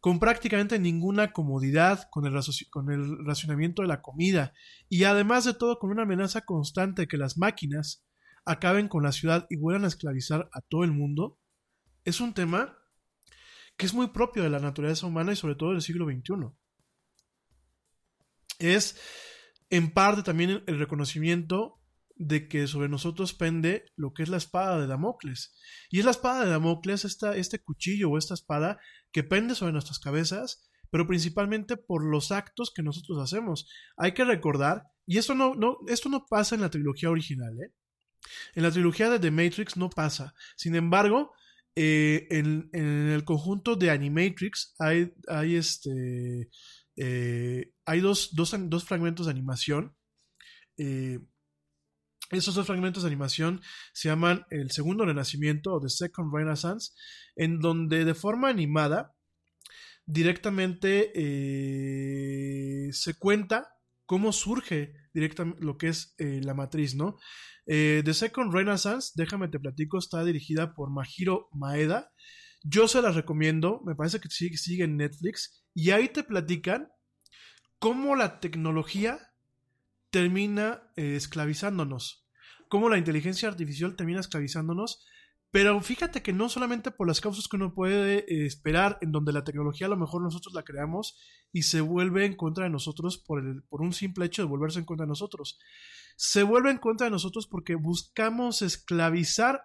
con prácticamente ninguna comodidad, con el, racio- con el racionamiento de la comida, y además de todo con una amenaza constante de que las máquinas acaben con la ciudad y vuelvan a esclavizar a todo el mundo, es un tema que es muy propio de la naturaleza humana y sobre todo del siglo XXI. Es en parte también el- reconocimiento de que sobre nosotros pende lo que es la espada de Damocles. Y es la espada de Damocles, esta, este cuchillo o esta espada que pende sobre nuestras cabezas, pero principalmente por los actos que nosotros hacemos. Hay que recordar, y esto no, no, esto no pasa en la trilogía original, ¿eh? En la trilogía de The Matrix no pasa. Sin embargo, eh, en, en el conjunto de Animatrix hay, hay este. Eh, hay dos, dos, dos fragmentos de animación. Eh, esos dos fragmentos de animación se llaman El Segundo Renacimiento o The Second Renaissance, en donde de forma animada directamente eh, se cuenta cómo surge directamente lo que es eh, la matriz, ¿no? Eh, The Second Renaissance, déjame te platico, está dirigida por Mahiro Maeda. Yo se las recomiendo, me parece que sigue, sigue en Netflix, y ahí te platican cómo la tecnología termina eh, esclavizándonos, cómo la inteligencia artificial termina esclavizándonos, pero fíjate que no solamente por las causas que uno puede eh, esperar, en donde la tecnología a lo mejor nosotros la creamos y se vuelve en contra de nosotros por, el, por un simple hecho de volverse en contra de nosotros. Se vuelve en contra de nosotros porque buscamos esclavizar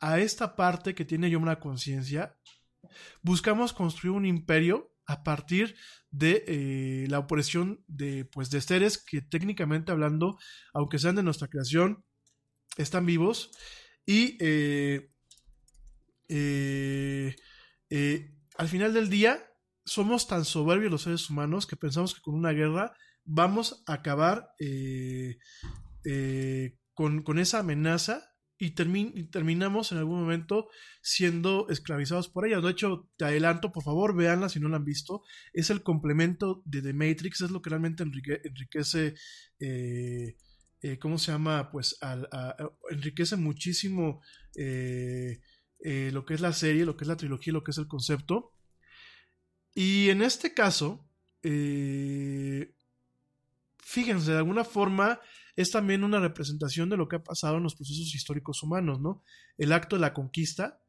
a esta parte que tiene yo una conciencia. Buscamos construir un imperio a partir de eh, la opresión de, pues, de seres que técnicamente hablando, aunque sean de nuestra creación, están vivos y eh, eh, al final del día somos tan soberbios los seres humanos que pensamos que con una guerra vamos a acabar con, con, esa amenaza y, termi y, terminamos en algún momento siendo esclavizados por ella. De hecho, te adelanto, por favor, véanla si no la han visto. Es el complemento de The Matrix, es lo que realmente enrique enriquece. Eh, eh, ¿Cómo se llama? Pues al, enriquece muchísimo eh, eh, lo que es la serie, lo que es la trilogía, lo que es el concepto. Y en este caso, fíjense, de alguna forma es también una representación de lo que ha pasado en los procesos históricos humanos, ¿no? El acto de la conquista,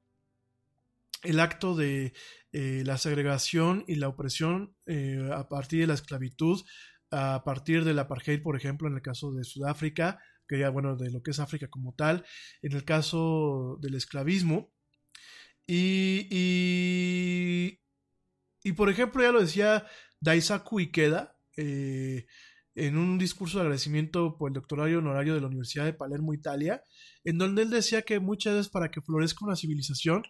el acto de eh, la segregación y la opresión eh, a partir de la esclavitud, a partir del apartheid, por ejemplo, en el caso de Sudáfrica, que ya, bueno, de lo que es África como tal, en el caso del esclavismo. Y, y, por ejemplo, ya lo decía Daisaku Ikeda, eh, en un discurso de agradecimiento por el doctorado honorario de la Universidad de Palermo, Italia, en donde él decía que muchas veces para que florezca una civilización,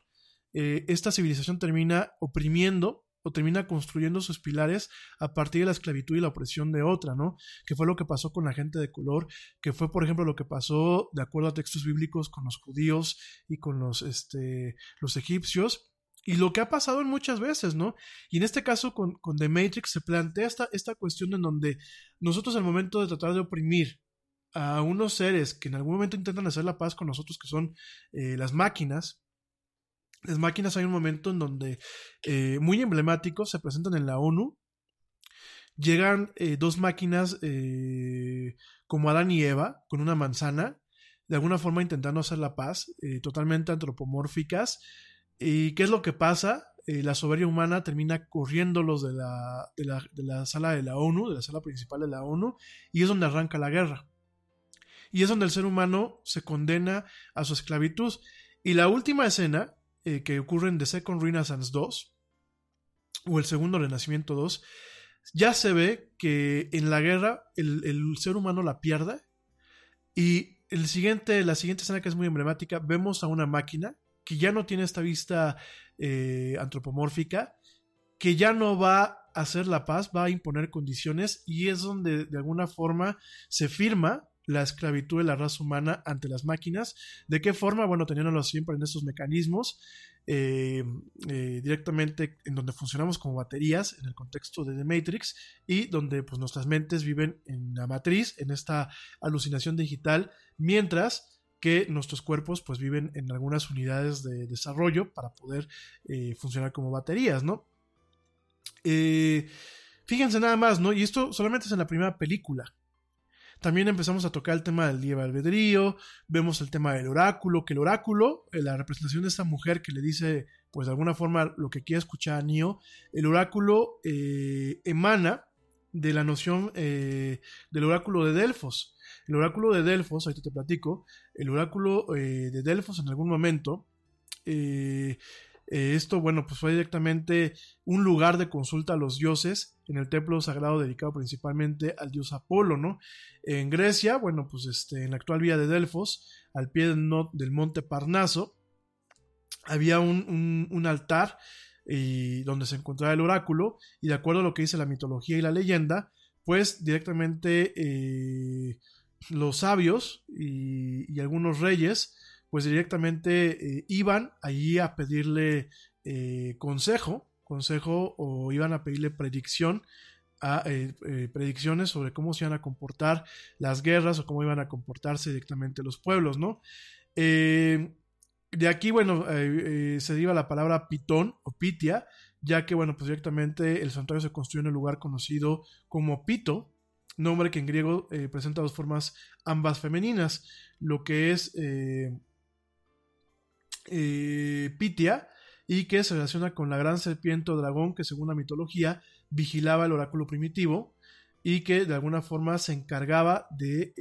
eh, esta civilización termina oprimiendo o termina construyendo sus pilares a partir de la esclavitud y la opresión de otra, ¿no? Que fue lo que pasó con la gente de color, que fue, por ejemplo, lo que pasó, de acuerdo a textos bíblicos, con los judíos y con los, este, los egipcios, y lo que ha pasado en muchas veces, ¿no? Y en este caso con, con The Matrix se plantea esta, esta cuestión en donde nosotros al momento de tratar de oprimir a unos seres que en algún momento intentan hacer la paz con nosotros, que son eh, las máquinas, Las máquinas hay un momento en donde eh, muy emblemáticos se presentan en la ONU. Llegan eh, dos máquinas eh, como Adán y Eva con una manzana, de alguna forma intentando hacer la paz, totalmente antropomórficas. ¿Y qué es lo que pasa? Eh, la soberbia humana termina corriéndolos de la, de, la, de la sala de la ONU, de la sala principal de la ONU, y es donde arranca la guerra. Y es donde el ser humano se condena a su esclavitud. Y la última escena, eh, que ocurre en The Second Renaissance 2, o el segundo Renacimiento 2, ya se ve que en la guerra el, el ser humano la pierde. Y el siguiente, la siguiente escena que es muy emblemática, vemos a una máquina que ya no tiene esta vista eh, antropomórfica, que ya no va a hacer la paz, va a imponer condiciones y es donde de alguna forma se firma la esclavitud de la raza humana ante las máquinas. ¿De qué forma? Bueno, teniéndolo siempre en estos mecanismos, eh, eh, directamente en donde funcionamos como baterías, en el contexto de The Matrix, y donde pues, nuestras mentes viven en la matriz, en esta alucinación digital, mientras que nuestros cuerpos pues viven en algunas unidades de desarrollo para poder eh, funcionar como baterías, ¿no? Eh, fíjense nada más, ¿no? Y esto solamente es en la primera película. También empezamos a tocar el tema del libre albedrío, vemos el tema del oráculo, que el oráculo, eh, la representación de esta mujer que le dice, pues de alguna forma, lo que quiere escuchar a Neo, el oráculo emana de la noción del oráculo de Delfos. El oráculo de Delfos, ahorita te platico, el oráculo eh, de Delfos en algún momento, eh, eh, esto, bueno, pues fue directamente un lugar de consulta a los dioses en el templo sagrado dedicado principalmente al dios Apolo, ¿no? En Grecia, bueno, pues este, en la actual vía de Delfos, al pie del, monte Parnaso, había un, un- altar y donde se encontraba el oráculo y de acuerdo a lo que dice la mitología y la leyenda, pues directamente los sabios y, algunos reyes pues directamente eh, iban allí a pedirle eh, consejo, consejo o iban a pedirle predicción a, eh, predicciones sobre cómo se iban a comportar las guerras o cómo iban a comportarse directamente los pueblos, ¿no? De aquí, bueno, se deriva la palabra pitón o pitia, ya que, bueno, pues directamente el santuario se construyó en el lugar conocido como Pito, nombre que en griego eh, presenta dos formas ambas femeninas, lo que es eh, eh, Pitia y que se relaciona con la gran serpiente o dragón que según la mitología vigilaba el oráculo primitivo y que de alguna forma se encargaba de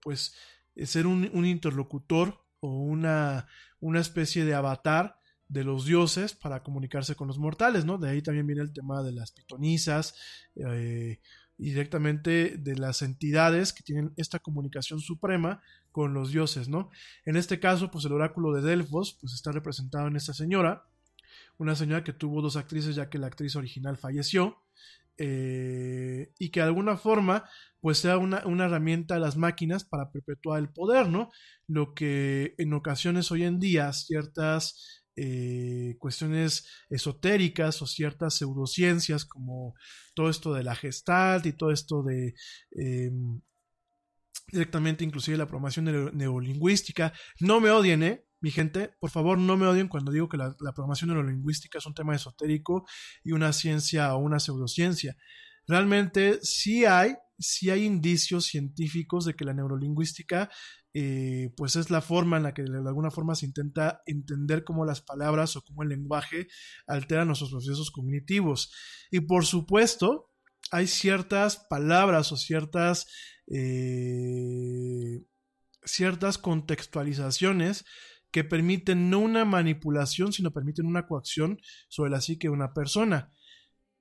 pues ser un, un interlocutor o una, una especie de avatar de los dioses para comunicarse con los mortales, ¿no? De ahí también viene el tema de las pitonisas eh, directamente de las entidades que tienen esta comunicación suprema con los dioses, ¿no? En este caso, pues el oráculo de Delfos, pues está representado en esta señora, una señora que tuvo dos actrices ya que la actriz original falleció, eh, y que de alguna forma pues sea una, una herramienta de las máquinas para perpetuar el poder, ¿no? Lo que en ocasiones hoy en día ciertas eh, cuestiones esotéricas o ciertas pseudociencias como todo esto de la gestalt y todo esto de eh, directamente inclusive la programación neuro- neurolingüística. No me odien, ¿eh? Mi gente, por favor, no me odien cuando digo que la, la programación neurolingüística es un tema esotérico y una ciencia o una pseudociencia. Realmente sí hay, sí hay indicios científicos de que la neurolingüística eh, pues es la forma en la que de alguna forma se intenta entender cómo las palabras o cómo el lenguaje alteran nuestros procesos cognitivos. Y por supuesto, hay ciertas palabras o ciertas eh, ciertas contextualizaciones que permiten no una manipulación, sino permiten una coacción sobre la psique de una persona.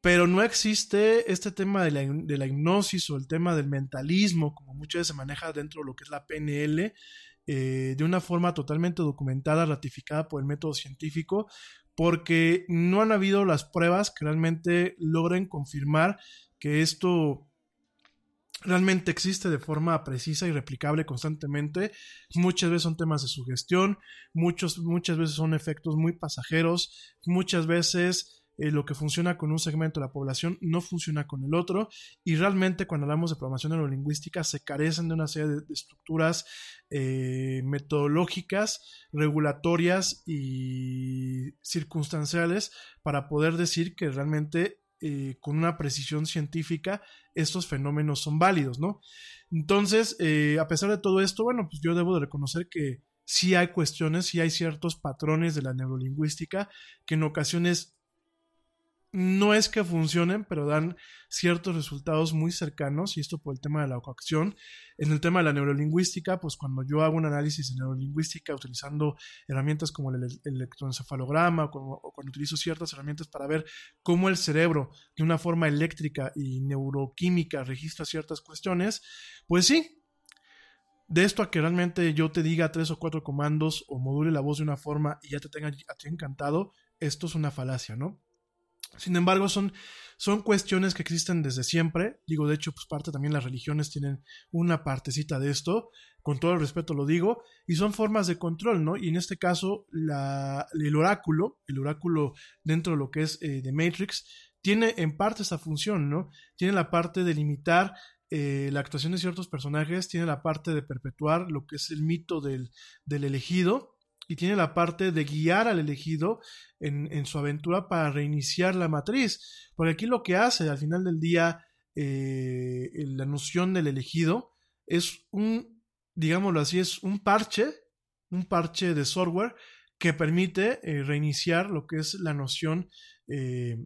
Pero no existe este tema de la, de la hipnosis o el tema del mentalismo, como muchas veces se maneja dentro de lo que es la PNL, eh, de una forma totalmente documentada, ratificada por el método científico, porque no han habido las pruebas que realmente logren confirmar que esto realmente existe de forma precisa y replicable constantemente. Muchas veces son temas de sugestión, muchos, muchas veces son efectos muy pasajeros, muchas veces eh, lo que funciona con un segmento de la población no funciona con el otro y realmente cuando hablamos de programación neurolingüística se carecen de una serie de, estructuras eh, metodológicas, regulatorias y circunstanciales para poder decir que realmente eh, con una precisión científica estos fenómenos son válidos, ¿no? Entonces, a pesar de todo esto, bueno, pues yo debo de reconocer que sí hay cuestiones, sí hay ciertos patrones de la neurolingüística que en ocasiones no es que funcionen, pero dan ciertos resultados muy cercanos, y esto por el tema de la coacción. En el tema de la neurolingüística, pues cuando yo hago un análisis de neurolingüística utilizando herramientas como el, el electroencefalograma, o, o cuando utilizo ciertas herramientas para ver cómo el cerebro de una forma eléctrica y neuroquímica registra ciertas cuestiones, pues sí, de esto a que realmente yo te diga tres o cuatro comandos o module la voz de una forma y ya te tenga a ti encantado, esto es una falacia, ¿no? Sin embargo, son, son cuestiones que existen desde siempre. Digo, de hecho, pues parte también las religiones tienen una partecita de esto. Con todo el respeto lo digo. Y son formas de control, ¿no? Y en este caso, la, el oráculo, el oráculo dentro de lo que es eh, de Matrix, tiene en parte esa función, ¿no? Tiene la parte de limitar eh, la actuación de ciertos personajes, tiene la parte de perpetuar lo que es el mito del, del elegido y tiene la parte de guiar al elegido en, en su aventura para reiniciar la matriz. Porque aquí lo que hace al final del día eh, la noción del elegido es un, digámoslo así, es un parche, un parche de software que permite eh, reiniciar lo que es la noción eh,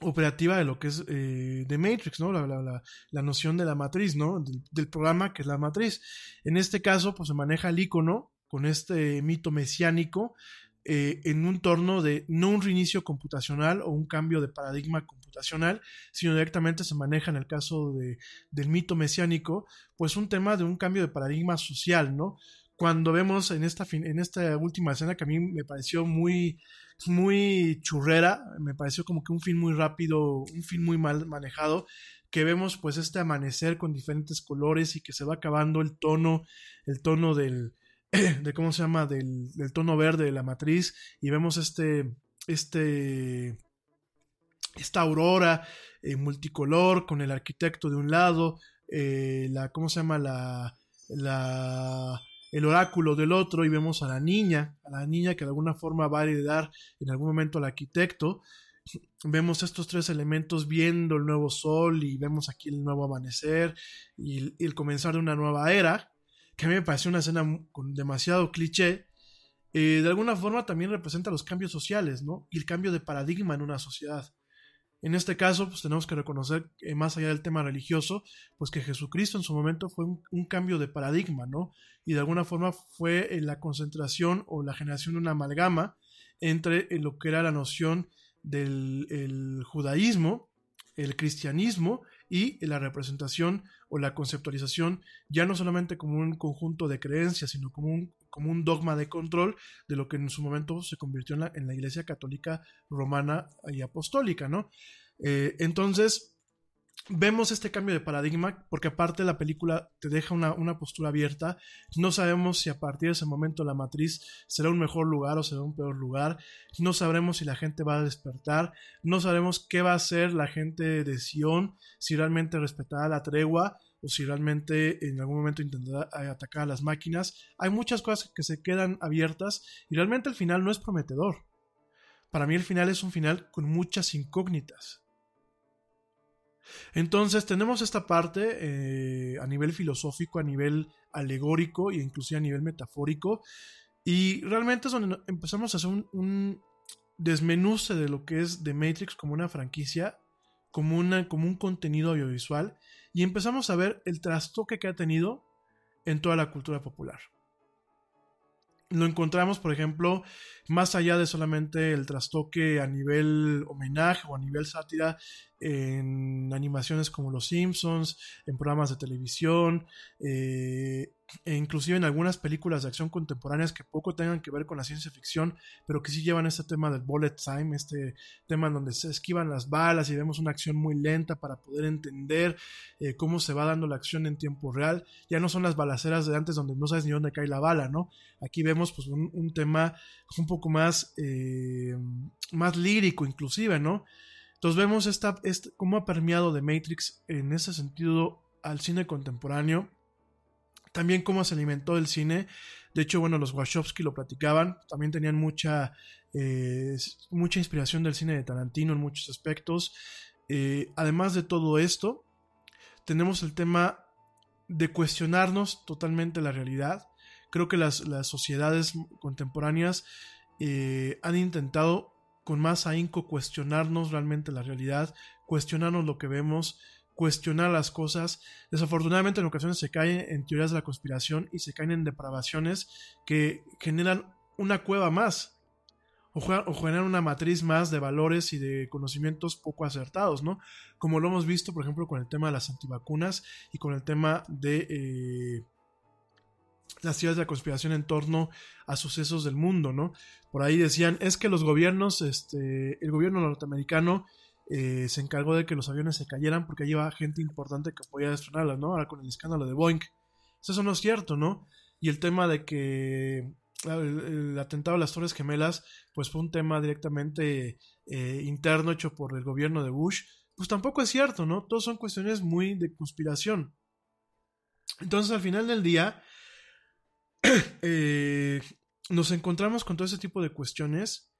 operativa de lo que es eh, de Matrix, ¿no? La, la, la, la, noción de la matriz, ¿no? Del, del, programa que es la matriz. En este caso, pues se maneja el icono con este mito mesiánico eh, en un torno de no un reinicio computacional o un cambio de paradigma computacional, sino directamente se maneja en el caso de, del mito mesiánico, pues un tema de un cambio de paradigma social, ¿no? Cuando vemos en esta, en esta última escena que a mí me pareció muy, muy churrera, me pareció como que un film muy rápido, un film muy mal manejado, que vemos pues este amanecer con diferentes colores y que se va acabando el tono, el tono del, de cómo se llama, del, del, tono verde de la matriz y vemos este, este, esta aurora eh, multicolor con el arquitecto de un lado, eh, la, ¿cómo se llama? La, la, el oráculo del otro y vemos a la niña, a la niña que de alguna forma va a heredar en algún momento al arquitecto. Vemos estos tres elementos viendo el nuevo sol y vemos aquí el nuevo amanecer y, y el comenzar de una nueva era, que a mí me pareció una escena con demasiado cliché. Eh, de alguna forma también representa los cambios sociales, ¿no? Y el cambio de paradigma en una sociedad. En este caso, pues tenemos que reconocer, eh, más allá del tema religioso, pues que Jesucristo en su momento fue un, cambio de paradigma, ¿no? Y de alguna forma fue eh, la concentración o la generación de una amalgama entre lo que era la noción del el judaísmo, el cristianismo y la representación o la conceptualización ya no solamente como un conjunto de creencias, sino como un, como un dogma de control de lo que en su momento se convirtió en la, Iglesia Católica Romana y Apostólica, ¿no? Eh, entonces, vemos este cambio de paradigma porque aparte la película te deja una, una, postura abierta. No sabemos si a partir de ese momento la matriz será un mejor lugar o será un peor lugar. No sabremos si la gente va a despertar. No sabremos qué va a hacer la gente de Sion, si realmente respetará la tregua o si realmente en algún momento intentará atacar a las máquinas. Hay muchas cosas que se quedan abiertas y realmente el final no es prometedor. Para mí el final es un final con muchas incógnitas. Entonces tenemos esta parte eh, a nivel filosófico, a nivel alegórico e inclusive a nivel metafórico. Y realmente es donde empezamos a hacer un, un desmenuce de lo que es The Matrix como una franquicia, como, una, como un contenido audiovisual. Y empezamos a ver el trastoque que ha tenido en toda la cultura popular lo encontramos, por ejemplo, más allá de solamente el trastoque a nivel homenaje o a nivel sátira en animaciones como Los Simpsons, en programas de televisión, eh, e inclusive en algunas películas de acción contemporáneas que poco tengan que ver con la ciencia ficción, pero que sí llevan este tema del bullet time, este tema en donde se esquivan las balas y vemos una acción muy lenta para poder entender eh, cómo se va dando la acción en tiempo real. Ya no son las balaceras de antes donde no sabes ni dónde cae la bala, ¿no? Aquí vemos pues un, tema un poco más, eh, más lírico inclusive, ¿no? Entonces vemos esta, este, cómo ha permeado The Matrix en ese sentido al cine contemporáneo también cómo se alimentó el cine. De hecho, bueno, los Wachowski lo platicaban, también tenían mucha, eh, mucha inspiración del cine de Tarantino en muchos aspectos. Eh, además de todo esto, tenemos el tema de cuestionarnos totalmente la realidad. Creo que las, las sociedades contemporáneas eh, han intentado con más ahínco cuestionarnos realmente la realidad, cuestionarnos lo que vemos, cuestionar las cosas. Desafortunadamente en ocasiones se caen en teorías de la conspiración y se caen en depravaciones que generan una cueva más o, generan una matriz más de valores y de conocimientos poco acertados, ¿no? Como lo hemos visto, por ejemplo, con el tema de las antivacunas y con el tema de eh, las teorías de la conspiración en torno a sucesos del mundo, ¿no? Por ahí decían, es que los gobiernos, este, el gobierno norteamericano eh, se encargó de que los aviones se cayeran porque lleva gente importante que podía destronarlas, ¿no? Ahora con el escándalo de Boeing. Eso no es cierto, ¿no? Y el tema de que el, atentado a las Torres Gemelas, pues fue un tema directamente eh, interno hecho por el gobierno de Bush, pues tampoco es cierto, ¿no? Todos son cuestiones muy de conspiración. Entonces, al final del día, eh, nos encontramos con todo ese tipo de cuestiones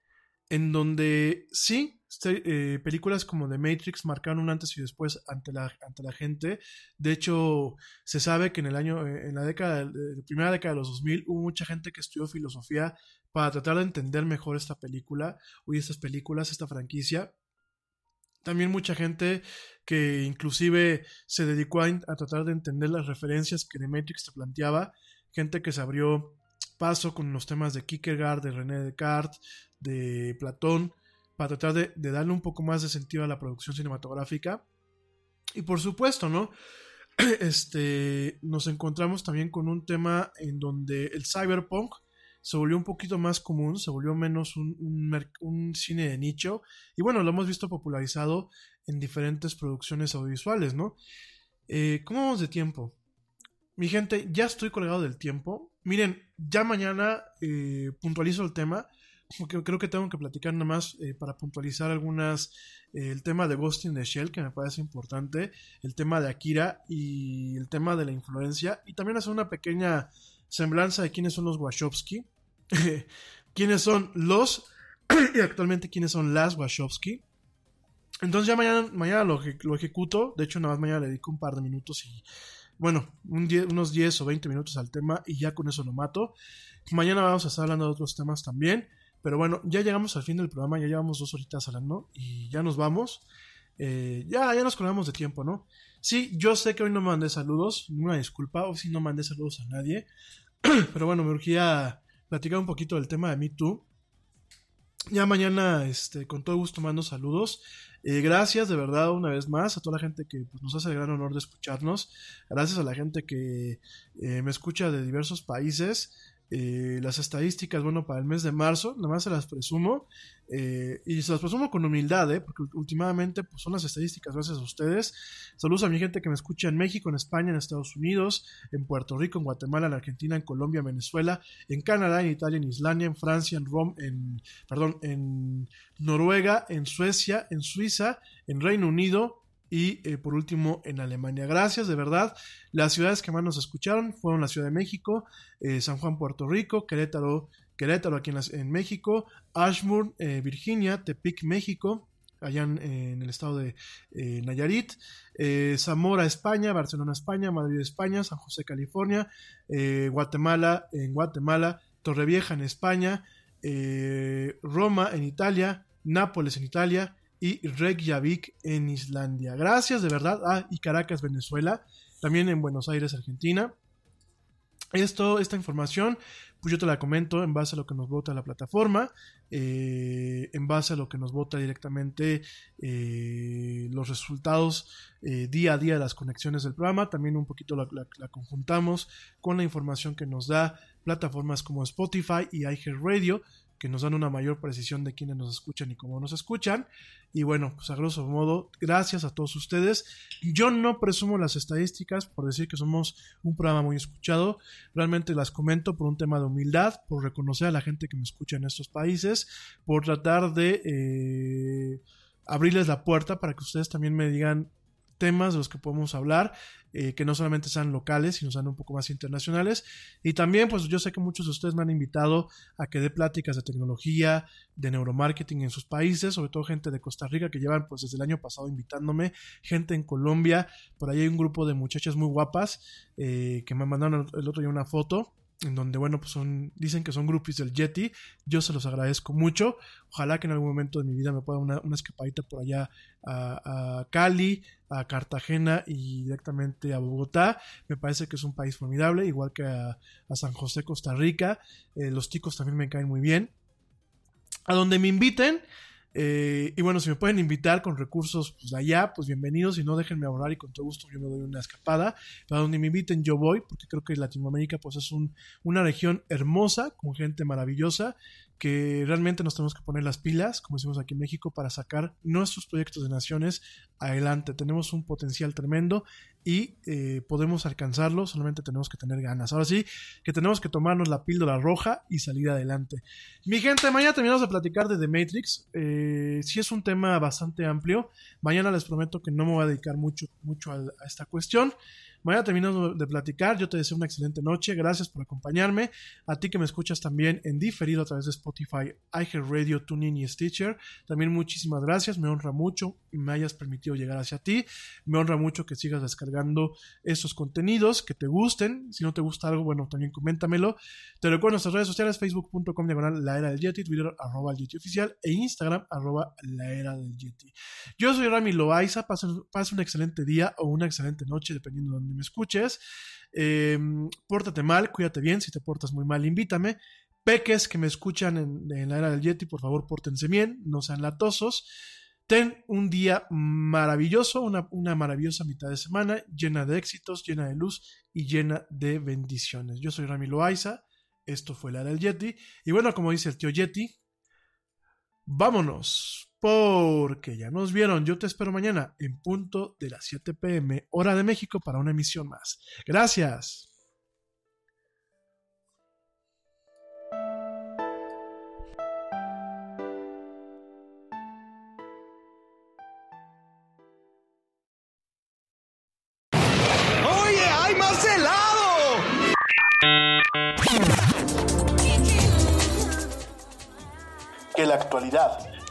en donde sí, eh, películas como The Matrix marcaron un antes y después ante la, ante la gente. De hecho, se sabe que en el año, eh, en la década, la primera década de los 2000, hubo mucha gente que estudió filosofía para tratar de entender mejor esta película, o estas películas, esta franquicia. También mucha gente que inclusive se dedicó a, a tratar de entender las referencias que The Matrix te planteaba. Gente que se abrió paso con los temas de Kierkegaard, de René Descartes, de Platón, para tratar de, darle un poco más de sentido a la producción cinematográfica. Y por supuesto, ¿no? Este, nos encontramos también con un tema en donde el cyberpunk se volvió un poquito más común, se volvió menos un, cine de nicho. Y bueno, lo hemos visto popularizado en diferentes producciones audiovisuales, ¿no? Eh, ¿Cómo vamos de tiempo? Mi gente, ya estoy colgado del tiempo. Miren, ya mañana eh, puntualizo el tema porque creo que tengo que platicar nada más eh, para puntualizar algunas, eh, el tema de Ghost in the Shell, que me parece importante, el tema de Akira y el tema de la influencia, y también hacer una pequeña semblanza de quiénes son los Wachowski, quiénes son los, y actualmente quiénes son las Wachowski. Entonces ya mañana, mañana lo, lo ejecuto, de hecho nada más mañana le dedico un par de minutos y bueno, unos 10 o 20 minutos al tema y ya con eso lo mato. Mañana vamos a estar hablando de otros temas también. Pero bueno, ya llegamos al fin del programa, ya llevamos dos horitas hablando y ya nos vamos. Eh, ya, ya nos colgamos de tiempo, ¿no? Sí, yo sé que hoy no mandé saludos, una disculpa, hoy sí no mandé saludos a nadie. Pero bueno, me urgía platicar un poquito del tema de Me Too. Ya mañana, este, con todo gusto mando saludos. Eh, gracias de verdad una vez más a toda la gente que pues, nos hace el gran honor de escucharnos. Gracias a la gente que eh, me escucha de diversos países. Eh, las estadísticas, bueno, para el mes de marzo, nada más se las presumo, eh, y se las presumo con humildad, ¿eh? porque últimamente pues, son las estadísticas gracias a ustedes. Saludos a mi gente que me escucha en México, en España, en Estados Unidos, en Puerto Rico, en Guatemala, en Argentina, en Colombia, en Venezuela, en Canadá, en Italia, en Islandia, en Francia, en Roma, en, perdón, en Noruega, en Suecia, en Suiza, en Reino Unido, y eh, por último en Alemania. Gracias, de verdad. Las ciudades que más nos escucharon fueron la Ciudad de México, eh, San Juan, Puerto Rico, Querétaro, Querétaro aquí en, en México, Ashburn, eh, Virginia, Tepic, México, allá en, el estado de Nayarit, Zamora, España, Barcelona, España, Madrid, España, San José, California, Guatemala, en Guatemala, Torrevieja, en España, Roma, en Italia, Nápoles, en Italia, y Reykjavik en Islandia. Gracias de verdad. Ah, y Caracas, Venezuela. También en Buenos Aires, Argentina. Esto, esta información, pues yo te la comento en base a lo que nos vota la plataforma, eh, en base a lo que nos vota directamente eh, los resultados eh, día a día de las conexiones del programa. También un poquito la, la- la conjuntamos con la información que nos da plataformas como Spotify y iHeartRadio, que nos dan una mayor precisión de quiénes nos escuchan y cómo nos escuchan. Y bueno, pues a grosso modo, gracias a todos ustedes. Yo no presumo las estadísticas por decir que somos un programa muy escuchado. Realmente las comento por un tema de humildad, por reconocer a la gente que me escucha en estos países, por tratar de eh, abrirles la puerta para que ustedes también me digan temas de los que podemos hablar, eh, que no solamente sean locales, sino sean un poco más internacionales. Y también, pues yo sé que muchos de ustedes me han invitado a que dé pláticas de tecnología, de neuromarketing en sus países, sobre todo gente de Costa Rica que llevan pues desde el año pasado invitándome, gente en Colombia, por ahí hay un grupo de muchachas muy guapas eh, que me mandaron el otro día una foto en donde, bueno, pues son, dicen que son groupies del Yeti, yo se los agradezco mucho, ojalá que en algún momento de mi vida me pueda una, una escapadita por allá a, Cali, a Cartagena y directamente a Bogotá, me parece que es un país formidable, igual que a, a San José, Costa Rica, Eh, los ticos también me caen muy bien, a donde me inviten, eh, y bueno, si me pueden invitar con recursos pues, de allá, pues bienvenidos. Si no, déjenme ahorrar y con todo gusto yo me doy una escapada. Para donde me inviten yo voy, porque creo que Latinoamérica pues es un- una región hermosa, con gente maravillosa, que realmente nos tenemos que poner las pilas, como decimos aquí en México, para sacar nuestros proyectos de naciones adelante. Tenemos un potencial tremendo y eh, podemos alcanzarlo, solamente tenemos que tener ganas. Ahora sí, que tenemos que tomarnos la píldora roja y salir adelante. Mi gente, mañana terminamos de platicar de The Matrix. Eh, sí es un tema bastante amplio. Mañana les prometo que no me voy a dedicar mucho, mucho a, a esta cuestión. Mañana terminamos de platicar. Yo te deseo una excelente noche. Gracias por acompañarme. A ti que me escuchas también en diferido a través de Spotify, iHeartRadio, TuneIn y Stitcher. También muchísimas gracias. Me honra mucho y me hayas permitido llegar hacia ti. Me honra mucho que sigas descargando esos contenidos, que te gusten. Si no te gusta algo, bueno, también coméntamelo. Te recuerdo nuestras redes sociales, facebook.com diagonal la era del Yeti, Twitter arroba el Yeti oficial e Instagram arroba la era del Yeti. Yo soy Rami Loaiza, pasa, un excelente día o una excelente noche, dependiendo de donde me escuches. Eh, pórtate mal, cuídate bien, si te portas muy mal, invítame. Peques que me escuchan en, la era del Yeti, por favor, pórtense bien, no sean latosos. Ten un día maravilloso, una, una maravillosa mitad de semana, llena de éxitos, llena de luz y llena de bendiciones. Yo soy Rami Loaiza, esto fue la era del Yeti. Y bueno, como dice el tío Yeti, vámonos, porque ya nos vieron. Yo te espero mañana en punto de las 7 pm, hora de México, para una emisión más. Gracias. ¡Oye, hay más helado! Que la actualidad